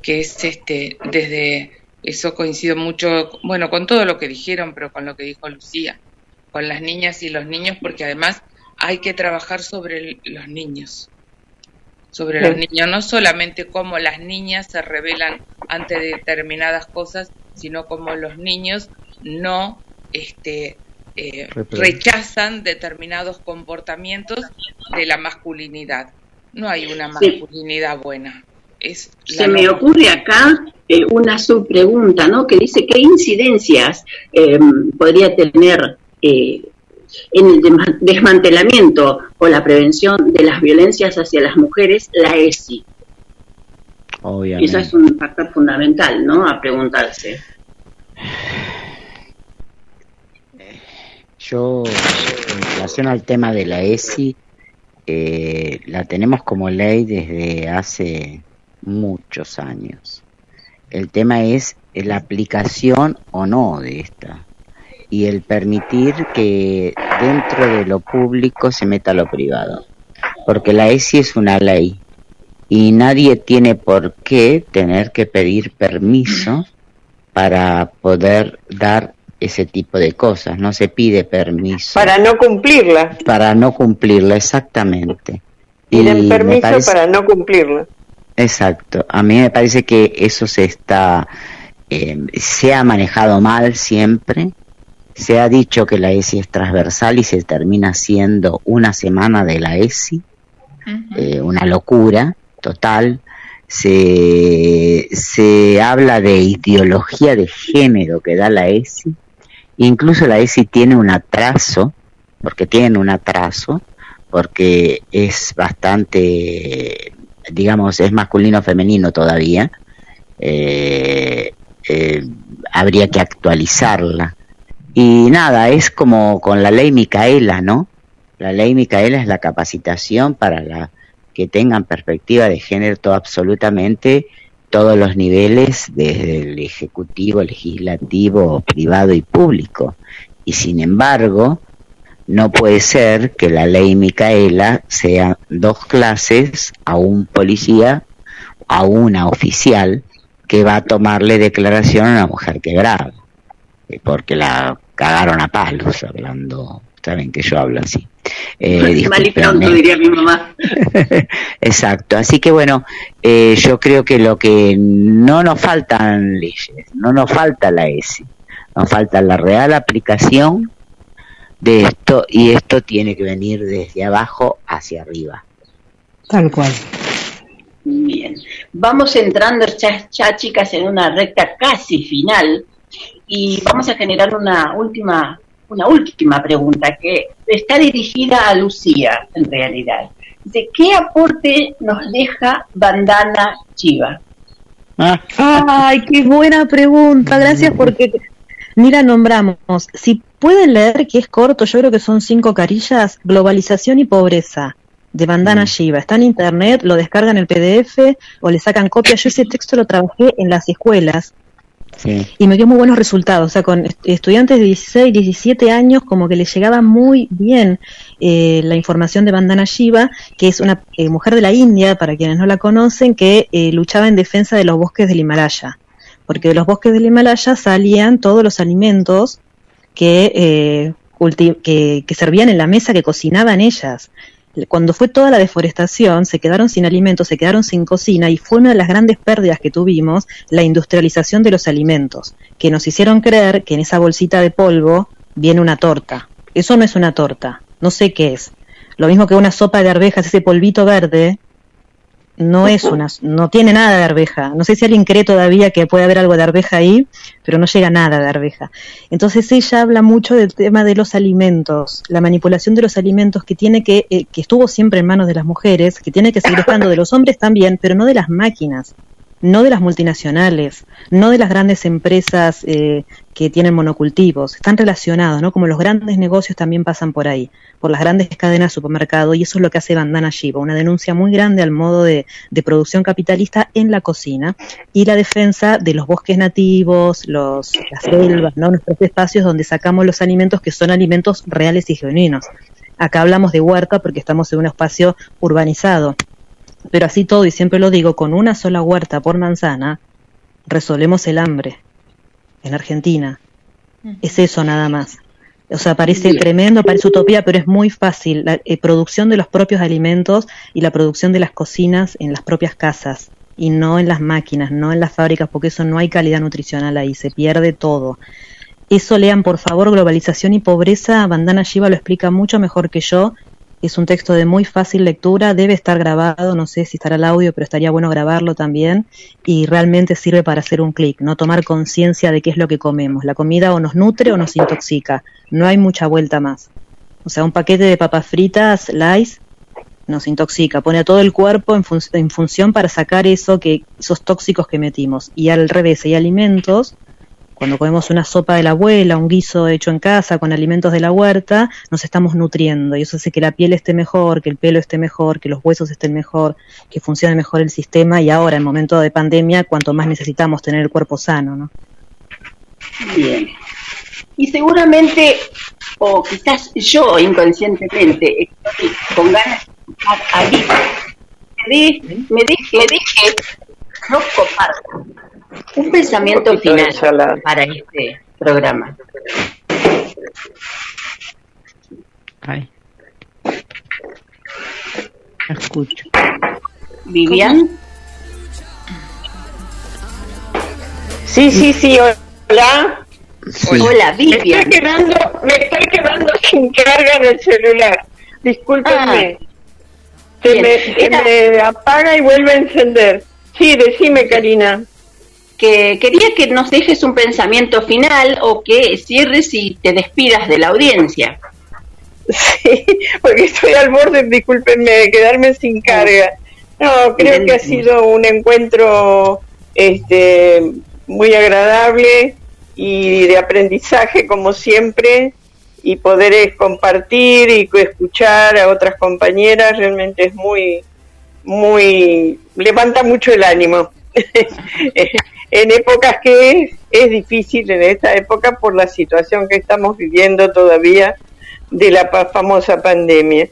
que es este, desde eso coincido mucho, bueno, con todo lo que dijeron, pero con lo que dijo Lucía, con las niñas y los niños, porque además hay que trabajar sobre el- los niños, sobre los niños, no solamente cómo las niñas se rebelan ante determinadas cosas, sino cómo los niños no este, eh, rechazan determinados comportamientos de la masculinidad. No hay una
Sí.
masculinidad buena. Es
Se me ocurre acá eh, una subpregunta, ¿no? Que dice qué incidencias eh, podría tener eh, en el desma- desmantelamiento o la prevención de las violencias hacia las mujeres la ESI.
Obviamente.
Eso es un factor fundamental, ¿no? A preguntarse.
Yo, en relación al tema de la ESI, eh, la tenemos como ley desde hace muchos años. El tema es la aplicación o no de esta y el permitir que dentro de lo público se meta lo privado. Porque la ESI es una ley y nadie tiene por qué tener que pedir permiso para poder dar ese tipo de cosas. No se pide permiso
Para no cumplirla.
para no cumplirla, exactamente.
Piden permiso
parece-
para no cumplirla.
Exacto. A mí me parece que eso se está, eh, se ha manejado mal siempre. Se ha dicho que la ESI es transversal y se termina siendo una semana de la ESI. eh, una locura total. Se, se habla de ideología de género que da la ESI. Incluso la ESI tiene un atraso, porque tienen un atraso, porque es bastante, digamos, es masculino femenino todavía. Eh, eh, habría que actualizarla. Y nada, es como con la ley Micaela, ¿no? La ley Micaela es la capacitación para que tengan perspectiva de género todo, absolutamente todos los niveles, desde el ejecutivo, legislativo, privado y público. Y sin embargo, no puede ser que la ley Micaela sea dos clases a un policía, a una oficial que va a tomarle declaración a una mujer que graba, eh, porque la cagaron a palos hablando, saben que yo hablo así. Eh,
Mal y pronto, diría mi mamá.
Exacto, así que bueno, eh, yo creo que lo que no nos faltan leyes, no nos falta la ESI, nos falta la real aplicación de esto y esto tiene que venir desde abajo hacia arriba.
Tal cual.
Bien. Vamos entrando ya, ya, chicas en una recta casi final y vamos a generar una última una última pregunta que está dirigida a Lucía en realidad. Dice, ¿qué aporte nos deja Bandana Chiva?
Ay, qué buena pregunta. Gracias porque Ni la nombramos. Si pueden leer, que es corto, yo creo que son cinco carillas, Globalización y Pobreza, de Bandana
Mm.
Shiva. Está en internet, lo descargan el PDF o le sacan copia. Yo ese texto lo trabajé en las escuelas
Sí.
y me dio muy buenos resultados. O sea, con est- estudiantes de 16, 17 años, como que les llegaba muy bien eh, la información de Bandana Shiva, que es una eh, mujer de la India, para quienes no la conocen, que eh, luchaba en defensa de los bosques del Himalaya. Porque de los bosques del Himalaya salían todos los alimentos que, eh, que, que servían en la mesa, que cocinaban ellas. Cuando fue toda la deforestación, se quedaron sin alimentos, se quedaron sin cocina y fue una de las grandes pérdidas que tuvimos, la industrialización de los alimentos, que nos hicieron creer que en esa bolsita de polvo viene una torta. Eso no es una torta, no sé qué es. Lo mismo que una sopa de arvejas, ese polvito verde, no es una, no tiene nada de arveja. No sé si alguien cree todavía que puede haber algo de arveja ahí, pero no llega nada de arveja. Entonces ella habla mucho del tema de los alimentos, la manipulación de los alimentos que tiene que, eh, que estuvo siempre en manos de las mujeres, que tiene que seguir estando de los hombres también, pero no de las máquinas, no de las multinacionales, no de las grandes empresas eh, que tienen monocultivos. Están relacionados, ¿no? Como los grandes negocios también pasan por ahí, por las grandes cadenas de supermercado, y eso es lo que hace Bandana Shiva, una denuncia muy grande al modo de, de producción capitalista en la cocina y la defensa de los bosques nativos, los, las selvas, ¿no? nuestros espacios donde sacamos los alimentos que son alimentos reales y genuinos. Acá hablamos de huerta porque estamos en un espacio urbanizado, pero así todo, y siempre lo digo, con una sola huerta por manzana, resolvemos el hambre en Argentina. Es eso nada más. O sea, parece tremendo, parece utopía, pero es muy fácil. La eh, producción de los propios alimentos y la producción de las cocinas en las propias casas y no en las máquinas, no en las fábricas, porque eso no hay calidad nutricional ahí, se pierde todo. Eso lean, por favor, Globalización y Pobreza. Bandana Shiva lo explica mucho mejor que yo. Es un texto de muy fácil lectura, debe estar grabado, no sé si estará el audio, pero estaría bueno grabarlo también. Y realmente sirve para hacer un clic, no tomar conciencia de qué es lo que comemos. La comida o nos nutre o nos intoxica. No hay mucha vuelta más. O sea, un paquete de papas fritas, Lays, nos intoxica, pone a todo el cuerpo en, en función para sacar eso que esos tóxicos que metimos. Y al revés, hay alimentos cuando comemos una sopa de la abuela, un guiso hecho en casa con alimentos de la huerta, nos estamos nutriendo y eso hace que la piel esté mejor, que el pelo esté mejor, que los huesos estén mejor, que funcione mejor el sistema y ahora en momento de pandemia cuanto más necesitamos tener el cuerpo sano, ¿no?
Bien. Y seguramente, o quizás yo inconscientemente, con ganas de Liz. Me deje, me no comparta un pensamiento
Un
final para este programa.
Ay. Escucho.
Vivian,
Sí, sí, sí, hola.
hola
Me estoy
Vivian.
quedando, me estoy quedando sin carga en el celular. Discúlpenme. se, me, se me apaga y vuelve a encender. Sí, decime, Karina.
Que quería que nos dejes un pensamiento final o que cierres y te despidas de la audiencia.
Sí, porque estoy al borde, discúlpenme, de quedarme sin carga. No, creo que ha sido un encuentro este, muy agradable y de aprendizaje como siempre y poder compartir y escuchar a otras compañeras realmente es muy, muy, levanta mucho el ánimo. en épocas que es, es difícil en esta época por la situación que estamos viviendo todavía de la famosa pandemia.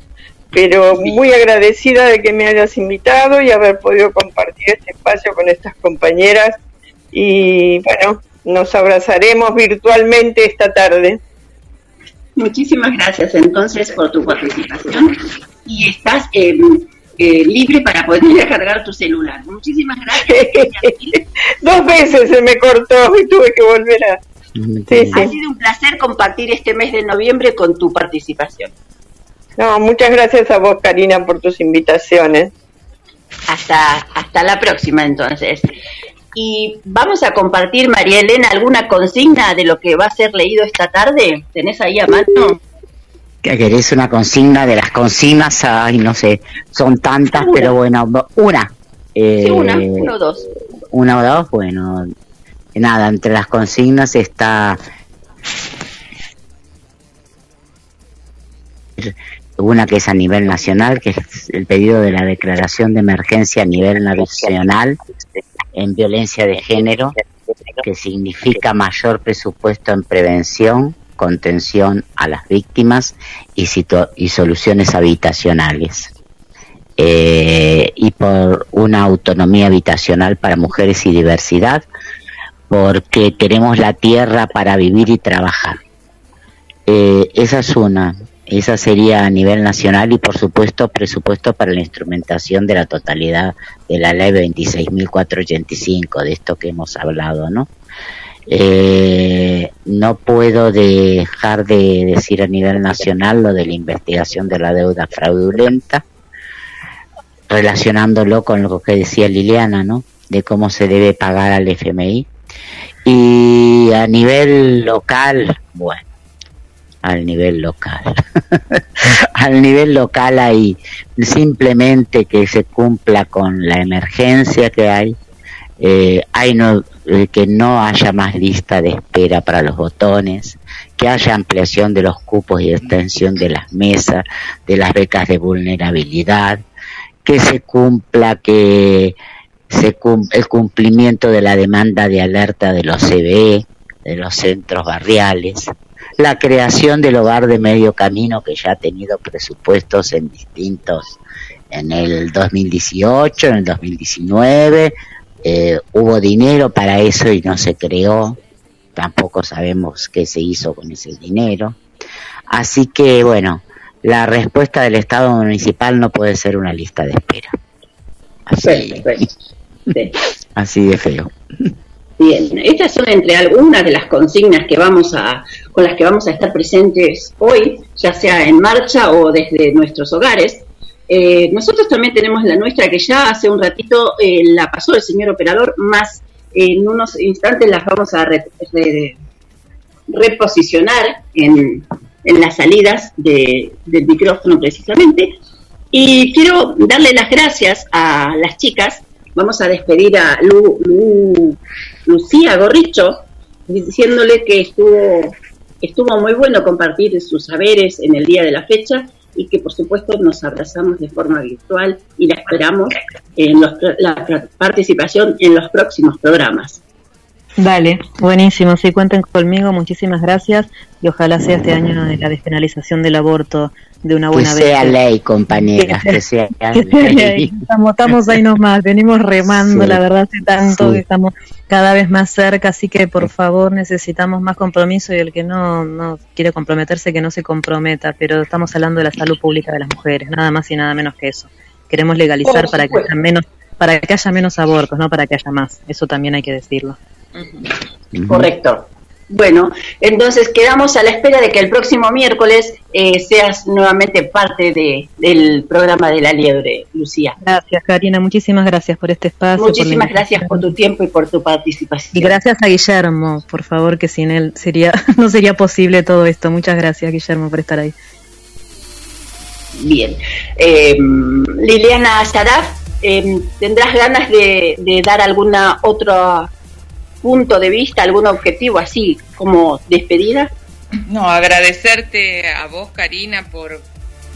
Pero muy agradecida de que me hayas invitado y haber podido compartir este espacio con estas compañeras. Y bueno, nos abrazaremos virtualmente esta tarde.
Muchísimas gracias entonces por tu participación y estás eh, eh, libre para poder cargar tu celular. Muchísimas gracias.
Dos veces se me cortó y tuve que volver a... Sí,
Ha
sí.
sido un placer compartir este mes de noviembre con tu participación.
No, muchas gracias a vos, Karina, por tus invitaciones.
Hasta, hasta la próxima entonces. Y vamos a compartir, María Elena, alguna consigna de lo que va a ser leído esta tarde. ¿Tenés ahí a mano?
querés una consigna de las consignas, ay, no sé, son tantas, pero bueno, una. Eh,
sí, una, uno o dos.
Una o dos, bueno, nada, entre las consignas está una que es a nivel nacional, que es el pedido de la declaración de emergencia a nivel nacional en violencia de género, que significa mayor presupuesto en prevención, contención a las víctimas y, soluciones habitacionales. Eh, y por una autonomía habitacional para mujeres y diversidad, porque tenemos la tierra para vivir y trabajar. Eh, esa es una, esa sería a nivel nacional y por supuesto presupuesto para la instrumentación de la totalidad de la ley 26.485, de esto que hemos hablado, ¿no? Eh, no puedo dejar de decir a nivel nacional lo de la investigación de la deuda fraudulenta, relacionándolo con lo que decía Liliana, ¿no? De cómo se debe pagar al FMI. Y a nivel local, bueno, al nivel local. al nivel local hay simplemente que se cumpla con la emergencia que hay, eh, hay no, eh, que no haya más lista de espera para los botones, que haya ampliación de los cupos y extensión de las mesas, de las becas de vulnerabilidad, que se cumpla que se el cumplimiento de la demanda de alerta de los CBE, de los centros barriales, la creación del hogar de medio camino que ya ha tenido presupuestos en distintos, en el 2018, en el 2019, eh, hubo dinero para eso y no se creó, tampoco sabemos qué se hizo con ese dinero. Así que bueno, la respuesta del Estado municipal no puede ser una lista de espera. Así, así de feo.
Bien, estas son entre algunas de las consignas que vamos a, con las que vamos a estar presentes hoy, ya sea en marcha o desde nuestros hogares. Eh, nosotros también tenemos la nuestra que ya hace un ratito eh, la pasó el señor operador, más en unos instantes las vamos a reposicionar en, las salidas del micrófono precisamente. Y quiero darle las gracias a las chicas. Vamos a despedir a Lu Lucía Gorricho, diciéndole que estuvo muy bueno compartir sus saberes en el día de la fecha y que por supuesto nos abrazamos de forma virtual y la esperamos en la participación en los próximos programas.
Dale, buenísimo, sí, cuenten conmigo, muchísimas gracias y ojalá sea este año de la despenalización del aborto de una buena
que
vez.
sea ley, compañera, que sea, ley.
Estamos, estamos ahí nomás, venimos remando, la verdad, hace tanto que estamos cada vez más cerca, así que por favor necesitamos más compromiso y el que no, no quiere comprometerse, que no se comprometa, pero estamos hablando de la salud pública de las mujeres, nada más y nada menos que eso. Queremos legalizar para que haya menos para que haya menos abortos, no para que haya más. Eso también hay que decirlo.
Correcto. Bueno, entonces quedamos a la espera de que el próximo miércoles eh, seas nuevamente parte de, del programa de la liebre, Lucía.
Gracias, Karina. Muchísimas gracias por este espacio.
Muchísimas gracias por tu tiempo y por tu participación.
Y gracias a Guillermo, por favor, que sin él sería no sería posible todo esto. Muchas gracias, Guillermo, por estar ahí.
Bien. Eh, Liliana Saraf, eh, ¿tendrás ganas de, de dar alguna otra punto de vista, algún objetivo así como despedida?
No, agradecerte a vos, Karina, por,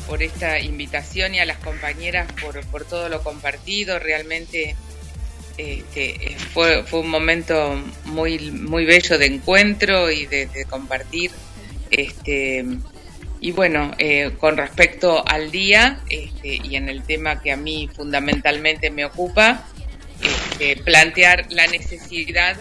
por esta invitación y a las compañeras por, por todo lo compartido. Realmente este, fue, fue un momento muy, muy bello de encuentro y de, compartir. Este, y bueno, eh, con respecto al día este, y en el tema que a mí fundamentalmente me ocupa, este, plantear la necesidad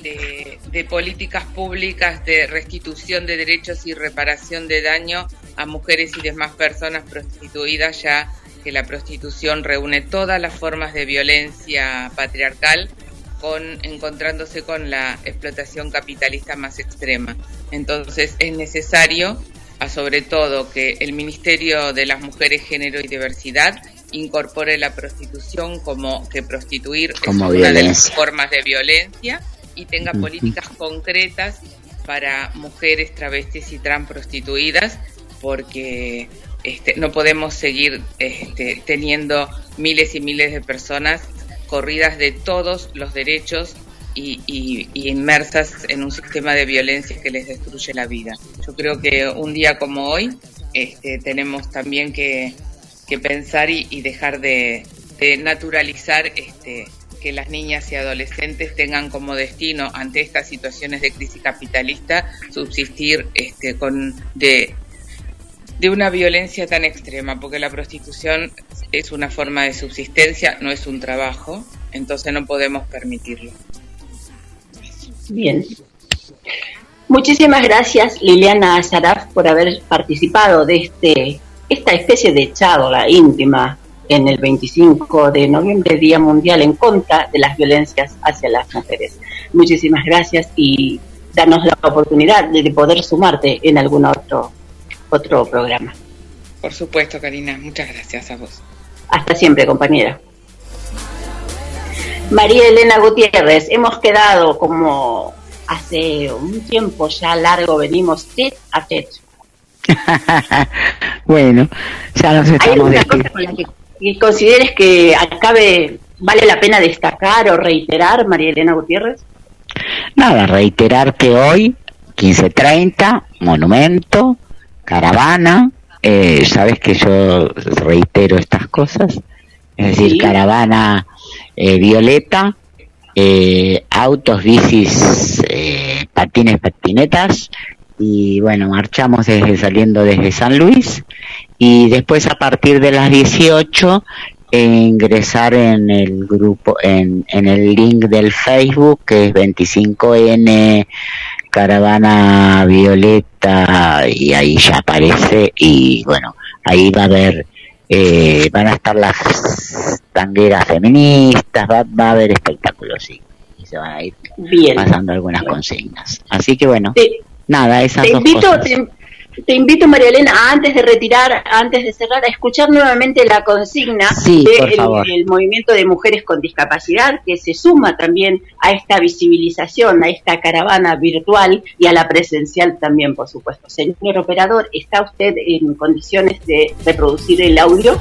de, políticas públicas de restitución de derechos y reparación de daño a mujeres y demás personas prostituidas, ya que la prostitución reúne todas las formas de violencia patriarcal, con, encontrándose con la explotación capitalista más extrema. Entonces es necesario, a sobre todo, que el Ministerio de las Mujeres, Género y Diversidad incorpore la prostitución como que prostituir
como
es una de las formas de violencia y tenga políticas concretas para mujeres travestis y trans prostituidas, porque este, no podemos seguir este, teniendo miles y miles de personas corridas de todos los derechos y, y, inmersas en un sistema de violencia que les destruye la vida. Yo creo que un día como hoy este, tenemos también que, que pensar y, y dejar de, de naturalizar este, que las niñas y adolescentes tengan como destino ante estas situaciones de crisis capitalista subsistir este, con de, de una violencia tan extrema, porque la prostitución es una forma de subsistencia, no es un trabajo, entonces no podemos permitirlo.
Bien. Muchísimas gracias Liliana Azaraf por haber participado de este esta especie de charla íntima en el 25 de noviembre, Día Mundial en contra de las violencias hacia las mujeres. Muchísimas gracias y danos la oportunidad de poder sumarte en algún otro, otro programa.
Por supuesto, Karina, muchas gracias a vos.
Hasta siempre, compañera. María Elena Gutiérrez, hemos quedado como hace un tiempo ya largo, venimos tet a tet.
bueno, ya nos
¿Hay
estamos
alguna cosa con la que, consideres que acabe, vale la pena destacar o reiterar, María Elena Gutiérrez?
Nada, reiterar que hoy, 15.30, monumento, caravana, eh, sabes que yo reitero estas cosas, es decir,
Sí.
caravana eh, violeta, eh, autos, bicis, eh, patines, patinetas, y bueno, marchamos desde saliendo desde San Luis, y después a partir de las 18 e ingresar en el grupo, en, en el link del Facebook que es 25N Caravana Violeta y ahí ya aparece y bueno, ahí va a haber, eh, van a estar las tangueras feministas, va, va a haber espectáculos, sí, y se van a ir
Bien.
pasando algunas consignas. Así que bueno,
Te,
nada, esas
te
dos
invito,
cosas.
te, te invito, María Elena, antes de retirar, antes de cerrar, a escuchar nuevamente la consigna
Sí,
del
favor.
el movimiento de mujeres con discapacidad, que se suma también a esta visibilización, a esta caravana virtual y a la presencial también, por supuesto. Señor operador, ¿está usted en condiciones de reproducir el audio?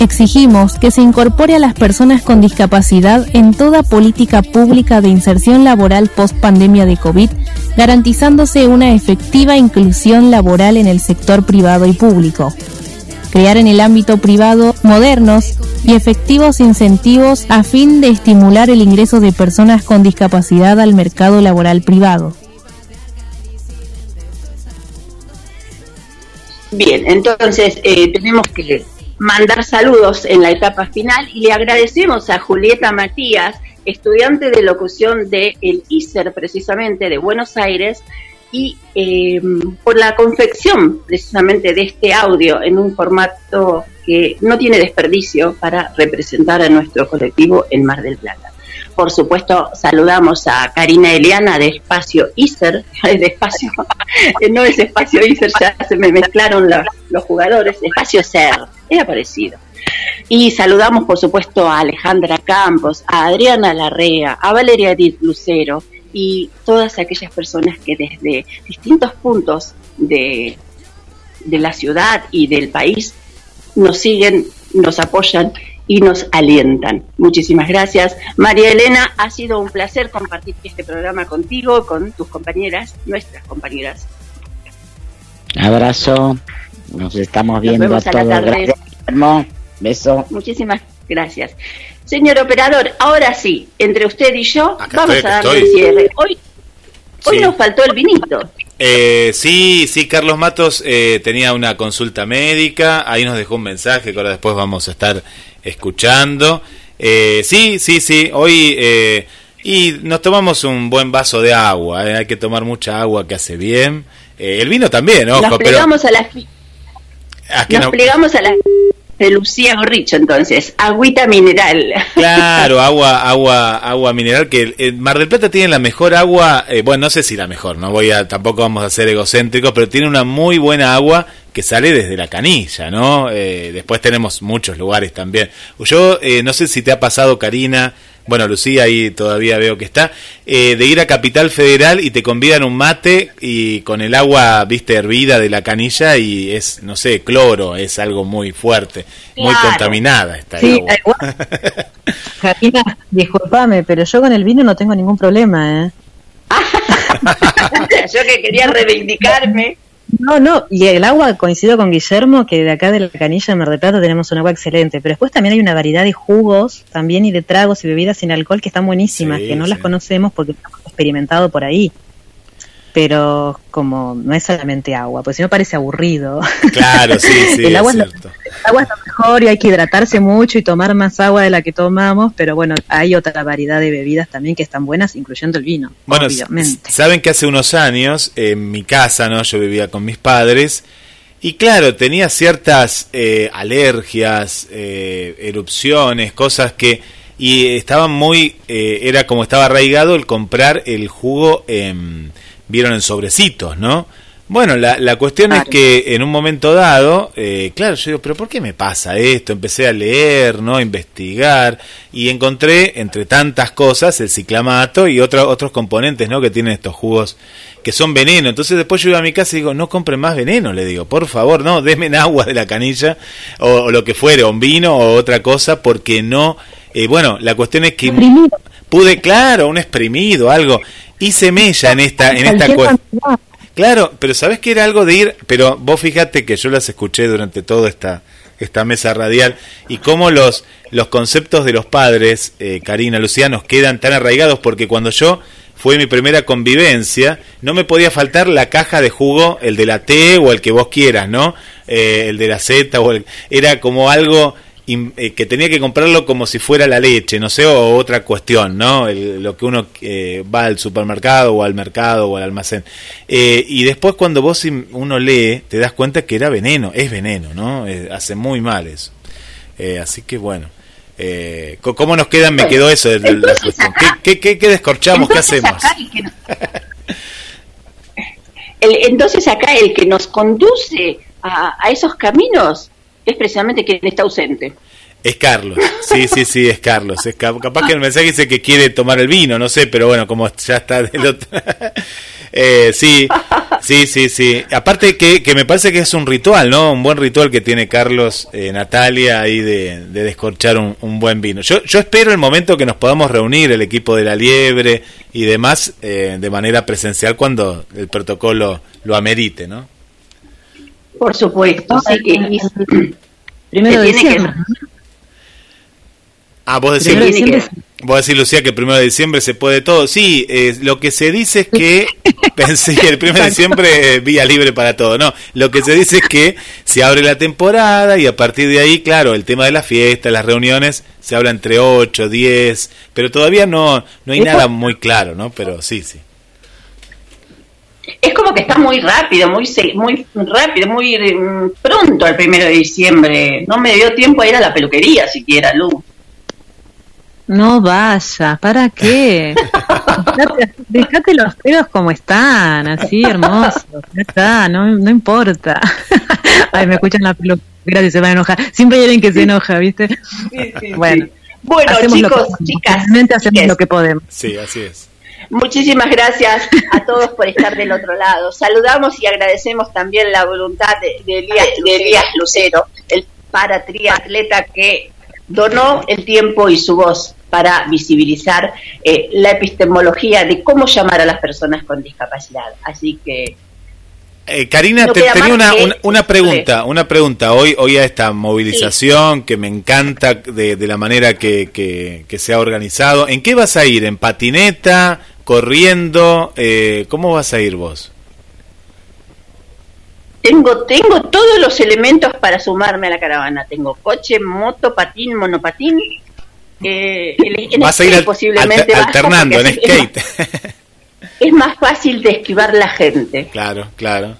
Exigimos que se incorpore a las personas con discapacidad en toda política pública de inserción laboral post pandemia de COVID, garantizándose una efectiva inclusión laboral en el sector privado y público. Crear en el ámbito privado modernos y efectivos incentivos a fin de estimular el ingreso de personas con discapacidad al mercado laboral privado.
Bien, entonces eh, tenemos que mandar saludos en la etapa final y le agradecemos a Julieta Matías, estudiante de locución del el ISER precisamente de Buenos Aires, y eh, por la confección precisamente de este audio en un formato que no tiene desperdicio para representar a nuestro colectivo en Mar del Plata. Por supuesto, saludamos a Karina Eliana de Espacio ISER, de Espacio, no es Espacio ISER, ya se me mezclaron los, los jugadores, Espacio SER, era parecido. Y saludamos, por supuesto, a Alejandra Campos, a Adriana Larrea, a Valeria Edith Lucero y todas aquellas personas que desde distintos puntos de, de la ciudad y del país nos siguen, nos apoyan y nos alientan. Muchísimas gracias. María Elena, ha sido un placer compartir este programa contigo, con tus compañeras, nuestras compañeras.
Abrazo, nos estamos viendo
vemos a la
todos.
tarde.
Gracias. Beso.
Muchísimas gracias. Señor operador, ahora sí, entre usted y yo,
Acá
vamos
estoy,
a darle el cierre. Hoy, hoy nos faltó el vinito.
Eh, sí, sí, Carlos Matos eh, tenía una consulta médica, ahí nos dejó un mensaje que ahora después vamos a estar escuchando. Eh, sí, sí, sí, hoy eh, y nos tomamos un buen vaso de agua, eh, hay que tomar mucha agua que hace bien. Eh, el vino también, ojo,
nos
pero
plegamos a la
que
nos
no-
plegamos a la de Lucía Gorricho entonces, agüita mineral.
Claro, agua, agua, agua mineral que eh, Mar del Plata tiene la mejor agua, eh, bueno, no sé si la mejor, no voy a, tampoco vamos a ser egocéntricos, pero tiene una muy buena agua que sale desde la canilla, ¿no? Eh, después tenemos muchos lugares también. Yo eh, no sé si te ha pasado, Karina, bueno, Lucía ahí todavía veo que está, eh, de ir a Capital Federal y te convidan un mate y con el agua, viste, hervida de la canilla y es, no sé, cloro, es algo muy fuerte, muy
Claro.
contaminada esta
Sí,
agua.
igual. Karina, disculpame, pero yo con el vino no tengo ningún problema, ¿eh?
Yo que quería reivindicarme.
No, no, y el agua, coincido con Guillermo, que de acá de la canilla de Mar del Plata tenemos un agua excelente, pero después también hay una variedad de jugos, también y de tragos y bebidas sin alcohol que están buenísimas,
Sí,
que no las conocemos porque no hemos experimentado por ahí. Pero como no es solamente agua, pues si no parece aburrido.
Claro, sí, sí,
el, agua
es cierto.
el agua es lo mejor y hay que hidratarse mucho y tomar más agua de la que tomamos, pero bueno, hay otra variedad de bebidas también que están buenas, incluyendo el vino,
Bueno,
obviamente.
saben que hace unos años en mi casa, ¿no? Yo vivía con mis padres y claro, tenía ciertas eh, alergias, eh, erupciones, cosas que y estaban muy eh, era como estaba arraigado el comprar el jugo en vieron en sobrecitos, ¿no? Bueno, la, la cuestión es que en un momento dado, eh, claro, yo digo, pero ¿por qué me pasa esto? Empecé a leer, ¿no? A investigar y encontré, entre tantas cosas, el ciclamato y otro- otros componentes, ¿no? Que tienen estos jugos que son veneno. Entonces después yo iba a mi casa y digo, no compren más veneno, le digo, por favor, no, denme agua de la canilla o, o lo que fuere, o un vino o otra cosa, porque no, eh, bueno, la cuestión es que pude, claro, un exprimido, algo, hice mella en esta, en esta cuestión. Claro, pero sabes que era algo de ir, pero vos fíjate que yo las escuché durante toda esta esta mesa radial y cómo los los conceptos de los padres, eh, Karina, Lucía, nos quedan tan arraigados porque cuando yo fue mi primera convivencia, no me podía faltar la caja de jugo, el de la T o el que vos quieras, ¿no? Eh, el de la Z o el, era como algo que tenía que comprarlo como si fuera la leche, no sé, o otra cuestión, ¿no? El- lo que uno eh, va al supermercado o al mercado o al almacén. Eh, y después cuando vos uno lee, te das cuenta que era veneno, es veneno, ¿no? Eh, hace muy mal eso. Eh, así que bueno. Eh, ¿Cómo nos quedan? Me quedó eso de, de la cuestión. ¿Qué, qué, qué- descorchamos? ¿Qué hacemos?
el- entonces acá el que nos conduce a, a esos caminos es precisamente quien está ausente.
Es Carlos, sí, sí, sí, es Carlos. Es cap- capaz que el mensaje dice que quiere tomar el vino, no sé, pero bueno, como ya está del otro. Eh, sí, sí, sí, sí. Aparte que, que me parece que es un ritual, ¿no? Un buen ritual que tiene Carlos, eh, Natalia, ahí de, de descorchar un, un buen vino. Yo, yo espero el momento que nos podamos reunir, el equipo de la liebre y demás, eh, de manera presencial cuando el protocolo lo amerite, ¿no?
Por supuesto, sí que
Primero de
que-
diciembre.
Ah, vos decís,
Primero de diciembre
vos decís, Lucía, que el primero de diciembre se puede todo. Sí, eh, lo que se dice es que, pensé que el primero de diciembre eh, vía libre para todo. No, lo que se dice es que se abre la temporada y a partir de ahí, claro, el tema de la fiesta, las reuniones, se habla entre 8, 10, pero todavía no, no hay nada muy claro, ¿no? Pero sí, sí.
Es como que está muy rápido, muy se- muy rápido, muy mm, pronto el primero de diciembre. No me dio tiempo a ir a la peluquería siquiera, Lu.
No vaya, ¿para qué? Dejate, dejate los pelos como están, así hermosos. Ya está, no, no importa. Ay, me escuchan la peluquera y se van a enojar. Siempre hay alguien que se enoja, ¿viste? Bueno,
Bueno,
hacemos lo que
chicos, chicas,
Realmente hacemos
chiques.
lo que podemos.
Sí, así es.
Muchísimas gracias a todos por estar del otro lado. Saludamos y agradecemos también la voluntad de, de Elías, de Elías Lucero, el paratriatleta que donó el tiempo y su voz para visibilizar eh, la epistemología de cómo llamar a las personas con discapacidad. Así que
Eh, Karina,
No
te- tenía una,
que
una, una pregunta, una pregunta hoy, hoy a esta movilización que me encanta de, de la manera que, que, que se ha organizado. ¿En qué vas a ir? ¿En patineta? ¿Corriendo? Eh, ¿Cómo vas a ir vos?
tengo, tengo todos los elementos para sumarme a la caravana. Tengo coche, moto, patín, monopatín. Eh, en
Vas a ir
skate
al-
posiblemente
alter-
vaya,
alternando en
así es
skate.
más- es más fácil de esquivar la gente.
Claro, claro.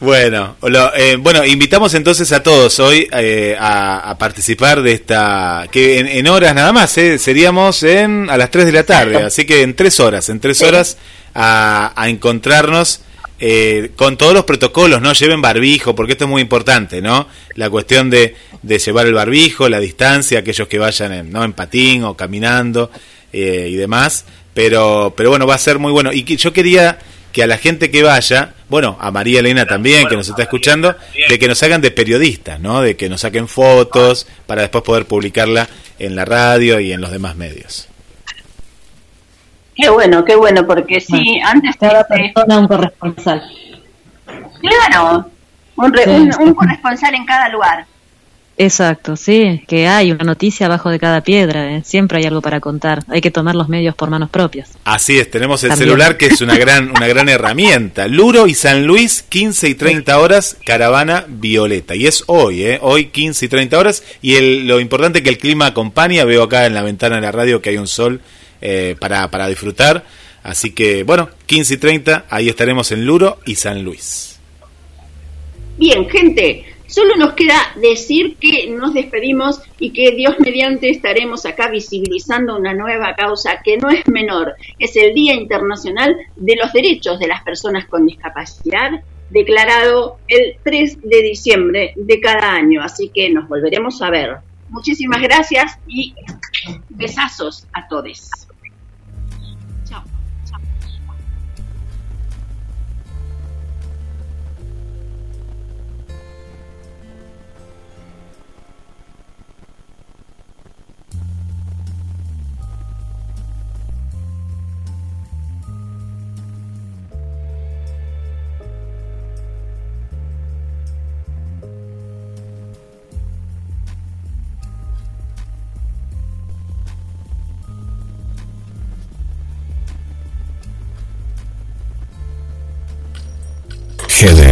Bueno, lo- eh, bueno, invitamos entonces a todos hoy eh, a, a participar de esta, que en, en horas nada más, eh, seríamos en a las 3 de la tarde, así que en tres horas, en tres horas a, a encontrarnos eh, con todos los protocolos, no lleven barbijo, porque esto es muy importante, ¿no? La cuestión de, de llevar el barbijo, la distancia, aquellos que vayan en, ¿no? en patín o caminando eh, y demás, pero, pero bueno, va a ser muy bueno. Y que yo quería que a la gente que vaya, bueno, a María Elena también, que nos está escuchando, de que nos hagan de periodistas, ¿no? De que nos saquen fotos para después poder publicarla en la radio y en los demás medios.
Qué bueno, qué bueno, porque sí, antes...
Cada
este,
persona un corresponsal.
claro, un, re-
Sí,
un-
sí.
un corresponsal en cada lugar.
Exacto, sí, que hay una noticia abajo de cada piedra, ¿eh? siempre hay algo para contar, hay que tomar los medios por manos propias.
Así es, tenemos el
También.
celular que es una gran, una gran herramienta. Luro y San Luis, 15 y 30 horas, caravana violeta. Y es hoy, ¿eh? Hoy 15 y 30 horas. Y el, lo importante que el clima acompaña, veo acá en la ventana de la radio que hay un sol eh, para, para disfrutar. Así que, bueno, 15 y 30, ahí estaremos en Luro y San Luis.
Bien, gente, solo nos queda decir que nos despedimos y que Dios mediante estaremos acá visibilizando una nueva causa que no es menor, es el Día Internacional de los Derechos de las Personas con Discapacidad, declarado el 3 de diciembre de cada año, así que nos volveremos a ver. Muchísimas gracias y besazos a todos.